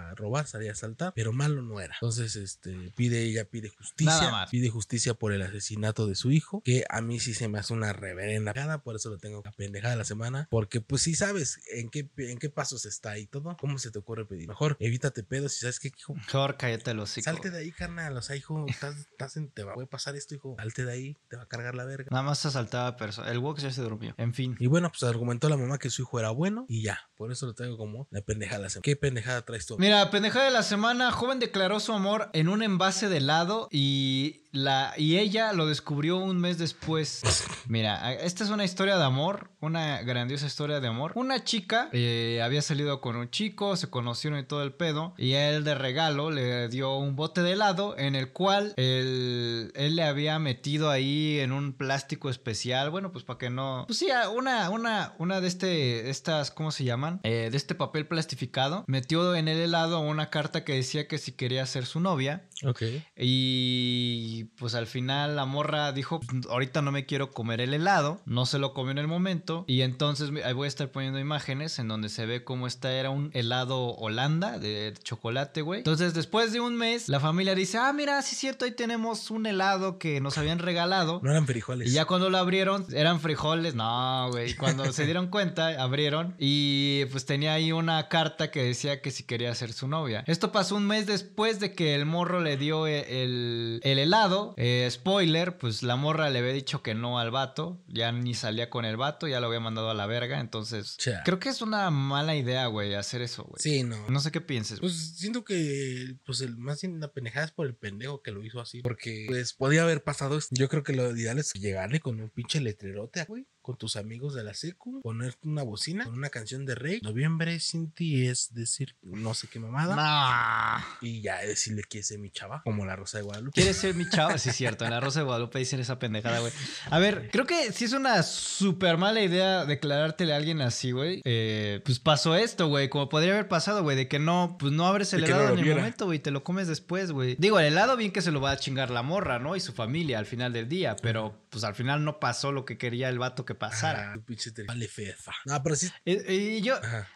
a robar, salía a asaltar, pero malo no era. Entonces, este, pide ella, pide Nada justicia, más. pide justicia por el asesinato de su hijo, que a mí sí se me hace una reverenda cagada, por eso lo tengo la pendejada de la semana, porque pues sí sabes en qué, en qué pasos está y todo, ¿cómo se te ocurre pedir? Mejor evítate pedos si sabes que, hijo, Mejor cállate los hocico. salte de ahí, carnal, o sea, hijo, estás, estás en- te va a pasar esto, hijo, salte de ahí, te va a cargar la verga. Nada más asaltaba personas. El Wox ya se durmió. En fin. Y bueno, pues argumentó la mamá que su hijo era bueno y ya, por eso lo tengo como la pendejada de la semana. ¿Qué pendejada traes tú? Mira, pendeja de la semana, joven declaró su amor en un envase de helado y la y ella lo descubrió un mes después. (laughs) Mira, esta es una historia de amor, una grandiosa historia de amor. Una chica eh, había salido con un chico, se conocieron y todo el pedo, y él de regalo le dio un bote de helado en el cual él, le había metido ahí en un plástico especial, bueno, pues para que no... Pues sí, una, una, una de este, estas, ¿cómo se llaman? Eh, de este papel plastificado, metió en el helado una carta que decía que si quería ser su novia. Ok. Y pues al final la morra dijo, "Pues, ahorita no me quiero comer el helado, no se lo comió en el momento. Y entonces ahí voy a estar poniendo imágenes en donde se ve cómo esta era un helado Holanda de chocolate, güey. Entonces después de un mes, la familia dice, ah, mira, sí es cierto, ahí tenemos un helado que nos habían regalado. No eran frijoles. Y ya cuando lo abrieron, eran frijoles. No, güey. Cuando se dieron (laughs) cuenta, abrieron y pues tenía ahí una carta que decía que si quería ser su novia. Esto pasó un mes después de que el morro le le dio e- el, el helado. Eh, spoiler, pues la morra le había dicho que no al vato. Ya ni salía con el vato, ya lo había mandado a la verga. Entonces, creo que es una mala idea, güey, hacer eso, güey. Sí, no. No sé qué pienses. Pues siento que, pues, el, más bien la pendejada es por el pendejo que lo hizo así. Porque, pues, podía haber pasado esto. Yo creo que lo ideal es llegarle con un pinche letrerote, güey. Con tus amigos de la secu. Poner una bocina con una canción de rey. Noviembre sin ti es decir, no sé qué mamada. Nah. Y ya decirle que es mi chava. Como la Rosa de Guadalupe. ¿Quieres ser mi chava? Sí, cierto. En la Rosa de Guadalupe dicen esa pendejada, güey. A ver, creo que sí es una súper mala idea declarártele a alguien así, güey. Eh, pues pasó esto, güey. Como podría haber pasado, güey. De que no, pues no abres el no helado en el momento, güey. Te lo comes después, güey. Digo, el helado bien que se lo va a chingar la morra, ¿no? Y su familia al final del día. Pero pues al final no pasó lo que quería el vato que pasara. Ah, pinche Vale fefa. No, pero sí. Eh, Y yo,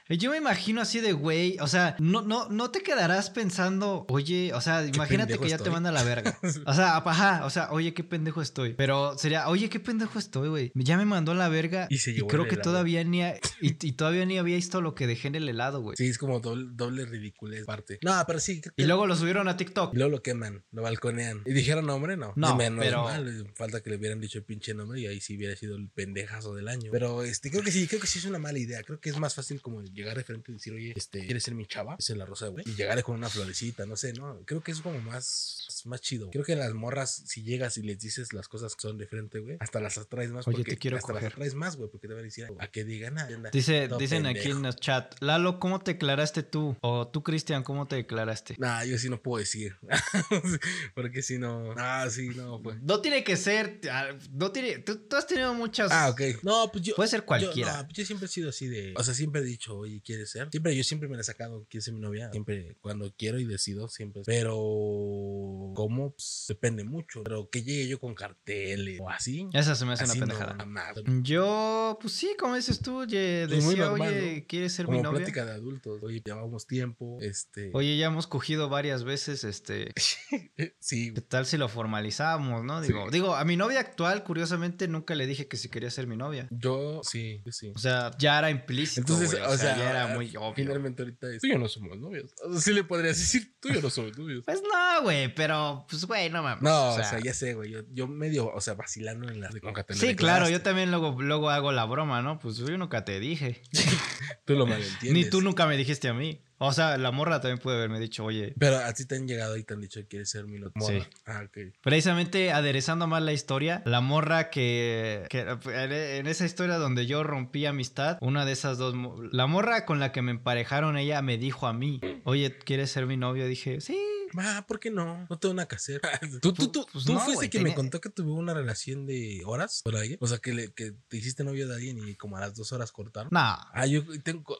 yo me imagino así de güey, o sea, no, no, no te quedarás pensando, oye, o sea, imagínate que ya te manda a la verga. (laughs) O sea, ajá, o sea, oye, qué pendejo estoy. Pero sería, oye, qué pendejo estoy, güey. Ya me mandó a la verga Y se y llevó creo el que todavía ni, ha- y, y todavía ni había visto lo que dejé en el helado, güey. Sí, es como doble, doble ridiculez parte. No, pero sí. creo Y luego lo subieron a TikTok. Y luego lo queman, lo balconean. ¿Y dijeron nombre? No. No, Dime, es pero- mal, falta que le hubieran dicho el pinche nombre y ahí sí hubiera sido el pendejazo del año. Pero este, creo que sí, creo que sí es una mala idea. Creo que es más fácil como llegar de frente y decir, oye, este, ¿quieres ser mi chava? Es la rosa, güey. Y llegarle con una florecita, no sé, ¿no? Creo que es como más, más chido. Creo que las morras, si llegas y les dices las cosas que son de frente, güey, hasta las atraes más. Oye, porque te quiero hasta coger. las atraes más, güey, porque te van a decir a que digan, ah, anda, Dice, dicen aquí en el chat, Lalo, ¿cómo te declaraste tú? O tú, Cristian, ¿cómo te declaraste? Nah, yo sí no puedo decir. (laughs) porque si no. Ah, sí, no, pues. No tiene que ser, ah, no tiene, tú, tú has tenido muchas... Ah, ok. No, pues yo. Puede ser Yo, cualquiera. no, pues yo siempre he sido así de. O sea, siempre he dicho, oye, ¿quieres ser? Siempre, yo siempre me la he sacado, ¿quieres ser mi novia? Siempre, cuando quiero y decido, siempre. Pero, ¿cómo? Pues, depende mucho. Pero que llegue yo con carteles o así. Esa se me hace una no, pendejada. jamás. Yo, pues sí, como dices tú, oye, Pues decía, normal, oye, ¿no? ¿quieres ser mi Como novia? plática de adultos. Oye, llevamos tiempo. Este. Oye, ya hemos cogido varias veces, este, (laughs) sí. ¿qué tal si lo formalizamos, no? Digo, digo, a mi novia actual, curiosamente, nunca le dije que si quería ser mi novia. Yo, sí, yo sí. O sea, ya era implícito, Entonces, güey, o, sea, ya era muy obvio. Finalmente ahorita es, tú y yo no somos novios. O sea, sí le podrías decir, tú y yo no somos novios. Pues no, güey, pero, pues, güey, no mames. No, o sea, ya sé, güey. Yo, yo medio, o sea, vacilando en la de con que te lo Sí, claro, yo también luego, luego hago la broma, ¿no? Pues yo nunca te dije. (laughs) Tú lo (laughs) malentiendes. Ni tú nunca me dijiste a mí. O sea, la morra también puede haberme dicho, oye, Pero a ti te han llegado y te han dicho que quieres ser mi morra. Sí. Ah, ok. Precisamente aderezando más la historia, la morra que, que- en esa historia donde yo rompí amistad, una de esas dos, la morra con la que me emparejaron, ella me dijo a mí, oye, ¿quieres ser mi novio? Dije, sí. Ah, ¿por qué no? No tengo nada que hacer. (laughs) ¿Tú, tú, tú, Pues tú no, fuiste que tenía- me contó que tuvo una relación de horas por alguien? O sea, que, le, que te hiciste novio de alguien y como a las dos horas cortaron. Nah. Ah, yo tengo,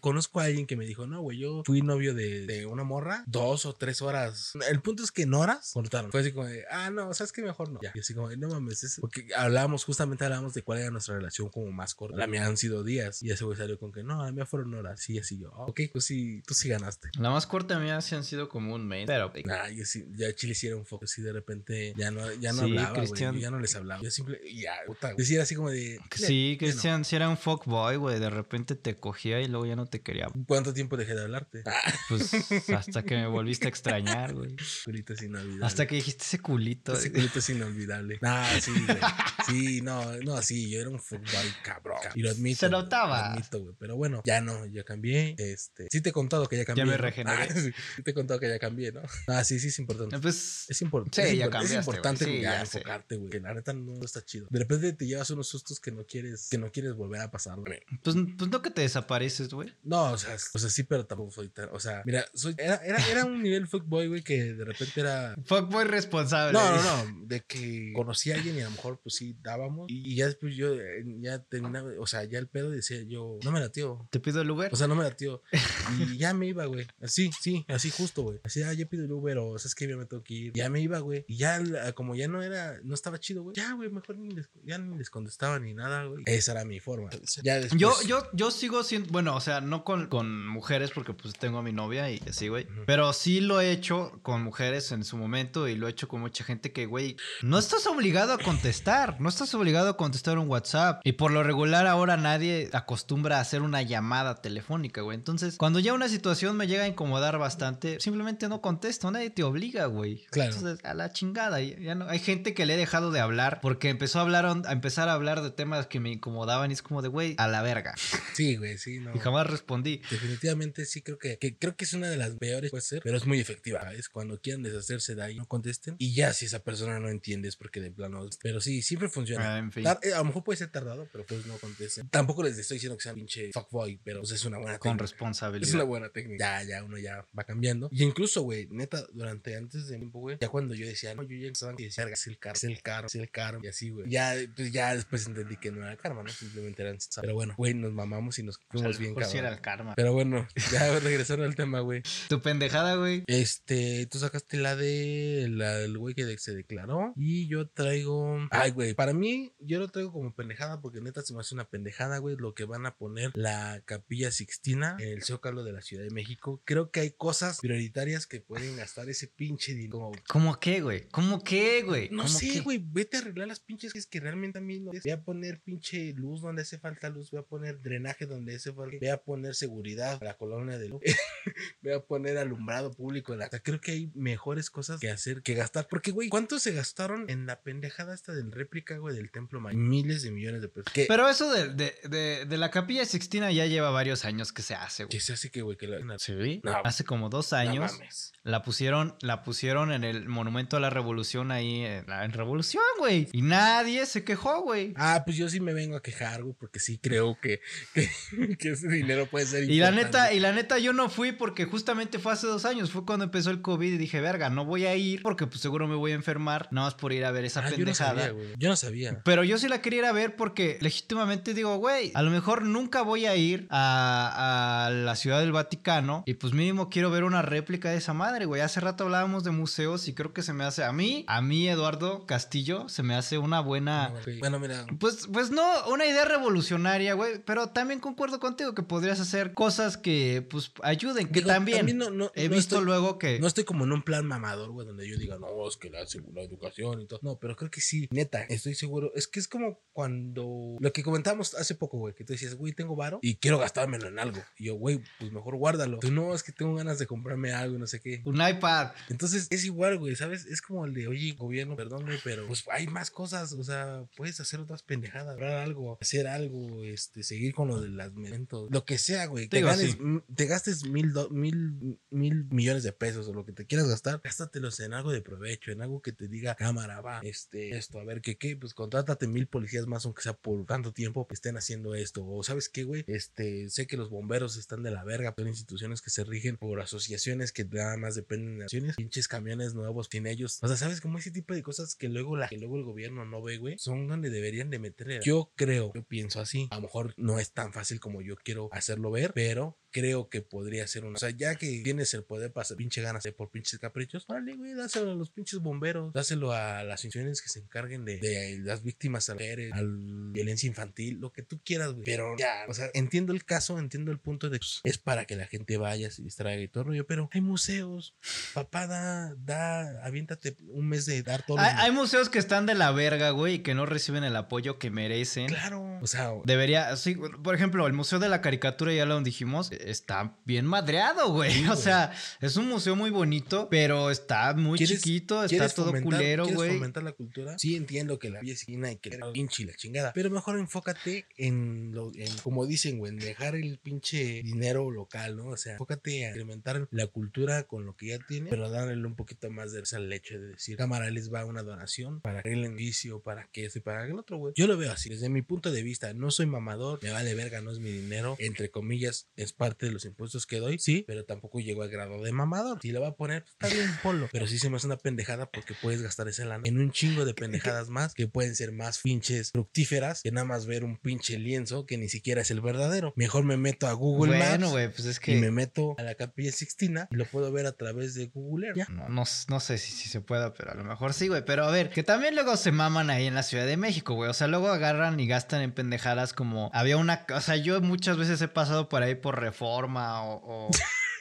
conozco a alguien que me dijo, no, güey, yo fui novio de, de una morra dos o tres horas. El punto es que en horas cortaron. Fue así como de, ah, no, ¿sabes qué? Mejor no. Ya. Y así como, no mames, es porque hablábamos, justamente hablábamos de cuál era nuestra relación como más corta. La mía han sido días. Y ese güey salió con que, no, la mía fueron horas. Sí, así yo, ah, ok, pues sí, tú sí ganaste. La más corta mía sí han sido como un mes, pero... Nah, yo sí, ya Chile hiciera un foco. Sí, de repente ya no, ya no Sí, hablaba. Cristian. Yo ya no les hablaba. Yo simple, ya, puta. Decía así como de, Sí, ya no. Cristian, si era un fuckboy, güey, de repente te cogía y luego ya no te quería. ¿Cuánto tiempo dejé de hablarte? Ah, Pues (laughs) hasta que me volviste a extrañar, güey. culito es inolvidable. Hasta que dijiste ese culito. Ese culito es inolvidable. Nah, (laughs) sí, güey. Sí, no, no, sí, yo era un fútbol cabrón. Y lo admito. Se notaba. Lo admito, güey. Pero bueno, ya no, ya cambié. Este, sí te he contado que ya cambié. me ¿no? regeneré. Ah, (laughs) sí, sí te he contado que ya cambié, ¿no? Ah, sí, sí, es importante. Pues Es, impor- Sí, es, ya impor- es cambiaste, importante güey. Sí, ya ya sé. enfocarte, güey. Que la neta no está chido. De repente te llevas unos sustos que no quieres, que no quieres volver a pasar, güey. Pues, pues no que te desapareces, güey. No, o sea, o sea, sí, pero tampoco soy tan. O sea, mira, soy, era, era, era un nivel fuckboy, güey, que de repente era. Fuckboy responsable. No, no, no, (laughs) de que conocí a alguien y a lo mejor pues sí dábamos y, y ya después yo eh, ya terminaba, o sea, ya el pedo decía yo, no me latió. ¿Te pido el Uber? O sea, no me latió. (laughs) Y ya me iba, güey. Así, sí, así justo, güey. Así, ah, ya pido el Uber o sabes que ya me tengo que ir. Ya me iba, güey. Y ya, la- como ya no era, no estaba chido, güey. Ya, güey, mejor ni les, ya ni les contestaba ni nada, güey. Esa era mi forma. Ya después. Yo, yo, yo sigo siendo, bueno, o sea, no con, con mujeres porque pues tengo a mi novia y así, güey. Pero sí lo he hecho con mujeres en su momento y lo he hecho con mucha gente que, güey, no estás obligado a contestar, no estás obligado a contestar un WhatsApp. Y por lo regular ahora nadie acostumbra a hacer una llamada telefónica, güey. Entonces, cuando ya una situación me llega a incomodar bastante, simplemente no contesto, nadie te obliga, güey. Claro. Entonces, a la chingada. ya- ya no- Hay gente que le he dejado de hablar porque empezó a hablar a empezar a hablar de temas que me incomodaban y es como de, güey, a la verga. Sí, güey, sí, no. Y jamás respondí. Definitivamente sí creo que, que creo que es una de las peores puede ser, pero es muy efectiva, ¿sabes? Cuando quieran deshacerse de ahí, no contesten y ya si esa persona no entiende es porque de plano, pero sí, siempre funciona. Ah, en fin. Tar- eh, a lo mejor puede ser tardado, pero pues no contesten. Tampoco les estoy diciendo que sean pinche fuckboy, pero pues, es una buena Con técnica. responsabilidad. Es una buena técnica. Ya, ya, uno ya va cambiando. Y incluso, güey, neta, durante antes de tiempo, güey, ya cuando yo decía, no, yo ya estaba y decía, "Verga, es el karma, es el karma, es el karma, y así, güey. Ya, pues ya después entendí que no era karma, ¿no? Simplemente eran. Pero bueno, güey, nos mamamos y nos O sea, fuimos a lo bien, sí cabrón. era el karma. Pero bueno, (laughs) ya regresando al tema, güey. Tu pendejada, güey. Este, tú sacaste la de la del güey que se declaró. Y yo traigo. Ay, güey. Para mí, yo lo traigo como pendejada porque neta se me hace una pendejada, güey. Lo que van a poner la Capilla Sixtina en el Zócalo de la Ciudad de México. Creo que hay cosas prioritarias que pueden gastar ese pinche dinero. ¿Cómo qué, güey? ¿Cómo qué, güey? no ¿Cómo sé, güey. Vete a arreglar las pinches que es que realmente a mí no es. Voy a poner pinche luz donde hace falta luz. Voy a poner drenaje donde hace falta. Voy a poner seguridad a la colonia de luz. (laughs) voy a poner alumbrado público. en la- o sea, creo que hay mejores cosas que hacer que gastar. Porque, güey, ¿cuánto se gastaron en la pendejada esta del réplica, güey, del templo mayor? Miles de millones de pesos. Pero eso de, de, de, de la capilla Sixtina ya lleva varios años que se hace, güey. que se hace que, güey, que la. Sí, No. hace como dos años la pusieron, la pusieron en el monumento a la revolución ahí en, la- en revolución, güey. Y nadie se quejó, güey. Ah, pues yo sí me vengo a quejar, güey, porque sí creo que, que, (laughs) que ese dinero puede ser Y la neta, y la neta yo no fui porque justamente fue hace dos años, fue cuando empezó el COVID y dije, verga, no voy a ir porque pues seguro me voy a enfermar, nada más por ir a ver esa Ah, yo no pendejada. sabía. Yo no sabía. Pero yo sí la quería ir a ver porque legítimamente digo, güey, a lo mejor nunca voy a ir a, a la ciudad del Vaticano y pues mínimo quiero ver una réplica de esa madre, güey. Hace rato hablábamos de museos y creo que se me hace, a mí, a mí Eduardo Castillo, se me hace una buena... Ok. Bueno, mira, Pues, pues no, una idea revolucionaria, güey, pero también concuerdo contigo que podrías hacer cosas que pues ayuden, que Digo, también no- no- he no visto estoy- luego que... No estoy como en un plan mamador, güey, donde yo diga, no, es que la, la educación y todo. No, pero creo que sí, neta, estoy seguro. Es que es como cuando lo que comentamos hace poco, güey, que tú decías, güey, tengo varo y quiero gastármelo en algo. Y yo, güey, pues mejor guárdalo. Tú no, es que tengo ganas de comprarme algo no sé qué. Un iPad. Entonces es igual, güey, ¿sabes? Es como el de, oye, gobierno, perdón, güey, pero pues hay más cosas, o sea, puedes hacer otras pendejadas, comprar algo, hacer algo, este, seguir con lo de las eventos, lo que sea, güey. Te, Digo, ganes, sí. Te gastes mil, do- mil, mil millones de pesos o lo que te quieras gastar, gástatelos en algo de provecho, en algo que te diga, cámara, va, este, esto, a ver, ¿qué, qué? Pues contrátate mil policías más, aunque sea por tanto tiempo, que estén haciendo esto, o ¿sabes qué, güey? Este, sé que los bomberos están de la verga, pero instituciones que se rigen por asociaciones que nada más dependen de naciones, pinches camiones nuevos sin ellos. O sea, ¿sabes? Como ese tipo de cosas que luego la que luego el gobierno no ve, güey, son donde deberían de meterle. Yo creo, yo pienso así. A lo mejor no es tan fácil como yo quiero hacerlo ver, pero creo que podría ser una. O sea, ya que tienes el poder para hacer pinche ganas de por pinches caprichos, vale, güey, dáselo a los pinches bomberos, dáselo a las instituciones que se encarguen de, de las víctimas a mujeres, a la violencia infantil, lo que tú quieras, güey. Pero ya, o sea, entiendo el caso, entiendo el punto de pues, es para que la gente vaya, se distraiga y todo el rollo, pero hay museos, papá, da, da, aviéntate un mes de dar todo. Hay, hay museos que están de la verga, güey, y que no reciben el apoyo que merecen. Claro, o sea, Debería, sí, por ejemplo, el Museo de la Caricatura, ya lo dijimos, está bien madreado, güey. Sí, (laughs) o sea, es un museo muy bonito, pero está muy ¿Quieres- chiquito, está ¿Quieres todo fomentar- culero, ¿quieres güey. fomentar la cultura? Sí, entiendo que la vía esquina y que era pinche y la chingada. Pero mejor enfócate en, lo, en como dicen, güey, en dejar el pinche dinero local, ¿no? O sea, enfócate a incrementar la cultura con lo que ya tiene, pero darle un poquito más de al hecho de decir, cámara, les va una donación para el envicio, para que eso y para el otro, güey. Yo lo veo así, desde mi punto de vista, no soy mamador, me vale verga, no es mi dinero, entre comillas, es parte de los impuestos que doy, sí, pero tampoco llego al grado de mamador. Si lo va a poner, pues, está bien, (laughs) polo. Pero sí se me hace una pendejada porque puedes gastar esa lana en un chingo de pendejadas más que pueden ser más pinches fructíferas que nada más ver un pinche lienzo que ni siquiera es el verdadero. Mejor me meto a Google Bueno, Maps güey, pues es y que me meto a la Capilla Sixtina y lo puedo ver a través de Google Earth. No, no, no sé si, si se pueda, pero a lo mejor sí, güey. Pero a ver, que también luego se maman ahí en la Ciudad de México, güey. O sea, luego agarran y gastan en pendejadas como había una, o sea, yo muchas veces he pasado por ahí por reforma o, o,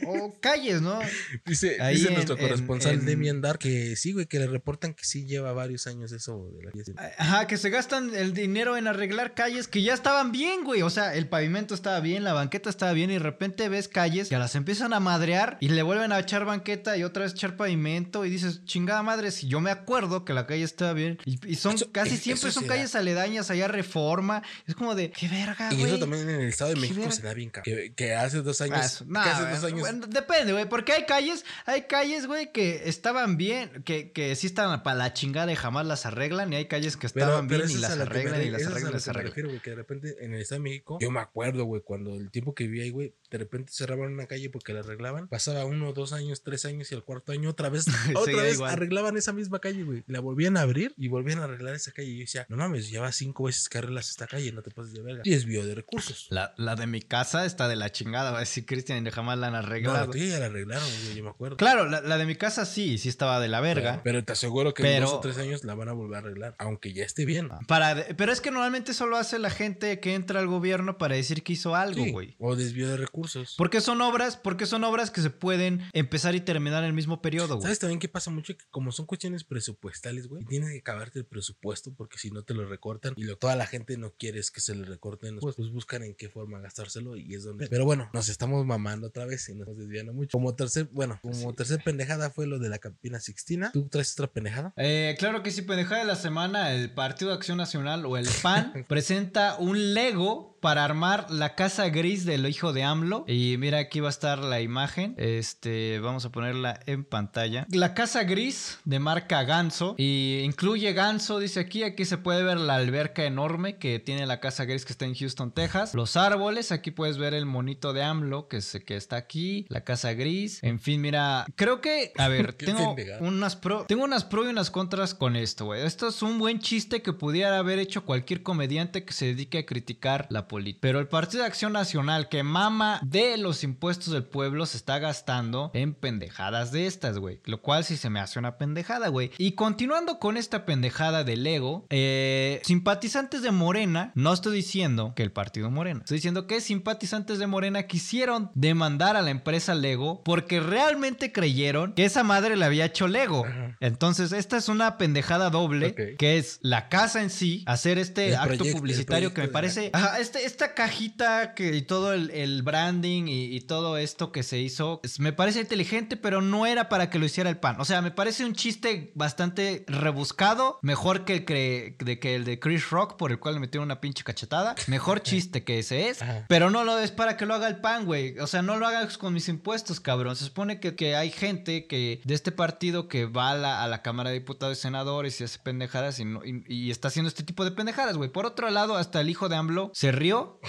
o calles, ¿no? Dice, Ahí dice en- nuestro corresponsal en- Demian Dar que sí, güey, que le reportan que sí lleva varios años eso de la. Ajá, que se gastan el dinero en arreglar calles que ya estaban bien, güey. O sea, el pavimento estaba bien, la banqueta estaba bien y de repente ves calles que las empiezan a madrear y le vuelven a echar banqueta y otra vez echar pavimento y dices, chingada madre, si yo me acuerdo que la calle estaba bien y, y son Eso- casi siempre son se da. calles aledañas allá Reforma. Es como de, qué verga, Y güey. eso también en el Estado de México verga. se da bien cabrón. Que, que hace dos años. Ah, eso- que no, hace güey, dos años. Depende, güey, porque hay calles, hay calles, güey, que estaban bien, que, que sí estaban para la chingada y jamás las arreglan, y hay calles que estaban bien y las me arreglan y las arreglan y las arreglan. que de repente en el Estado de México, yo me acuerdo, güey, cuando el tiempo que viví ahí, güey, de repente cerraban una calle porque la arreglaban, pasaba uno, dos años, tres años y al cuarto año otra vez, (laughs) otra vez igual. arreglaban esa misma calle, güey, la volvían a abrir y volvían a arreglar esa calle y yo decía, no mames, lleva cinco veces que arreglas esta calle, no te pases de verga. Y desvío de recursos. La, la de mi casa está de la chingada, va a decir Cristian, y jamás la han No, la arreglado. ya la arreglaron, güey, yo me acuerdo. claro, la, la de mi casa sí, sí estaba de la verga. Pero, pero te aseguro que en dos o tres años la van a volver a arreglar, aunque ya esté bien. Para, pero es que normalmente solo hace la gente que entra al gobierno para decir que hizo algo, Sí, güey. o desvío de recursos. Porque son obras, porque son obras que se pueden empezar y terminar en el mismo periodo, güey. ¿Sabes también qué pasa mucho? Que como son cuestiones presupuestales, güey, tienes que acabarte el presupuesto porque si no te lo recortan y lo, toda la gente no quiere es que se le recorten, pues, pues buscan en qué forma gastárselo y es donde... Pero bueno, nos estamos mamando otra vez y nos desviando mucho. Como tercer, bueno, como tercer pendejada fue lo de la Capina Sixtina. ¿Tú traes otra pendejada? Eh, claro que sí, pendejada de la semana, el Partido de Acción Nacional o el PAN (laughs) presenta un Lego para armar la casa gris del hijo de AMLO. Y mira, aquí va a estar la imagen. Este, vamos a ponerla en pantalla. La casa gris de marca Ganso. Y incluye Ganso, dice aquí. Aquí se puede ver la alberca enorme que tiene la casa gris que está en Houston, Texas. Los árboles, aquí puedes ver el monito de AMLO que, se, que está aquí. La casa gris. En fin, mira, creo que, a ver, (laughs) tengo unas pro, tengo unas pro y unas contras con esto, güey. Esto es un buen chiste que pudiera haber hecho cualquier comediante que se dedique a criticar la política. Pero el Partido de Acción Nacional que mama de los impuestos del pueblo se está gastando en pendejadas de estas, güey. Lo cual sí se me hace una pendejada, güey. Y continuando con esta pendejada del ego, eh, simpatizantes de Morena, no estoy diciendo que el partido Morena, estoy diciendo que simpatizantes de Morena quisieron demandar a la empresa Lego porque realmente creyeron que esa madre le había hecho Lego. Entonces, esta es una pendejada doble, que es la casa en sí, hacer este El acto proyecto- publicitario que me parece... Ajá, este, esta cajita que, y todo el, el branding y, y todo esto que se hizo, es- me parece inteligente, pero no era para que lo hiciera el pan. O sea, me parece un chiste bastante rebuscado, mejor que el, que, de, que el de Chris Rock, por el cual le metieron una pinche cachetada. Mejor (laughs) chiste que ese es, Ajá. pero no lo es para que lo haga el pan, güey. O sea, no lo hagas con mis impuestos, cabrón. Se supone que, que hay gente que de este partido que va a la, a la Cámara de Diputados y Senadores y hace pendejadas y, no- y- y está haciendo este tipo de pendejadas, güey. Por otro lado, hasta el hijo de AMLO se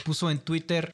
puso en Twitter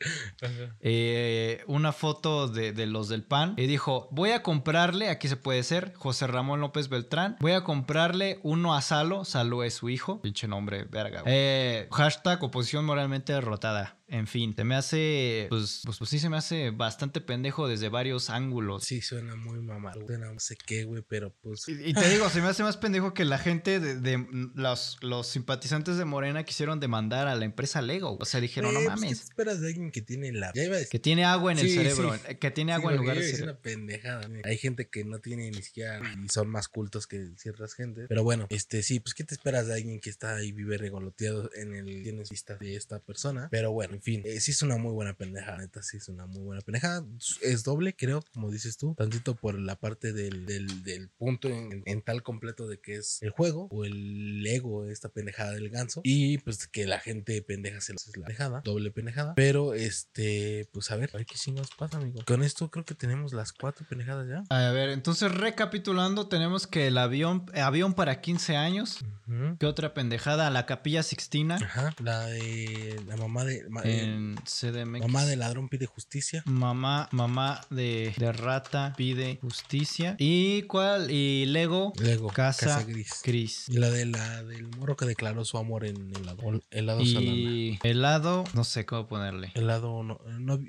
eh, una foto de, de los del PAN y dijo, voy a comprarle, aquí se puede ser, José Ramón López Beltrán, voy a comprarle uno a Salo, Salo es su hijo, pinche nombre, verga. Eh, hashtag oposición moralmente derrotada. En fin, se me hace, pues, pues, pues sí se me hace bastante pendejo desde varios ángulos. Sí, suena muy mamado. Suena no sé qué, güey, pero pues... Y, y te digo, se me hace más pendejo que la gente de, de- los, los simpatizantes de Morena quisieron demandar a la empresa Lego. O sea, dijeron, Güey, no pues, ¿qué mames. te esperas de alguien que tiene la... Ya iba a decir... Que tiene agua en el Sí, cerebro, sí. eh, que tiene Sí, agua en porque lugar de cerebro. una pendejada. ¿no? Hay gente que no tiene ni siquiera y son más cultos que ciertas gentes. Pero bueno, este sí, pues ¿qué te esperas de alguien que está ahí vive regoloteado en el tienes vista de esta persona? Pero bueno, en fin, eh, sí es una muy buena pendejada, neta, sí es una muy buena pendejada. Es doble, creo, como dices tú, tantito por la parte del, del, del punto en, en tal completo de que es el juego o el ego, esta pendejada del ganso. Y pues que la gente pendeja se lo hace la pendejada, doble pendejada. Pero este, pues a ver, a ver qué chingados pasa, amigo. Con esto creo que tenemos las cuatro pendejadas ya. A ver, entonces recapitulando, tenemos que el avión, eh, avión para 15 años. Ujú. ¿Qué otra pendejada? La capilla Sixtina Ajá, la de la mamá de ma- en CDMX. mamá de ladrón pide justicia. Mamá, mamá de, de rata pide justicia. ¿Y cuál? Y Lego, Luego, Casa, casa, gris. Cris. Y la de la del morro que declaró su amor en helado. o helado. Y helado, no sé cómo ponerle. Helado, no,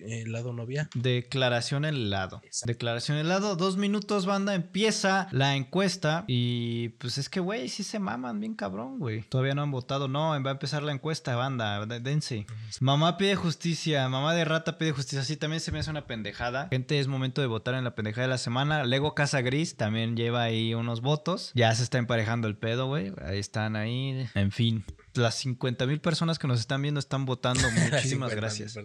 helado novia. Declaración helado. Exacto. Declaración helado. Dos minutos, banda. Empieza la encuesta. Y pues es que, güey, sí se maman bien cabrón, güey. Todavía no han votado. No, va a empezar la encuesta, banda. Dense. Mamá mamá pide justicia, mamá de rata pide justicia. Sí, también se me hace una pendejada. Gente, es momento de votar en la pendejada de la semana. Lego Casa Gris también lleva ahí unos votos. Ya se está emparejando el pedo, güey. Ahí están ahí. En fin, las 50 mil personas que nos están viendo están votando. (laughs) Muchísimas 50, gracias.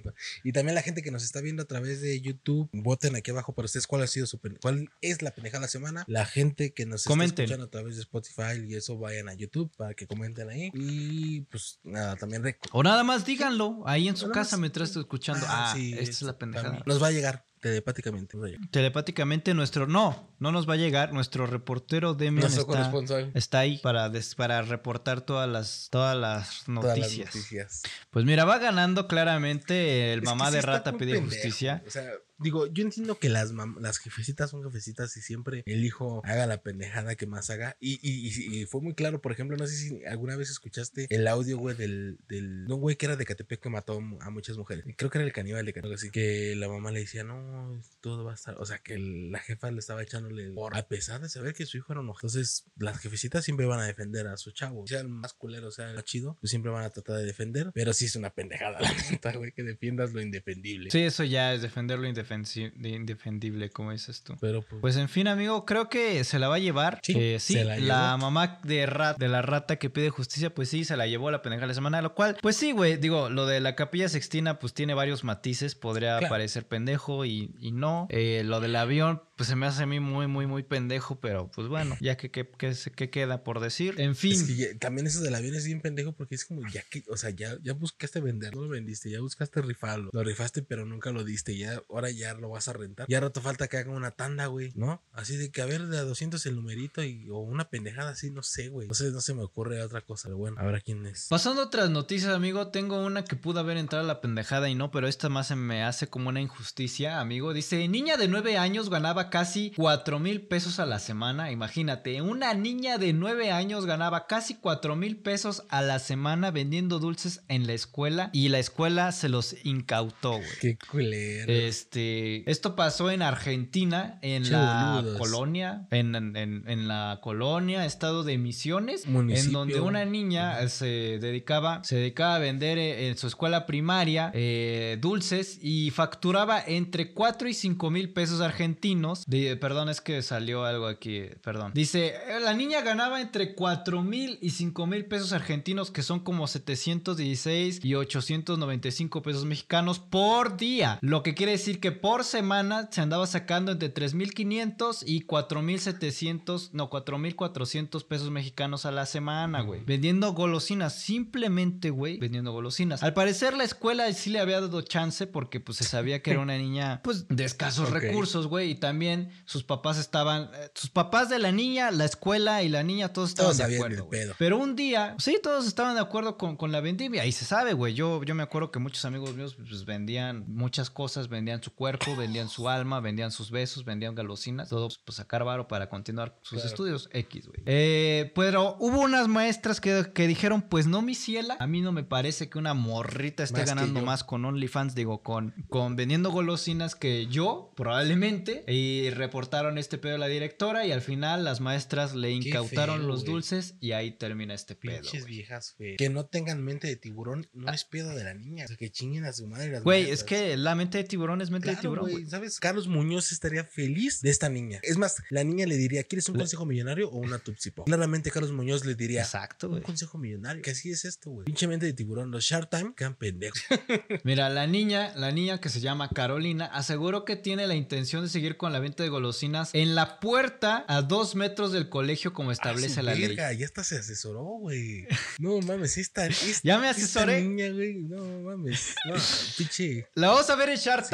Y también la gente que nos está viendo a través de YouTube, voten aquí abajo para ustedes cuál ha sido su cuál es la pendejada de la semana. La gente que nos Comenten. está escuchando a través de Spotify y eso vayan a YouTube para que comenten ahí. Y pues nada, también O nada más díganlo ahí en su nada casa más- mientras estoy escuchando. Ah, sí, esta es la pendejada. Nos va a llegar telepáticamente. Telepáticamente nuestro... No, no nos va a llegar. Nuestro reportero Demian Nuestro está, corresponsal. está ahí para, des- para reportar todas las, todas las Todas las noticias. Pues mira, va ganando claramente el Es mamá de rata pide pendejo, justicia. O sea, digo, yo entiendo que las, las jefecitas son jefecitas y siempre el hijo haga la pendejada que más haga. Y, y, y- y fue muy claro, por ejemplo, no sé si alguna vez escuchaste el audio, güey, del, del no, güey, que era de Catepec que mató a muchas mujeres. Creo que era el caníbal de Catepec, así que la mamá le decía, no, todo va a estar, o sea, que la jefa le estaba echándole por a pesar de saber que su hijo era un. Entonces, las jefecitas siempre van a defender a su chavo, sea el más culero, sea el más chido, pues siempre van a tratar de defender, pero sí es una pendejada, (laughs) la neta, güey, que defiendas lo indefendible. Sí, eso ya es defender lo de indefendible, como dices tú. Pero pues, Pues en fin, amigo, creo que se la va a llevar. Sí, Eh, sí, la mamá de, rat, de la rata que pide justicia, pues sí, se la llevó la pendeja de la semana. Lo cual, pues sí, güey, digo, lo de la capilla sextina, pues tiene varios matices. Podría Claro. parecer pendejo y, y no. Eh, lo del avión, pues se me hace a mí muy, muy, muy pendejo, pero pues bueno, ya que, que, que, que queda por decir. En fin. Es que ya- también eso del avión es bien pendejo porque es como ya que, o sea, ya, ya buscaste vender, no lo vendiste, ya buscaste rifarlo, lo rifaste pero nunca lo diste, ya ahora ya lo vas a rentar. Ya rato falta que hagan una tanda, güey, ¿no? Así de que a ver de a 200 el numerito y o una pendejada así, no sé, güey. No sé, no se me ocurre otra cosa, pero bueno, a ver quién es. Pasando a otras noticias, amigo, tengo una que pudo haber entrado a la pendejada y no, pero esta más se me hace como una injusticia, amigo. Dice, niña de 9 años ganaba casi 4 mil pesos a la semana. Imagínate, una niña de 9 años ganaba casi 4 mil pesos a la semana vendiendo dulces en la escuela y la escuela se los incautó, güey. Qué culero. Este, esto pasó en Argentina, en Che la boludos. colonia, en, en- la colonia, estado de Misiones, en donde una niña se dedicaba, se dedicaba a vender eh, en su escuela primaria eh, dulces y facturaba entre 4 y 5 mil pesos argentinos. De- perdón, es que salió algo aquí, perdón. Dice, eh, la niña ganaba entre 4 mil y 5 mil pesos argentinos, que son como 716 y 895 pesos mexicanos por día. Lo que quiere decir que por semana se andaba sacando entre 3.500 y 4.700, no, 4.400 pesos mexicanos a la semana, güey. Vendiendo golosinas, simplemente, güey, vendiendo golosinas. Al parecer la escuela sí le había dado chance porque pues se sabía que era una niña, (laughs) pues, de escasos Ok. recursos, güey. Y también sus papás estaban, eh, sus papás de la niña, la escuela y la niña, todos estaban Todos de acuerdo. pedo. Pero un día, sí, todos estaban de acuerdo con, con la vendimia. Y se sabe, güey. Yo, yo me acuerdo que muchos amigos míos pues, vendían muchas cosas, vendían su cuerpo, vendían su alma, vendían sus besos, vendían galosinas, todo pues sacar varo para continuar sus Claro. estudios X, güey. Eh, pero hubo unas maestras que, que dijeron, pues no, mi ciela, a mí no me parece que una morrita esté Más ganando más con OnlyFans, digo, con, con vendiendo golosinas que yo, probablemente. Y reportaron este pedo a la directora y al final las maestras le incautaron feo, los dulces y ahí termina este pedo. Pinches viejas. Que no tengan mente de tiburón no es pedo de la niña. O sea, que chinguen a su madre las Güey, es que la mente de tiburón es mente de Claro, tiburón, güey, güey. ¿sabes? Carlos Muñoz estaría feliz de esta niña. Es más, la niña le diría, ¿quieres un Le- consejo millonario o una Tupsipo? Claramente Carlos Muñoz le diría, Exacto, un consejo millonario. Que así es esto, güey. Pinche mente de tiburón. Los Shark Time quedan pendejos. (laughs) Mira, la niña, la niña que se llama Carolina, aseguró que tiene la intención de seguir con la venta de golosinas en la puerta a dos metros del colegio como establece Ah, la ley. verga, Ya hasta se asesoró, güey. No mames, esta, (laughs) esta- Ya me esta asesoré. niña, güey. No mames. No, pinche. La vamos a ver en Shark Sí.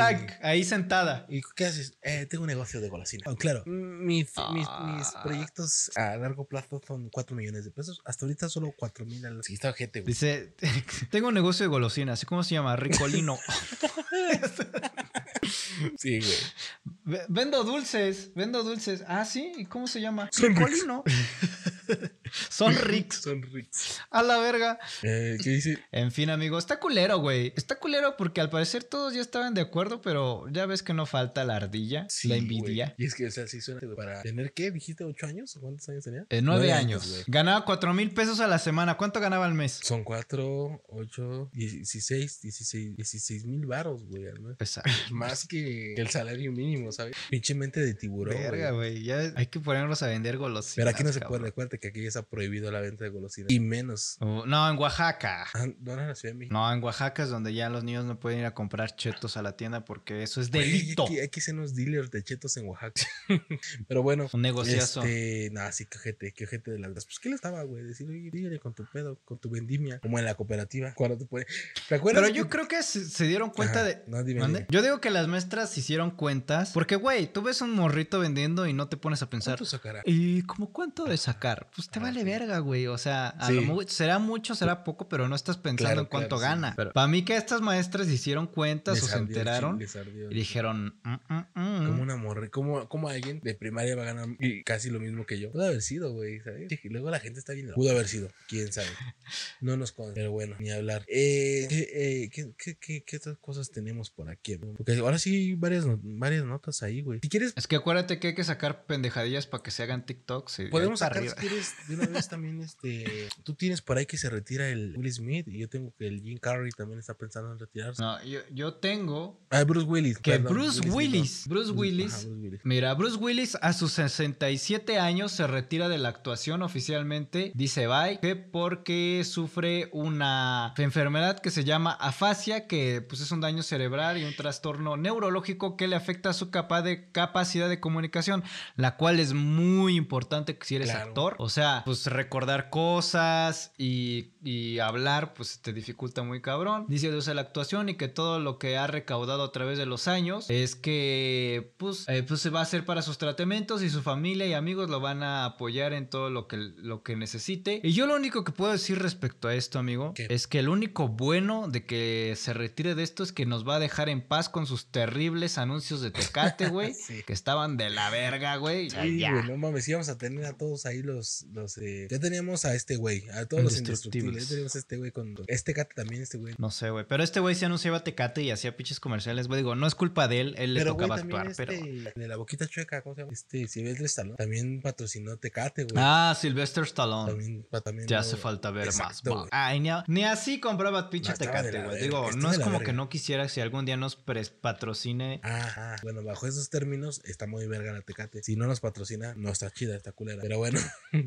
Ahí sentada. ¿Y qué haces? Eh, tengo un negocio de golosina. Oh, claro, mis, mis, mis Ah. proyectos a largo plazo son 4 millones de pesos. Hasta ahorita solo 4 mil al Sí, está ojete, güey. Dice, (laughs) tengo un negocio de golosinas, ¿cómo se llama? Ricolino. (laughs) Sí, güey. V- Vendo dulces, vendo dulces. Ah, sí, ¿y cómo se llama? Ricolino. (laughs) (laughs) Son ricos. Son ricos. A la verga. Eh, ¿Qué dice? En fin, amigo, está culero, güey. Está culero porque al parecer todos ya estaban de acuerdo, pero ya ves que no falta la ardilla, Sí, la envidia. Y es que, o sea, sí suena para tener, ¿qué? ¿Dijiste ocho años? ¿O cuántos años tenía? Eh, nueve años. Ganaba cuatro mil pesos a la semana. ¿Cuánto ganaba al mes? Son cuatro, ocho, dieciséis, dieciséis, dieciséis mil varos, güey. Pesa. (laughs) Más que el salario mínimo, ¿sabes? Pinche mente de tiburón, Verga, güey. Ya hay que ponernos a vender golosinas. Pero aquí no se cabrón. puede, recuerda que aquí ya está prohibido la venta de golosinas. Y menos. Oh, no, en Oaxaca. Ah, no era la Ciudad de México. No, en Oaxaca es donde ya los niños no pueden ir a comprar chetos a la tienda porque eso es delito. Hay que, hay que ser unos dealers de chetos en Oaxaca. (laughs) Pero bueno. Un negociazo. Este, nada, sí, que ojete, que ojete de las Pues, ¿qué le estaba, güey? Decir, oye, dígale con tu pedo, con tu vendimia. Como en la cooperativa. Cuando te pone. ¿Te acuerdas? Pero yo que- creo que se, se dieron cuenta Ajá, de. No, dime, dime. Yo digo que las maestras se hicieron cuentas. Porque, güey, tú ves un morrito vendiendo y no te pones a pensar. ¿Cuánto sacará? ¿Y cómo cuánto de sacar? Pues te Ah, vale sí. verga, güey. O sea, a Sí. lo mu- será mucho, será poco, pero no estás pensando Claro, en cuánto claro, sí. gana. Pero para mí que estas maestras hicieron cuentas Les o se ardió enteraron ardió y dijeron, "Mm, mm, mm". Como una morra, como, como alguien de primaria va a ganar casi lo mismo que yo. Pudo haber sido, güey, ¿sabes? Y luego la gente está bien. Pudo haber sido, quién sabe. (laughs) No nos consta, pero bueno, ni hablar. Eh, ¿qué, eh, ¿qué, qué, qué, qué otras cosas tenemos por aquí? Porque ahora sí hay varias, varias notas ahí, güey. Si quieres, Es que acuérdate que hay que sacar pendejadillas para que se hagan TikToks. podemos para sacar, si arriba. De una vez también, este... Tú tienes por ahí que se retira el Will Smith y yo tengo que el Jim Carrey también está pensando en retirarse. No, yo, yo tengo Ah, Bruce Willis. que perdón, Bruce no. Willis, Bruce Willis, Ajá, Bruce Willis. mira, Bruce Willis a sus 67 años se retira de la actuación oficialmente, dice bye, que porque sufre una enfermedad que se llama afasia, que pues es un daño cerebral y un trastorno neurológico que le afecta su capa de capacidad de comunicación, la cual es muy importante si eres Claro. actor, o sea, pues recordar cosas y, y hablar, pues te dificulta muy cabrón. Dice usar la actuación y que todo lo que ha recaudado a través de los años es que pues, eh, pues se va a hacer para sus tratamientos y su familia y amigos lo van a apoyar en todo lo que, lo que necesite. Y yo lo único que puedo decir respecto a esto, amigo, ¿Qué? es que el único bueno de que se retire de esto es que nos va a dejar en paz con sus terribles anuncios de Tecate, (laughs) güey, Sí. que estaban de la verga, güey. Sí, ya. güey, no mames, íbamos a tener a todos ahí los, los eh, ya teníamos a este güey, a todos los Indestructibles. Ya a este güey con, este también, este güey. No sé, güey. Pero este güey se anunciaba Tecate y hacía pinches comerciales, güey. Digo, no es culpa de él, él le Pero tocaba también actuar, este, pero. de la boquita chueca, ¿cómo se llama? Este, Silvestre Stallone, también patrocinó Tecate, güey. Ah, Sylvester Stallone. También, también no- hace falta ver más. Exacto. Ay, ni, a- ni así compraba pinche No, Tecate, güey. Digo, no es como verga. que no quisiera si algún día nos patrocine. Ajá, bueno, bajo esos términos está muy verga la Tecate. Si no nos patrocina, no está chida, está culera. Pero bueno,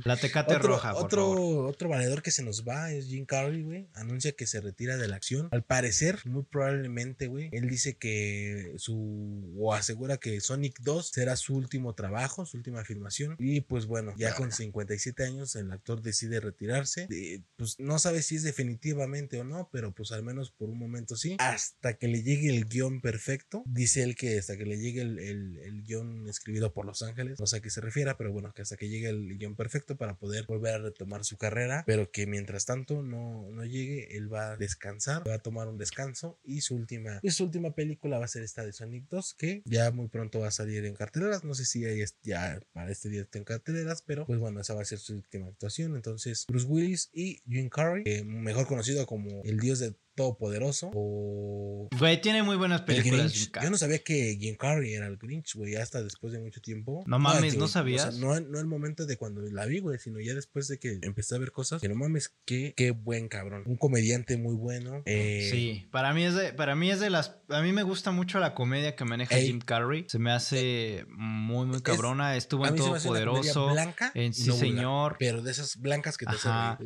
La Tecate (laughs) otro, roja, por otro, favor. otro valedor que se nos va es Jim Carrey, güey. Anuncia que se retira de la acción. Al parecer, muy probablemente, güey. Él dice que su. o asegura que Sonic 2 será su último trabajo, su última filmación. Y pues bueno, ya con 57 años, el actor decide retirarse. Eh, pues no sabe si es definitivamente o no, pero pues al menos por un momento sí. Hasta que le llegue el guion perfecto. Dice él que hasta que le llegue el, el- el guion escribido por Los Ángeles. No sé a qué se refiera, pero bueno, que hasta que llegue el guion perfecto para poder volver a retomar su carrera. Pero que mientras tanto no, llegue, él va a descansar, va a tomar un descanso. Y su última, y su última película va a ser esta de Sonic 2, que ya muy pronto va a salir en carteleras. No sé si ya, ya para este día está en carteleras, pero pues bueno, esa va a ser su última actuación. Entonces, Bruce Willis y Jim Carrey, eh, mejor conocido como el dios de Todopoderoso o Güey, tiene muy buenas el películas. Grinch. Yo no sabía que Jim Carrey era el Grinch, güey, hasta después de mucho tiempo. No mames, ¿no o sea, sabías? no, no el momento de cuando la vi, güey, sino ya después de que empecé a ver cosas. Que no mames, qué, qué buen cabrón. Un comediante muy bueno. Eh, Sí, para mí es de, para mí es de las, a mí me gusta mucho la comedia que maneja Ey. Jim Carrey. Se me hace muy, muy Es- cabrona. Estuvo a en Todopoderoso. blanca En Sí, no señor. Pero de esas blancas que te hacen ah,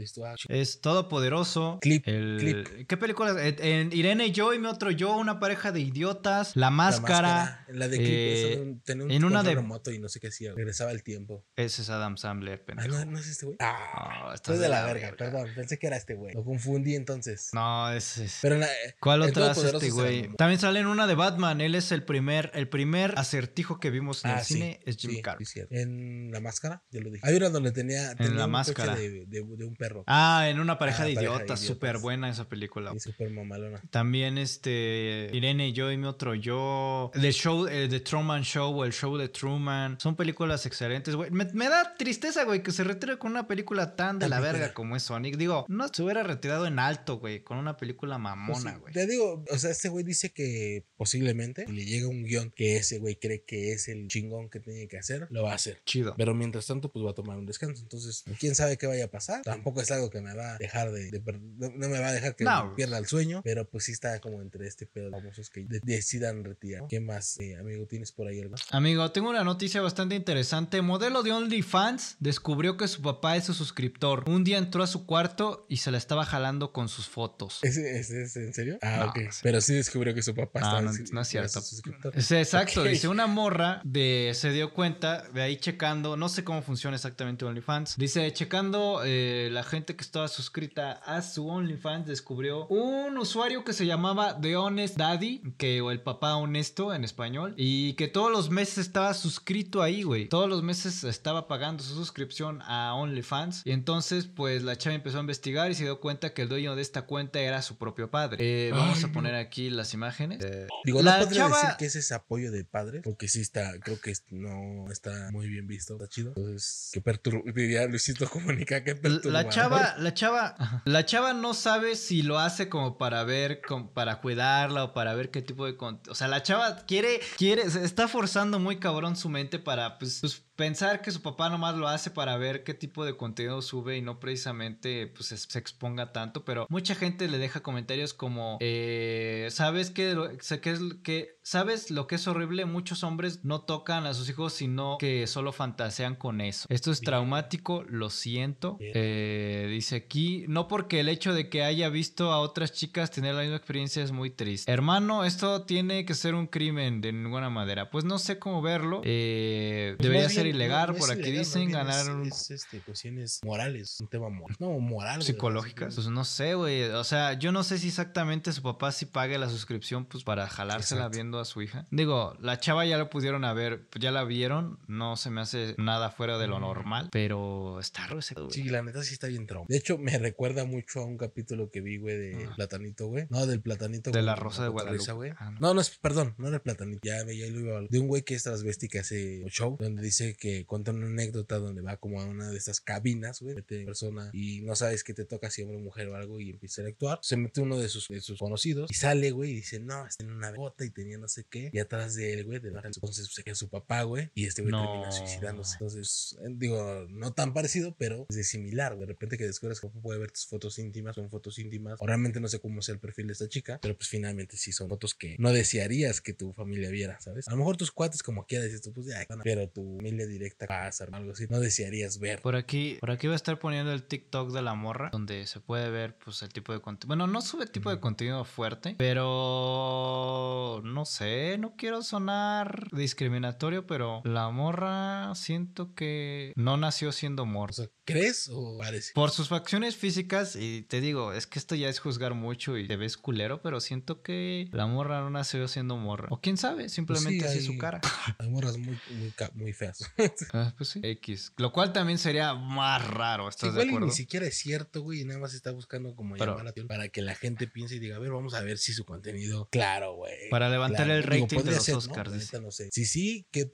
Es todopoderoso. Clip, El- clip. ¿Qué películas? En, en Irene y yo y mi otro yo, una pareja de idiotas. La La máscara. La de clip, eh, de tenía un en una de- remoto y no sé qué hacía. Regresaba el tiempo. Ese es Adam Sandler, Ah, pendejo. no, no es este güey. Ah, No, estás estoy de la verga, perdón. Pensé que era este güey. Lo confundí entonces. No, ese es. Pero en la- ¿Cuál el otra hace este la güey? También sale en una de Batman. Él es el primer, el primer acertijo que vimos en Ah, el sí, cine. Es Jim sí, Carrey. sí. En la máscara, ya lo dije. Hay una donde tenía, tenía la un coche máscara. De, de- de un perro. Ah, en una pareja Ah, de pareja de idiotas. idiotas. Súper buena esa película. Súper mamalona. También este Irene y yo y mi otro yo. The Show, eh, The Truman Show o el Show de Truman. Son películas excelentes, güey. Me, me da tristeza, güey, que se retire con una película tan de la verga como es Sonic. Digo, no se hubiera retirado en alto, güey, con una película Pues mamona, güey. Te digo, o sea, este güey dice que posiblemente si le llega un guion que ese güey cree que es el chingón que tiene que hacer, lo va a hacer. Chido. Pero mientras tanto, pues va a tomar un descanso. Entonces, quién sabe qué vaya a pasar. Tampoco es algo que me va a dejar de. de no, no me va a dejar que No. pierda el sueño. Pero pues sí está como entre este pedo de famosos que de- decidan retirar. ¿Qué más, eh, amigo? ¿Tienes por ahí algo? Amigo, tengo una noticia bastante interesante. Modelo de OnlyFans descubrió que su papá es su suscriptor. Un día entró a su cuarto y se la estaba jalando con sus fotos. ¿Ese, ese es en serio? Ah, No, ok. sí. Pero sí descubrió que su papá Ah, estaba no, no es cierto. su suscriptor. Exacto, dice una morra de se dio cuenta de ahí checando, no sé cómo funciona exactamente OnlyFans. Dice checando eh, la gente que estaba suscrita a su OnlyFans descubrió un usuario que se llamaba The Honest Daddy, que o el papá honesto en español y que todos los meses estaba suscrito ahí, güey. Todos los meses estaba pagando su suscripción a OnlyFans y entonces pues la chava empezó a investigar y se dio cuenta que el dueño de esta cuenta era su propio padre. Eh, vamos Ay, a no. poner aquí las imágenes. Eh, Digo, La no chava- decir que ese es apoyo de padres, porque sí está, creo que no está muy bien visto, está chido. Entonces, que perturba, diría Luisito Comunica, que perturba. (laughs) La chava, la chava, la chava no sabe si lo hace como para ver, para cuidarla o para ver qué tipo de, o sea, la chava quiere, quiere, se está forzando muy cabrón su mente para, pues, pues, pensar que su papá nomás lo hace para ver qué tipo de contenido sube y no precisamente, pues, es- se exponga tanto, pero mucha gente le deja comentarios como, eh, sabes que, que es que, sabes lo que es horrible, muchos hombres no tocan a sus hijos sino que solo fantasean con eso. Esto es Bien. traumático, lo siento. Eh, dice aquí, no porque el hecho de que haya visto a otras chicas tener la misma experiencia es muy triste. Hermano, esto tiene que ser un crimen de ninguna manera. Pues no sé cómo verlo. Eh, Pues debería más ser ilegal, no- no por aquí ilegal, dicen, ganar es, este, cuestiones morales, un tema moral. No, moral. Psicológicas. Pues no sé, güey. O sea, yo no sé si exactamente su papá sí pague la suscripción, pues para jalársela Exacto. viendo a su hija. Digo, la chava ya lo pudieron haber, ya la vieron. No se me hace nada fuera de lo normal. Pero está güey. Sí, la neta sí está bien trauma. De hecho, me recuerda mucho a un capítulo que vi, güey, de Ah. Platanito, güey. No, del Platanito. De la Rosa de Guadalupe. güey. Ah, no. No, no es, perdón, no era el platanito. Ya, ya lo iba a De un güey que es transvesti que hace un show, donde dice que cuenta una anécdota donde va como a una de estas cabinas, güey, mete persona y no sabes qué te toca, si hombre o mujer o algo, y empieza a actuar. Se mete uno de sus, de sus conocidos y sale, güey, y dice, no, está en una bota y tenía no sé qué. Y atrás de él, güey, de entonces se queda su papá, güey, y este güey No. termina suicidándose. Entonces, eh, digo, no tan parecido, pero es de similar. güey. De repente que descubres que puede ver tus fotos íntimas, son fotos íntimas. O realmente no sé cómo sea el perfil de esta chica, pero pues finalmente sí son fotos que no desearías que tu familia viera, ¿sabes? A lo mejor tus cuates como quieras, dices tú, pues ya, pero tu familia directa, casa, algo así, no desearías ver. Por aquí, por aquí voy a estar poniendo el TikTok de la morra, donde se puede ver pues el tipo de contenido. Bueno, no sube tipo de contenido fuerte, pero no sé, no quiero sonar discriminatorio, pero la morra siento que no nació siendo O morra. sea, ¿crees o parece? Por sus facciones físicas, y te digo, es que esto ya es juzgar mucho y te ves culero, pero siento que la morra no nació siendo morra. O quién sabe, simplemente Pues sí, así es su hay- cara. (laughs) Hay morras muy, muy, muy feas. (laughs) Ah, pues sí. X. Lo cual también sería más raro, ¿estás de acuerdo? ni siquiera es cierto, güey, y nada más está buscando como Pero- llamar la atención para que la gente piense y diga, a ver, vamos a ver si su contenido. Claro, güey. Para levantar el Digo, rating de podría los ser, ¿no? Oscars, no sé. Sí, sí, que,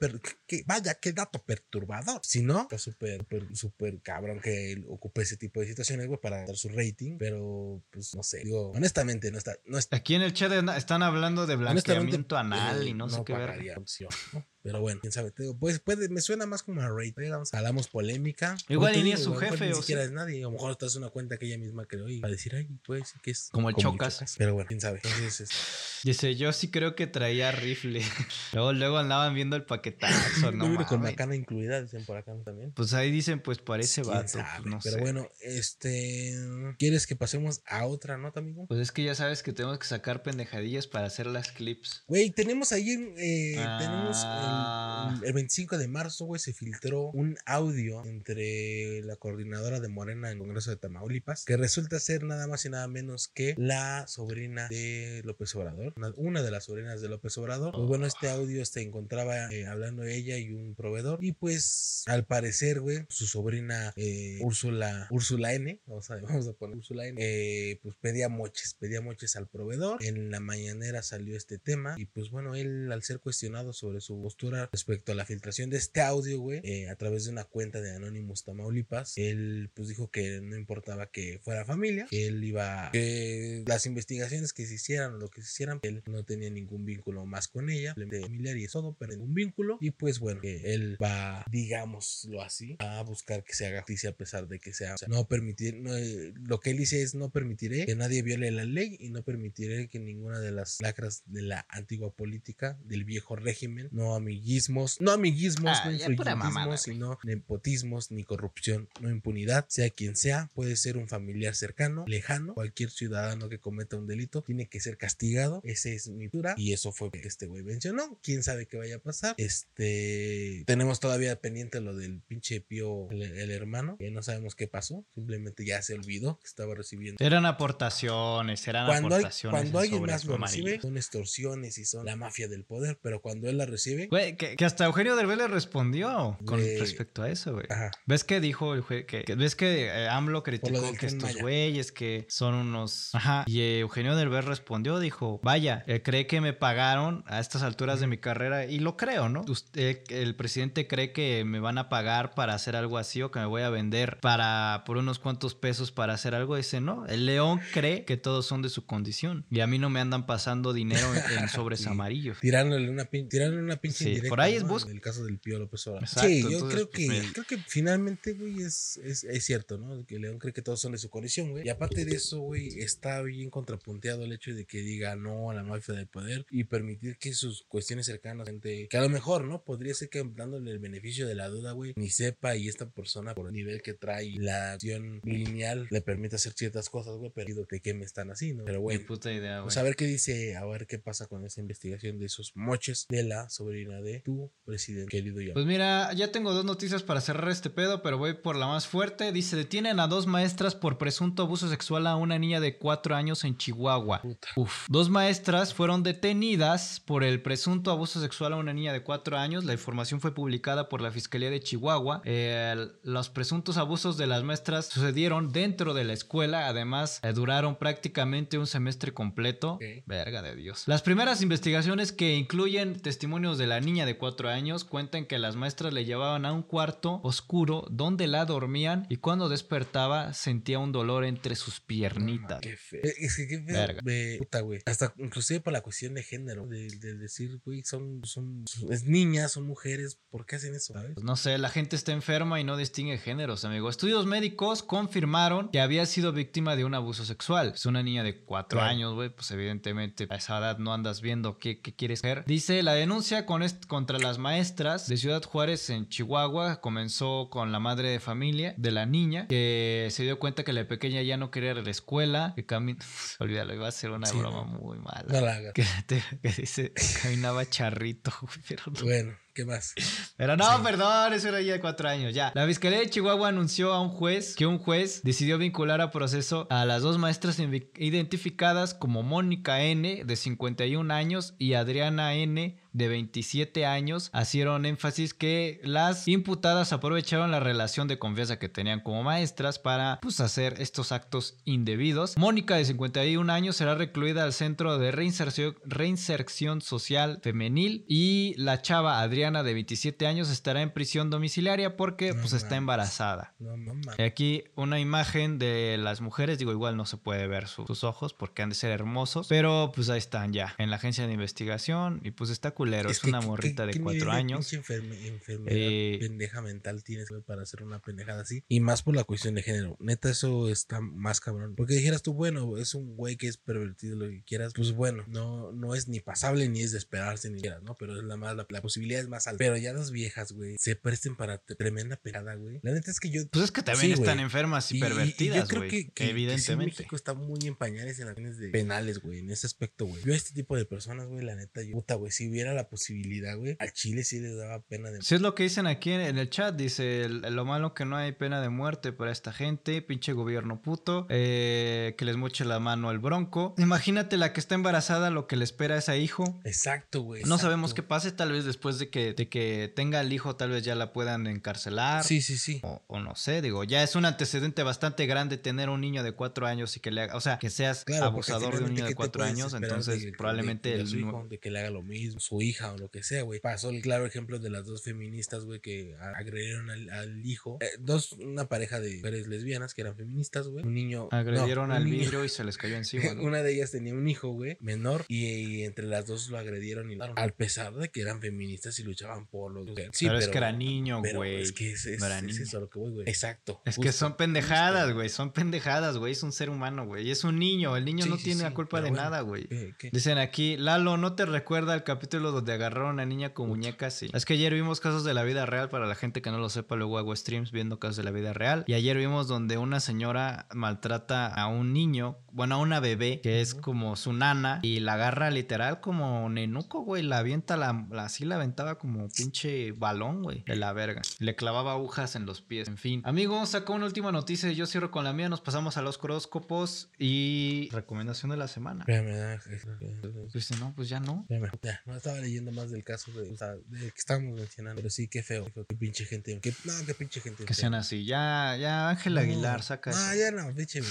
vaya, qué dato perturbador. Si no, está súper, súper, súper cabrón que él ocupe ese tipo de situaciones, güey, para dar su rating, pero pues no sé. Digo, honestamente, no está, no está. Aquí en el chat están hablando de blanqueamiento anal eh, y no, sé qué ver. opción, ¿no? Pero bueno, quién sabe. Te digo, pues puede, me suena más como a Raid. Vamos, hablamos polémica. Igual Como ni es su mejor jefe, Ni o siquiera sí. es nadie. A lo mejor estás es una cuenta que ella misma creó y va a decir, ay, decir que es Como el Chocas. Pero bueno, quién sabe. Entonces, es- Dice, yo sí creo que traía rifle. (laughs) luego, luego andaban viendo el paquetazo, (laughs) no no con macana incluida, dicen por acá también. Pues ahí dicen, pues parece Quién vato. sabe, pues, no Pero sé. bueno, este. ¿Quieres que pasemos a otra nota, amigo? Pues es que ya sabes que tenemos que sacar pendejadillas para hacer las clips. Güey, tenemos ahí, eh, Ah, tenemos Ah. El, el 25 de marzo, güey, se filtró un audio entre la coordinadora de Morena en el Congreso de Tamaulipas, que resulta ser nada más y nada menos que la sobrina de López Obrador, una, una de las sobrinas de López Obrador. Pues bueno, este audio se encontraba eh, hablando ella y un proveedor, y pues al parecer, güey, su sobrina eh, Úrsula, Úrsula N, vamos a, (laughs) vamos a poner Úrsula N, eh, pues pedía moches, pedía moches al proveedor. En la mañanera salió este tema, y pues bueno, él al ser cuestionado sobre su postura respecto a la filtración de este audio, güey, eh, a través de una cuenta de Anonymous Tamaulipas, él pues dijo que no importaba que fuera familia, que él iba, que las investigaciones que se hicieran o lo que se hicieran, él no tenía ningún vínculo más con ella, de familiar y todo, pero ningún vínculo, y pues bueno, él va, digámoslo así, a buscar que se haga justicia a pesar de que sea, o sea, no permitir, no, eh, lo que él dice es no permitiré que nadie viole la ley y no permitiré que ninguna de las lacras de la antigua política, del viejo régimen, no amiguismos, no amiguismos, Ah, no güey. sino nepotismos, ni corrupción, no impunidad, sea quien sea, puede ser un familiar cercano, lejano, cualquier ciudadano que cometa un delito tiene que ser castigado, esa es mi postura y eso fue lo que este güey mencionó, quién sabe qué vaya a pasar, este, tenemos todavía pendiente lo del pinche Pío, el, el hermano, que no sabemos qué pasó, simplemente ya se olvidó que estaba recibiendo Eran aportaciones, eran cuando, hay- aportaciones. cuando en alguien más lo recibe, son extorsiones y son la mafia del poder, pero cuando él la recibe, Güey, que, que hasta Eugenio Derbez le respondió con respecto a eso, güey. ajá, ¿Ves que dijo el que, que- ves que eh, AMLO criticó que estos güeyes que son unos ajá y eh, Eugenio Derbez respondió dijo vaya eh, cree que me pagaron a estas alturas de mi carrera y lo creo no usted el presidente cree que me van a pagar para hacer algo así o que me voy a vender para por unos cuantos pesos para hacer algo dice no el león cree que todos son de su condición y a mí no me andan pasando dinero en, (laughs) en sobres amarillos tirándole una, pin- tirándole una pinche Sí, por ahí es ¿no? bus- En el caso del Pío López Obrador. Exacto, sí, yo entonces, creo pues, que creo que finalmente, güey, es, es, es cierto, ¿no? Que León cree que todos son de su condición, güey. Y aparte de eso, güey, está bien contrapunteado el hecho de que diga no a la mafia del poder y permitir que sus cuestiones cercanas, gente, que a lo mejor, ¿no? Podría ser que dándole el beneficio de la duda, güey, ni sepa y esta persona por el nivel que trae la acción lineal le permite hacer ciertas cosas, güey, pero ¿de qué me están así, no? Pero, güey, puta idea güey pues a ver qué dice, a ver qué pasa con esa investigación de esos moches de la sobrina de tu presidente, querido ya. Pues mira, ya tengo dos noticias para cerrar este pedo, pero voy por la más fuerte. Dice, detienen a dos maestras por presunto abuso sexual a una niña de cuatro años en Chihuahua. Puta. Uf. Dos maestras fueron detenidas por el presunto abuso sexual a una niña de cuatro años. La información fue publicada por la Fiscalía de Chihuahua. Eh, los presuntos abusos de las maestras sucedieron dentro de la escuela. Además, eh, duraron prácticamente un semestre completo. Ok. Verga de Dios. Las primeras investigaciones que incluyen testimonios de la niña de cuatro años cuentan que las maestras le llevaban a un cuarto oscuro donde la dormían y cuando despertaba sentía un dolor entre sus piernitas. Qué feo. Eh, Es que qué feo. Verga. de- puta, güey. Hasta inclusive por la cuestión de género, de, de decir, güey, son, son, son- es niñas, son mujeres, ¿por qué hacen eso? ¿Sabes? Pues no sé, la gente está enferma y no distingue géneros, amigo. Estudios médicos confirmaron que había sido víctima de un abuso sexual. Es una niña de cuatro Claro. años, güey. Pues evidentemente a esa edad no andas viendo qué, qué quieres hacer. Dice, la denuncia con contra las maestras de Ciudad Juárez en Chihuahua comenzó con la madre de familia de la niña, que se dio cuenta que la pequeña ya no quería ir a la escuela, que camina... (laughs) Olvídalo, iba a ser una Sí, broma no. muy mala. No la hagas. Que, te- que dice, caminaba charrito, (laughs) pero no. Bueno, ¿qué más? Pero no, Sí. perdón, eso era ya de cuatro años, ya. La Fiscalía de Chihuahua anunció a un juez que un juez decidió vincular a proceso a las dos maestras identificadas como Mónica N, de 51 años, y Adriana N, de 27 años, hicieron énfasis que las imputadas aprovecharon la relación de confianza que tenían como maestras para pues, hacer estos actos indebidos. Mónica, de 51 años, será recluida al Centro de Reinserción, Reinserción Social Femenil y la chava Adriana, de 27 años, estará en prisión domiciliaria porque No pues, está embarazada. No, Aquí una imagen de las mujeres, digo, igual no se puede ver su- sus ojos porque han de ser hermosos, pero pues ahí están ya, en la agencia de investigación y pues está culero, es, que, una ¿qué- morrita qué de cuatro años. pinche enferme- enfermedad Eh, pendeja mental tienes para hacer una pendejada así. Y más por la cuestión de género. Neta, eso está más cabrón. Porque dijeras tú, bueno, es un güey que es pervertido, lo que quieras. Pues bueno, no, no es ni pasable ni es de esperarse ni siquiera, ¿no? Pero es la más, la, la posibilidad es más altas. Pero ya las viejas, güey, se presten para tremenda pegada, güey. La neta es que yo. Pues es que también Sí, están enfermas y, y- y- y pervertidas, yo creo que, que- que sí evidentemente. México está muy en pañales en las de penales, güey, en ese aspecto, güey. Yo a este tipo de personas, güey, la neta, yo, puta, güey, si hubiera la posibilidad, güey, al Chile sí les daba pena de. Si es lo que dicen aquí en, el chat, dice lo malo que no hay pena de muerte para esta gente, pinche gobierno puto, eh, que les moche la mano al bronco. Imagínate la que está embarazada, lo que le espera a ese hijo. Exacto, güey. No sabemos qué pase, tal vez después de que, de que tenga el hijo, tal vez ya la puedan encarcelar. Sí, sí, sí. O, o no sé, digo, ya es un antecedente bastante grande tener un niño de cuatro años y que le haga, o sea, que seas Claro, abusador de un niño ¿qué de cuatro años, entonces de- probablemente de, el hijo, de que le haga lo mismo, su hija o lo que sea, güey. Pasó el claro ejemplo de las dos feministas, güey, que agredieron al, al hijo. Eh, dos, una pareja de mujeres lesbianas que eran feministas, güey. Un niño. no, agredieron un al niño- vidrio y se les cayó encima. (laughs) ¿no? Una de ellas tenía un hijo, güey, menor, y, y entre las dos lo agredieron y lo. Al pesar de que eran feministas y luchaban por los. Sí, pero, es que era niño, güey. es que es, es- no es eso a lo que voy, güey. Exacto. Es que son pendejadas, güey. Son pendejadas, güey. Es un ser humano, güey. Y es un niño. El niño Sí, no sí, tiene la culpa de bueno, nada, güey. Dicen aquí, Lalo, ¿no te recuerda el capítulo donde agarraron a una niña con muñecas? Sí. Es que ayer vimos casos de la vida real, para la gente que no lo sepa, luego hago streams viendo casos de la vida real. Y ayer vimos donde una señora maltrata a un niño, bueno, a una bebé, que es como su nana, y la agarra literal como nenuco, güey. La avienta, la, la- así la aventaba como pinche balón, güey, de la verga. Le clavaba agujas en los pies, en fin. Amigos, sacó una última noticia y yo cierro con la mía. Nos pasamos a los horóscopos y recomendación de la semana. Espérame, ah, Dice, no, pues ya no. Ya, no estaba leyendo más del caso de, o sea, de que estábamos mencionando. Pero sí, qué feo. Qué, pinche gente. Qué, no, qué pinche gente. Que sean así. Ya, ya, Ángel Aguilar, No, saca No, eso. ya no, pinche. No,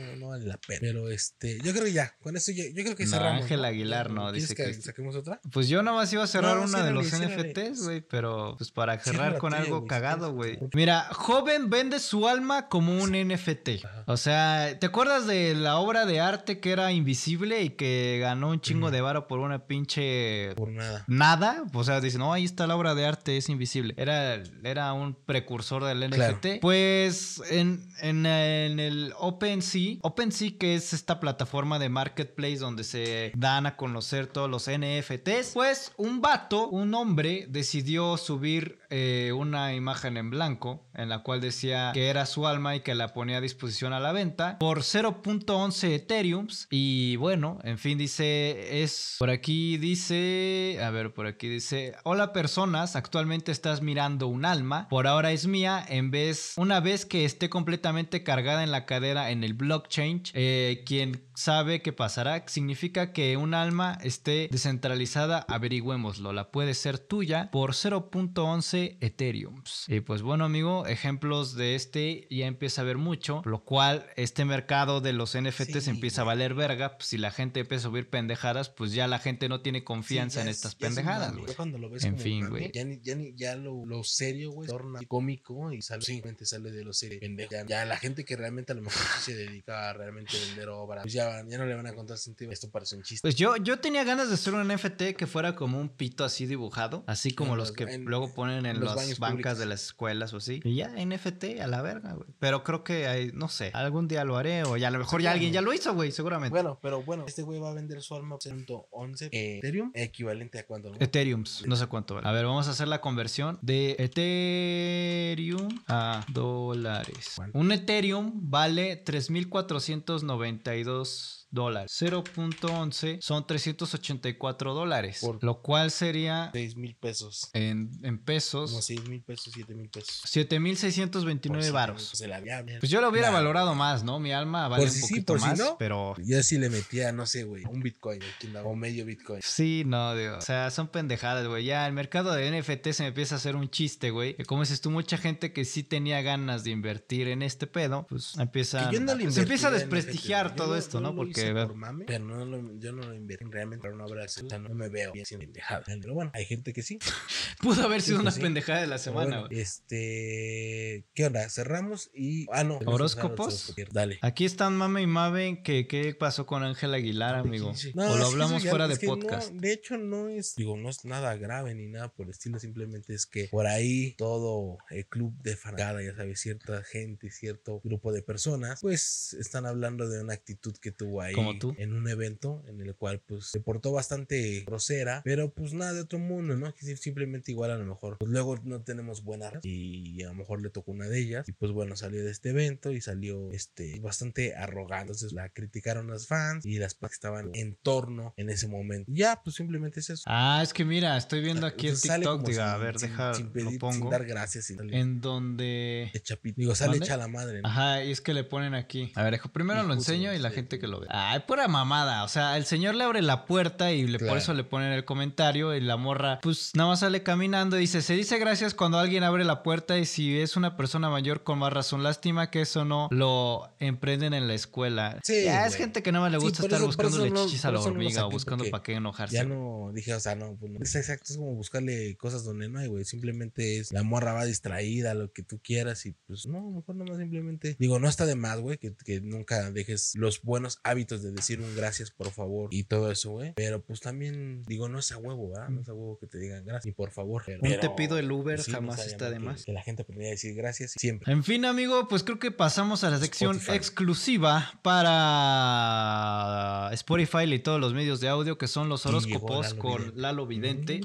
no, no vale la pena. Pero este, yo creo que ya, con eso ya, yo creo que No, cerramos. Ángel Aguilar no, ¿quieres dice que, que- saquemos otra. Pues yo nada más iba a cerrar No, una de los. NFTs, güey, pero pues para cerrar con algo cagado, güey. Mira, joven vende su alma como un NFT. O sea, ¿te acuerdas de la obra de arte que era invisible y que ganó un chingo de varo por una pinche Por nada. nada. O sea, dicen, no, ahí está la obra de arte, es invisible. Era, era un precursor del NFT. Claro. Pues en, en, en el OpenSea, OpenSea que es esta plataforma de marketplace donde se dan a conocer todos los NFTs, pues un vato, un hombre, decidió subir eh, una imagen en blanco en la cual decía que era su alma y que la ponía a disposición a la venta por 0.11 Ethereums. Y bueno, en fin, dice, es por aquí dice, a ver, por aquí dice, hola personas, actualmente estás mirando un alma, por ahora es mía, en vez, una vez que esté completamente cargada en la cadera en el blockchain, eh, quien sabe qué pasará, significa que un alma esté descentralizada, averigüémoslo, la puede ser tuya por 0.11 Ethereums. Y pues bueno amigo, ejemplos de este ya empieza a haber mucho, lo cual este mercado de los NFTs Sí, empieza a valer verga, pues si la gente empieza a subir pendejadas, pues ya la gente no tiene confianza Sí, en es- estas es pendejadas, güey. Ya cuando lo ves En como fin, güey. Ya, ni, ya, ni, ya lo, lo serio, güey, torna cómico y sale, simplemente sale de lo serio. Pendejo. Ya, ya la gente que realmente a lo mejor se dedica a realmente vender obras, pues ya, ya no le van a contar sentido. Esto parece un chiste. Pues yo, yo tenía ganas de hacer un NFT que fuera como un pito así dibujado, así como En los los- que en- luego ponen en las bancas públicos. de las escuelas o así. Y ya, NFT a la verga, güey. Pero creo que, hay, no sé, algún día lo haré o ya a lo mejor ya alguien ya lo hizo, güey, seguramente. Bueno, pero bueno, este güey va a vender su alma por 111 eh, Ethereum, equivalente a cuánto, ¿no? Ethereums, no sé cuánto vale. A ver, vamos a hacer la conversión de Ethereum a dólares. ¿Cuánto? Un Ethereum vale 3.492 dólares. 0.11 son 384 dólares. Por- Lo cual sería 6 mil pesos. en, en Como pesos 6 mil pesos, 7 mil pesos. 7.629 Por varos. si Se la había Pues yo lo hubiera valorado más, ¿no? Mi alma vale Por un si sí, poquito por si más, no. pero... Yo sí le metía, no sé, güey, un Bitcoin, o medio Bitcoin. Sí, no, digo. O sea, son pendejadas, güey. Ya el mercado de NFT se me empieza a hacer un chiste, güey. Como dices tú, mucha gente que sí tenía ganas de invertir en este pedo, pues empieza. No se empieza a desprestigiar NFT, todo esto, ¿no? Porque. Por mame, pero no lo, yo no lo invertí realmente para una obra de arte. O sea, no me veo bien siendo pendejada. Pero bueno, hay gente que sí. (laughs) Pudo haber sido Sí, una sí. pendejada de la semana, bueno, este. ¿Qué onda? Cerramos y. Ah, no. ¿Horóscopos? Dale. Aquí están Mame y Mave. que ¿Qué pasó con Ángel Aguilar, amigo? Sí, sí. o lo hablamos ya- fuera de no, podcast. de hecho, no es. Digo, no es nada grave ni nada por el estilo. Simplemente es que por ahí todo el club de fanaticada, ya sabes, cierta gente, cierto grupo de personas, pues están hablando de una actitud que tuvo ahí Como tú. en un evento en el cual pues se portó bastante grosera, pero pues nada de otro mundo, ¿no? Que si- simplemente igual a lo mejor pues luego no tenemos buenas y a lo mejor le tocó una de ellas y pues bueno, salió de este evento y salió este bastante arrogante. Entonces la criticaron las fans y las que estaban en torno en ese momento. Ya, pues simplemente es eso. Ah, es que mira, estoy viendo aquí el Entonces TikTok. Diga, sin- a ver, sin- deja, sin lo sin pongo. dar gracias, sin En donde. Digo, sale hecha la madre. ¿no? Ajá, y es que le ponen aquí. A ver, dejo, primero Y lo enseño y la gente que lo ve. Ay, pura mamada. O sea, el señor le abre la puerta y le, por eso le ponen el comentario. Y la morra, pues nada más sale caminando y dice: Se dice gracias cuando alguien abre la puerta. Y si es una persona mayor, con más razón. Lástima que eso no lo emprenden en la escuela. Sí, ya es gente que nada más le gusta estar eso- buscándole no- chichis a la no hormiga o buscando para qué enojarse. Ya no, dije, o sea, no, pues no. Es exacto, es como buscarle cosas donde no hay, güey. Simplemente es la morra va distraída, lo que tú quieras, y pues no, mejor nomás simplemente. Digo, no está de más, güey, que, que nunca dejes los buenos hábitos de decir un gracias, por favor, y todo eso, güey. Pero pues también, digo, no es a huevo, ¿verdad? No es a huevo que te digan gracias, y por favor. Pero, Un te pido el Uber pues, sí, no jamás estaría está de que- más. Que la gente a decir gracias siempre. En fin, amigo, pues creo que pasamos a la sección Spotify. exclusiva para Spotify y todos los medios de audio que son los horóscopos Lalo con Vidente. Lalo Vidente.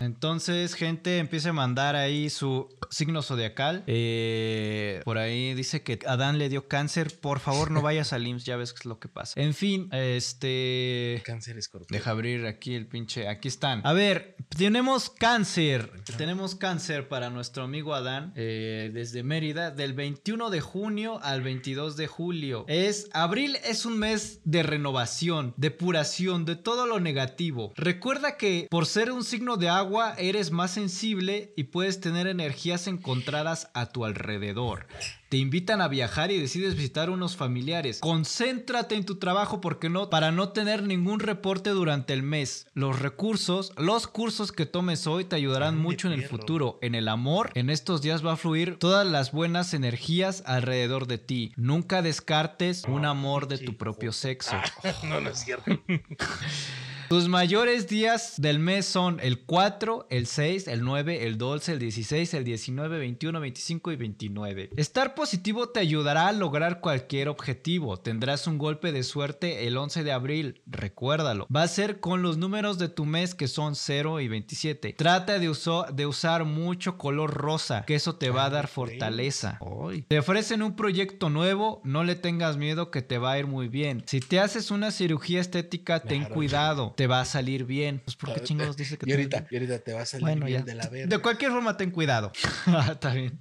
Entonces, gente, empiece a mandar ahí su signo zodiacal. Eh, por ahí dice que Adán le dio cáncer. Por favor, no vayas al IMSS, ya ves qué es lo que pasa. En fin, este. Cáncer escorpión. Deja abrir aquí el pinche. Aquí están. A ver, tenemos cáncer. Tenemos cáncer para nuestro amigo Adán eh, desde Mérida del 21 de junio al 22 de julio. Es abril es un mes de renovación, depuración de todo lo negativo. Recuerda que por ser un signo de agua eres más sensible y puedes tener energías encontradas a tu alrededor. Te invitan a viajar y decides visitar unos familiares. Concéntrate en tu trabajo porque no para no tener ningún reporte durante el mes. Los recursos, los cursos que tomes hoy te ayudarán mucho en el futuro. En el amor, en estos días va a fluir todas las buenas energías alrededor de ti. Nunca descartes un amor de tu propio sexo. (laughs) no, no es cierto. (laughs) Tus mayores días del mes son el 4, el 6, el 9, el 12, el 16, el 19, 21, 25 y 29. Estar positivo te ayudará a lograr cualquier objetivo. Tendrás un golpe de suerte el 11 de abril, recuérdalo. Va a ser con los números de tu mes que son 0 y 27. Trata de, uso- de usar mucho color rosa, que eso te va a dar ok. fortaleza. Te ofrecen un proyecto nuevo, no le tengas miedo que te va a ir muy bien. Si te haces una cirugía estética, ten cuidado, te va a salir bien. Pues ¿por qué (laughs) chingados dice que y te ahorita, y ahorita te va a salir Bueno, bien ya. de la verga. De cualquier forma, ten cuidado. (laughs) Ah, Está bien.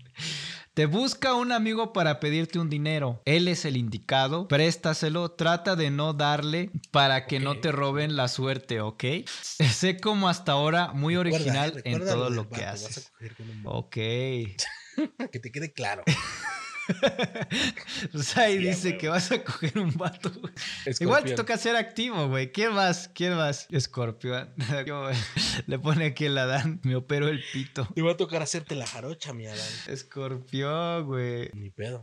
Te busca un amigo para pedirte un dinero. Él es el indicado. Préstaselo. Trata de no darle para que no te roben la suerte, ¿ok? (laughs) Sé como hasta ahora muy Recuerda, original eh, en todo lo que vato, vas a haces. coger con un vato. Ok. Que te quede claro. (laughs) Pues Sí, a dice que vas a coger un vato. Igual te toca ser activo, güey. ¿Quién más? ¿Quién más? Escorpión. (laughs) Le pone aquí el Adán. Me opero el pito. Te va a tocar hacerte la jarocha, mi Adán. Escorpión, güey. Ni pedo.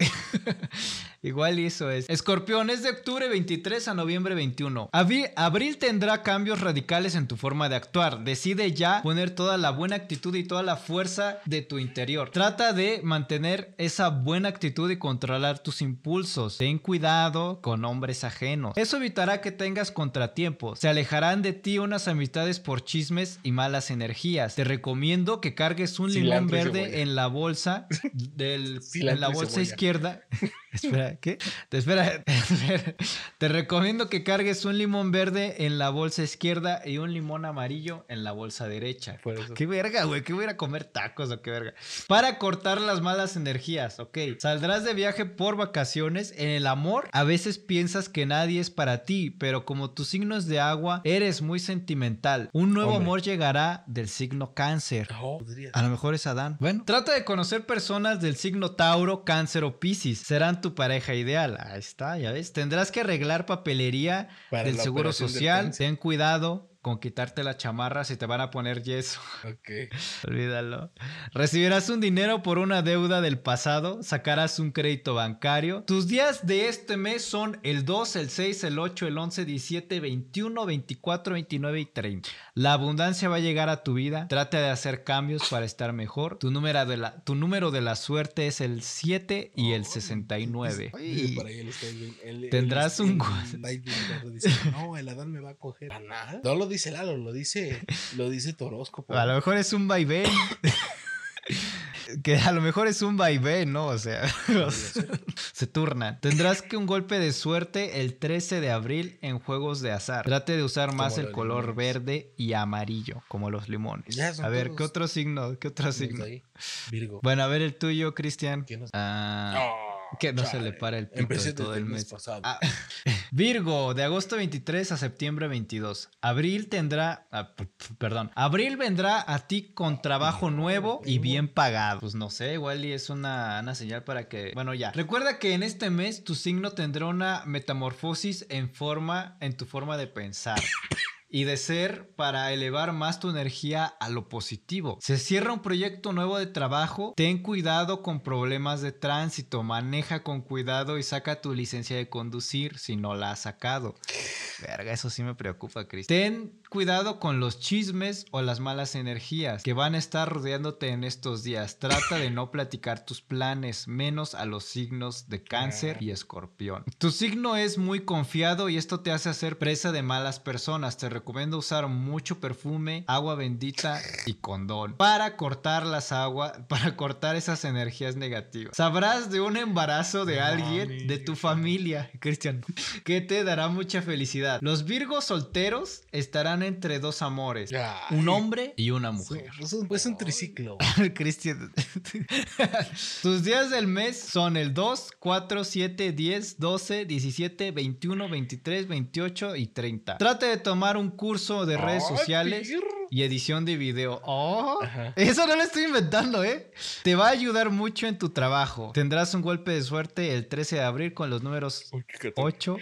(laughs) Igual eso es. Escorpión es de octubre 23 a noviembre 21. Abri- Abril tendrá cambios radicales en tu forma de actuar. Decide ya poner toda la buena actitud y toda la fuerza de tu interior. Trata de mantener esa buena actitud y controlar tus impulsos. Ten cuidado con hombres ajenos. Eso evitará que tengas contratiempos. Se alejarán de ti unas amistades por chismes y malas energías. Te recomiendo que cargues un limón verde en la bolsa (laughs) del en la bolsa izquierda. (laughs) espera, ¿qué? Te espera, (laughs) espera. Te recomiendo que cargues un limón verde en la bolsa izquierda y un limón amarillo en la bolsa derecha. Por eso. Qué verga, güey, que voy a ir a comer tacos o qué verga. Para cortar las malas energías, ok. Saldrás de viaje por vacaciones. En el amor, a veces piensas que nadie es para ti, pero como tu signo es de agua, eres muy sentimental. Un nuevo Hombre. amor llegará del signo cáncer. No. A lo mejor es Adán. Bueno, trata de conocer personas del signo Tauro, Cáncer o Piscis. Serán tu pareja ideal. Ahí está, ya ves. Tendrás que arreglar papelería Para del seguro social. Ten cuidado con quitarte la chamarra si te van a poner yeso. (laughs) Ok. Olvídalo. Recibirás un dinero por una deuda del pasado, sacarás un crédito bancario. Tus días de este mes son el 2, el 6, el 8, el 11, 17, 21, 24, 29 y 30. La abundancia va a llegar a tu vida. Trata de hacer cambios para estar mejor. Tu número de la, tu número de la suerte es el 7 y el 69. Dice por ahí él está bien- él- él Tendrás un no, el Adán me va a coger. (laughs) Para nada. No lo dice Lalo, lo dice, (laughs) lo dice tu horóscopo. A lo mejor es un vaivén. que a lo mejor es un vaivén, ¿no? O sea, (laughs) se turnan. Tendrás que un golpe de suerte el 13 de abril en juegos de azar. Trate de usar más Como el color limones. verde y amarillo, como los limones. Ya A ver, ¿qué otro signo? ¿Qué otro signo? Virgo. Bueno, a ver el tuyo, Cristian. ¿Quién nos- Ah, Oh, que no se le para el pito Empecé todo el mes. pasado. Ah, (laughs) Virgo, de agosto 23 a septiembre 22. Abril tendrá, ah, perdón, Abril vendrá a ti con trabajo nuevo y bien pagado. Pues no sé, igual y es una, una señal para que, bueno ya. Recuerda que en este mes tu signo tendrá una metamorfosis en forma, en tu forma de pensar. Y de ser para elevar más tu energía a lo positivo. Se cierra un proyecto nuevo de trabajo. Ten cuidado con problemas de tránsito. Maneja con cuidado y saca tu licencia de conducir si no la has sacado. Verga, eso sí me preocupa, Cristian. Ten cuidado con los chismes o las malas energías que van a estar rodeándote en estos días. Trata de no platicar tus planes, menos a los signos de cáncer y escorpión. Tu signo es muy confiado y esto te hace hacer presa de malas personas. Te recomiendo usar mucho perfume, agua bendita y condón para cortar las aguas, (laughs) para cortar esas energías negativas. Sabrás de un embarazo de alguien de tu familia, (laughs) Cristian, que te dará mucha felicidad. Los virgos solteros estarán entre dos amores, Ay. un hombre y una mujer. Es un, es un triciclo. (laughs) Cristian. (laughs) Tus días del mes son el 2, 4, 7, 10, 12, 17, 21, 23, 28 y 30. Trate de tomar un curso de redes Ay, sociales perro. Y edición de video. Oh, Ajá. eso no lo estoy inventando, ¿eh? Te va a ayudar mucho en tu trabajo. Tendrás un golpe de suerte el 13 de abril con los números Uy, qué catorce. 8,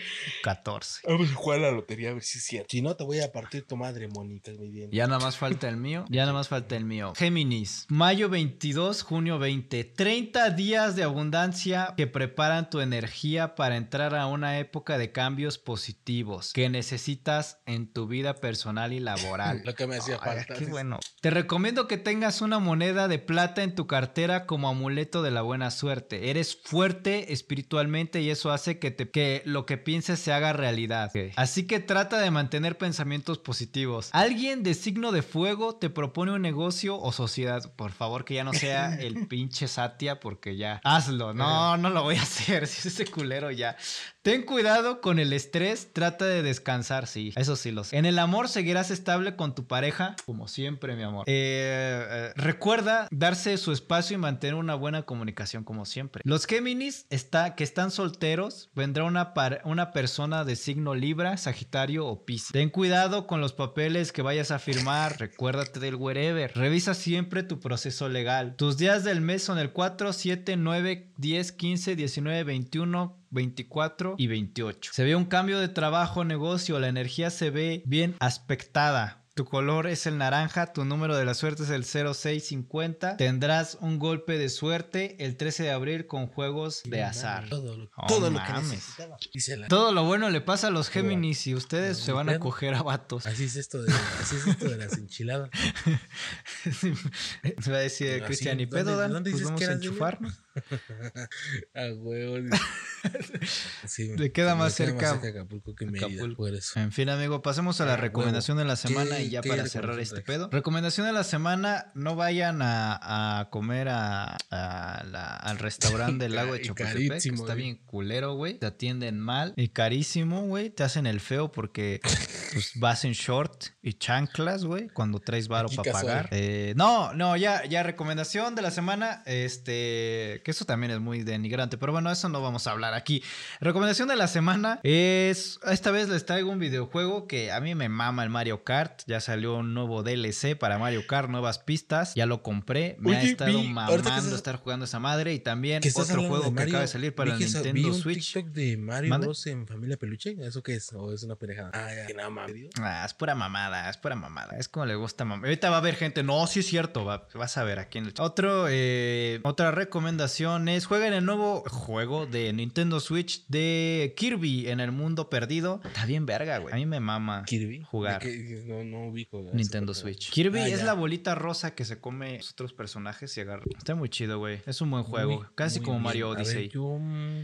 14. Vamos a jugar a la lotería a ver si es cierto. Si no, te voy a partir tu madre, Mónica, muy bien. Ya nada más falta el mío. Ya nada más falta el mío. Géminis. Mayo 22, junio 20. 30 días de abundancia que preparan tu energía para entrar a una época de cambios positivos que necesitas en tu vida personal y laboral. Lo que me Ay, falta. qué bueno. Te recomiendo que tengas una moneda de plata en tu cartera como amuleto de la buena suerte. Eres fuerte espiritualmente y eso hace que, te, que lo que pienses se haga realidad. Así que trata de mantener pensamientos positivos. Alguien de signo de fuego te propone un negocio o sociedad. Por favor, que ya no sea (laughs) el pinche Satia porque ya (laughs) hazlo. No, no lo voy a hacer. (laughs) Si es ese culero ya. Ten cuidado con el estrés, trata de descansar, sí, eso sí lo sé. En el amor seguirás estable con tu pareja, como siempre, mi amor. Eh, eh, recuerda darse su espacio y mantener una buena comunicación, como siempre. Los Géminis está, que están solteros, vendrá una, una persona de signo Libra, Sagitario o Piscis. Ten cuidado con los papeles que vayas a firmar, recuérdate del wherever. Revisa siempre tu proceso legal. Tus días del mes son el 4, 7, 9, 10, 15, 19, 21, 24 y 28. Se ve un cambio de trabajo, negocio, la energía se ve bien aspectada. Tu color es el naranja, tu número de la suerte es el 0650. Tendrás un golpe de suerte el 13 de abril con juegos de azar. Todo lo, Oh, todo lo que mames. necesitaba. La- Todo lo bueno le pasa a los Géminis y ustedes se van a coger a vatos. Así es esto de, así es esto de las enchiladas. (laughs) Se va a decir Cristian y ¿dónde- pedo, Dan. dónde Pues dices vamos que a enchufarnos. (laughs) A huevo. (laughs) Sí, Le queda más cerca Acapulco que Mérida, Acapulco. por eso. En fin, amigo, pasemos a la Ah, recomendación de la semana ¿Qué- y ya para cerrar este pedo. Recomendación de la semana, no vayan a, a comer a, a la- al restaurante del (laughs) lago de Chapultepec, que está güey. bien culero, güey. Te atienden mal y carísimo, güey. Te hacen el feo porque pues, vas en short y chanclas, güey, cuando traes varo para pagar. Eh, no, no, ya, ya recomendación de la semana, este, que eso también es muy denigrante, pero bueno, eso no vamos a hablar aquí. Recomendación de la semana es. Esta vez les traigo un videojuego que a mí me mama el Mario Kart. Ya salió un nuevo DLC para Mario Kart, nuevas pistas. Ya lo compré. Me ha estado vi- mamando estás- estar jugando esa madre. Y también ¿Qué estás otro juego que acaba de salir para el sa- vi Nintendo un Switch. TikTok de Mario. Bros en Familia Peluche. ¿Eso qué es? ¿O es una pendejada? Ah, ya. Nada. Ah, es pura mamada, es pura mamada. Es como le gusta mamá. Ahorita va a haber gente. No, sí es cierto. va- vas a ver aquí en el chat. Otro, eh, otra recomendación es jueguen el nuevo juego de Nintendo Switch de Kirby en el mundo perdido. Está bien verga, güey. A mí me mama Kirby. jugar. No, no ubico. Nintendo. Switch. Kirby Ah, es ya. la bolita rosa que se come los otros personajes y agarra. Está muy chido, güey. Es un buen juego. Muy, Casi muy como bien. Mario A ver, Odyssey. yo, mm,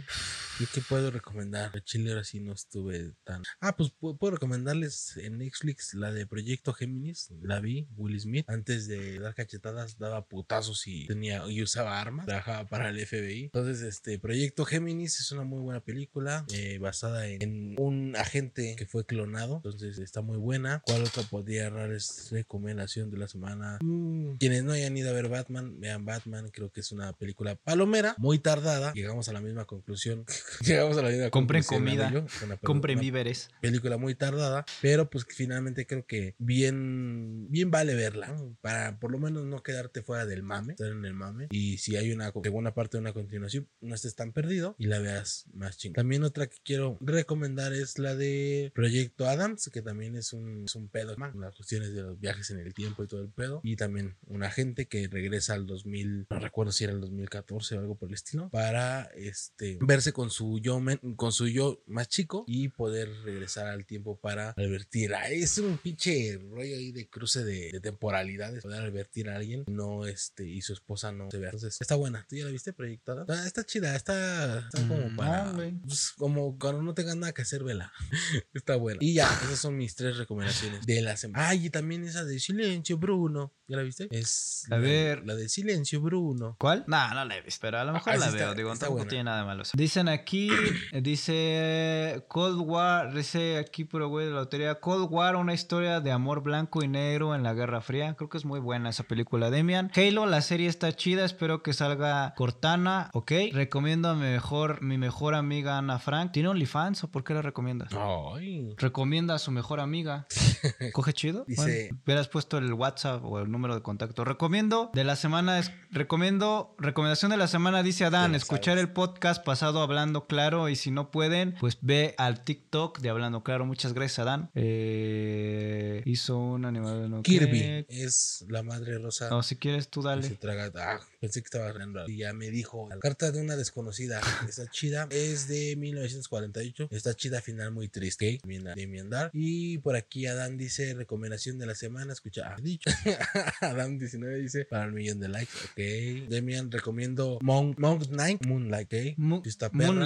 ¿yo qué puedo recomendar? El chile ahora sí no estuve tan. Ah, pues pu- puedo recomendarles en Netflix la de Proyecto Géminis. La vi, Will Smith. Antes de dar cachetadas, daba putazos y tenía y usaba armas. Trabajaba para el FBI. Entonces, este Proyecto Géminis es una muy buena película eh, basada en, un agente que fue clonado. Entonces, está muy buena. ¿Cuál otra podría darles recomendación de la semana? Mm, Quienes no hayan ido a ver Batman, vean Batman. Creo que es una película palomera, muy tardada. Llegamos a la misma conclusión. (laughs) Llegamos a la misma Compren comida. yo. Una Compren una víveres. película muy tardada, pero pues finalmente creo que bien, bien vale verla, ¿no? para por lo menos no quedarte fuera del mame, estar en el mame, y si hay una segunda parte de una continuación, no estés tan perdido y la veas más chingada. También otra que quiero recomendar es la de Proyecto Adams, que también es un, es un pedo, man, las cuestiones de los viajes en el tiempo y todo el pedo, y también un agente que regresa al 2000, no recuerdo si era el 2014 o algo por el estilo, para este verse con su yo men- con su yo más chico y poder regresar al tiempo para advertir. Ah, Es un pinche rollo ahí de cruce de, de temporalidades, poder advertir a alguien, no este, y su esposa no se vea. Entonces, está buena. ¿Tú ya la viste proyectada? Ah, está chida, está, está como Mm, para. güey. pues, como cuando no tengas nada que hacer, vela. (laughs) está buena. Y ya, esas son mis tres recomendaciones de la semana. Ay, y también esa de Silencio, Bruno. ¿Ya la viste? Es A la- ver. La de Silencio, Bruno. ¿Cuál? No, no la he visto, pero a lo mejor Ah, la está- veo. Digo, tampoco buena. tiene nada de malo. Dicen aquí, eh, dice Cold War, dice aquí, pero güey, de la lotería. Cold War, una historia de amor blanco y negro en la Guerra Fría. Creo que es muy buena esa película, Demian. Halo, la serie está chida, espero que salga Cortana, ¿ok? Recomiendo a mi mejor, mi mejor amiga Ana Frank. ¿Tiene OnlyFans o por qué la recomiendas? Ay. Recomienda a su mejor amiga. (laughs) ¿Coge chido? Dice- Bueno, hubieras puesto el WhatsApp o el número de contacto. Recomiendo de la semana, es, recomiendo, recomendación de la semana dice Adán, escuchar sabes. el podcast pasado Hablando Claro y si no pueden, pues ve al TikTok de Hablando Claro. Muchas gracias Adán. Eh, hizo un animal no Kirby es la madre rosa. No, si quieres tú se dale. traga. Ah, pensé que estaba hablando. Y ya me dijo. La carta de una desconocida. Está chida. Es de 1948. Está chida, final muy triste. ¿ok? Bien- De. Y por aquí Adán dice: recomendación de la semana. Escucha, ah, dicho. (laughs) Adán 19 dice: para el millón de likes. Ok. Demian, recomiendo Monk, Monk Knight. Moonlight. Ok. Mo- Sí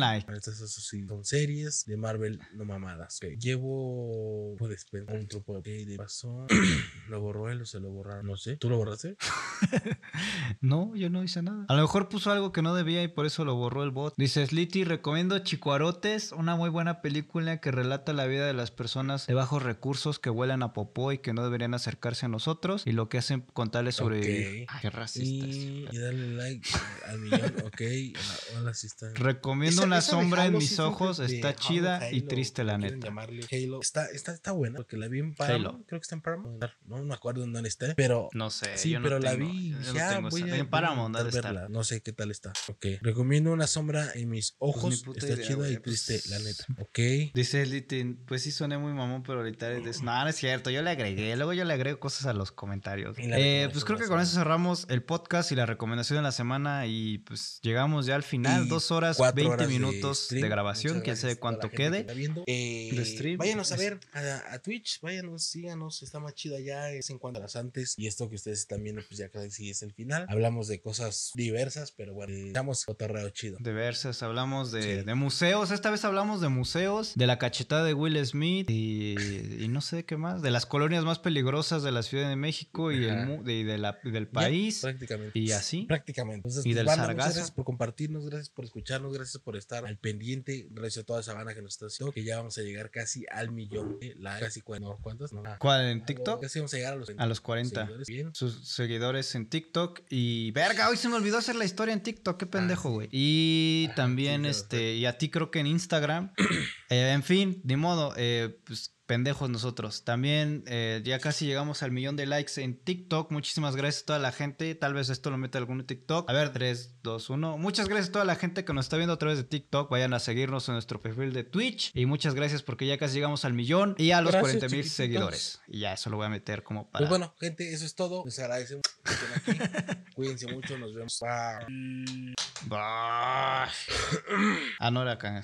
Estas sí, son series de Marvel, no mamadas. Ok. Llevo. Pensar un truco. Ok, de pasó. (clears throat) lo borró él o se lo borraron. No sé. ¿Tú lo borraste? (laughs) No, yo no hice nada. A lo mejor puso algo que no debía y por eso lo borró el bot. Dice Slitty, recomiendo Chicuarotes, una muy buena película que relata la vida de las personas de bajos recursos que huelen a popó y que no deberían acercarse a nosotros y lo que hacen con tales sobrevivir. Ok. Ay, qué racistas. Y, y dale like al millón, ok. (laughs) Hola, hola, sí está. Recomiendo Esa- una esa sombra en mis ojos, está Halo, chida y triste la neta. llamarle. Halo. Está, está, está buena porque la vi en Paramount. Creo que está en Paramount. No me acuerdo en dónde está. Pero No sé, Sí, yo no pero la tengo- vi. y yo dije, no "Ah, tengo voy esa- a- En a Paramount, intentar debe estar. verla". No sé qué tal está. Ok. Recomiendo una sombra en mis ojos. Pues puta está idea, chida y triste, pues- la neta. (laughs) Ok. Dice Slitty, pues sí soné muy mamón, pero ahorita es No, no es cierto, yo le agregué, luego yo le agrego cosas a los comentarios. Eh, pues creo que con eso cerramos el podcast y la recomendación de la semana y pues llegamos ya al final, dos horas, cuatro 20 horas de minutos de, stream. grabación, quién sabe cuánto que quede. está viendo. Eh, de stream. Váyanos a ver a, a Twitch, váyanos, síganos, está más chido allá, es en cuanto a las antes. Y esto que ustedes están viendo, pues ya casi es el final. Hablamos de cosas diversas, pero bueno, estamos cotorreo chido. Diversas, hablamos de, Sí. de museos, esta vez hablamos de museos, de la cachetada de Will Smith y, y no sé qué más, de las colonias más peligrosas de la Ciudad de México y, el, de, de la- del Ya, país. prácticamente. y así. Prácticamente. Entonces, Y pues, del banda, muchas sargazo. gracias por compartirnos, gracias por escucharnos, gracias por estar al pendiente. Gracias a toda esa banda que nos está haciendo. Que ya vamos a llegar casi al millón de likes. Casi no, ¿cuántos? No, ¿Cuál? ¿En TikTok? Casi vamos a llegar a los, A los 40. seguidores. Bien. sus seguidores en TikTok y verga, hoy se me olvidó hacer la historia en TikTok, qué pendejo, sí. güey. Y Ah, también sí, este y a ti creo que en Instagram. (clears throat) Eh, en fin, ni modo, eh, pues pendejos nosotros. También eh, ya casi llegamos al millón de likes en TikTok. Muchísimas gracias a toda la gente. Tal vez esto lo mete algún TikTok. A ver, 3, 2, 1. Muchas gracias a toda la gente que nos está viendo a través de TikTok. Vayan a seguirnos en nuestro perfil de Twitch. Y muchas gracias porque ya casi llegamos al millón y a los Gracias, 40 mil seguidores. Y ya eso lo voy a meter como para... Pues bueno, gente, eso es todo. Les agradecemos que estén aquí. (laughs) Cuídense mucho. Nos vemos. Bye. Bah. (clears throat) Ah, no era acá.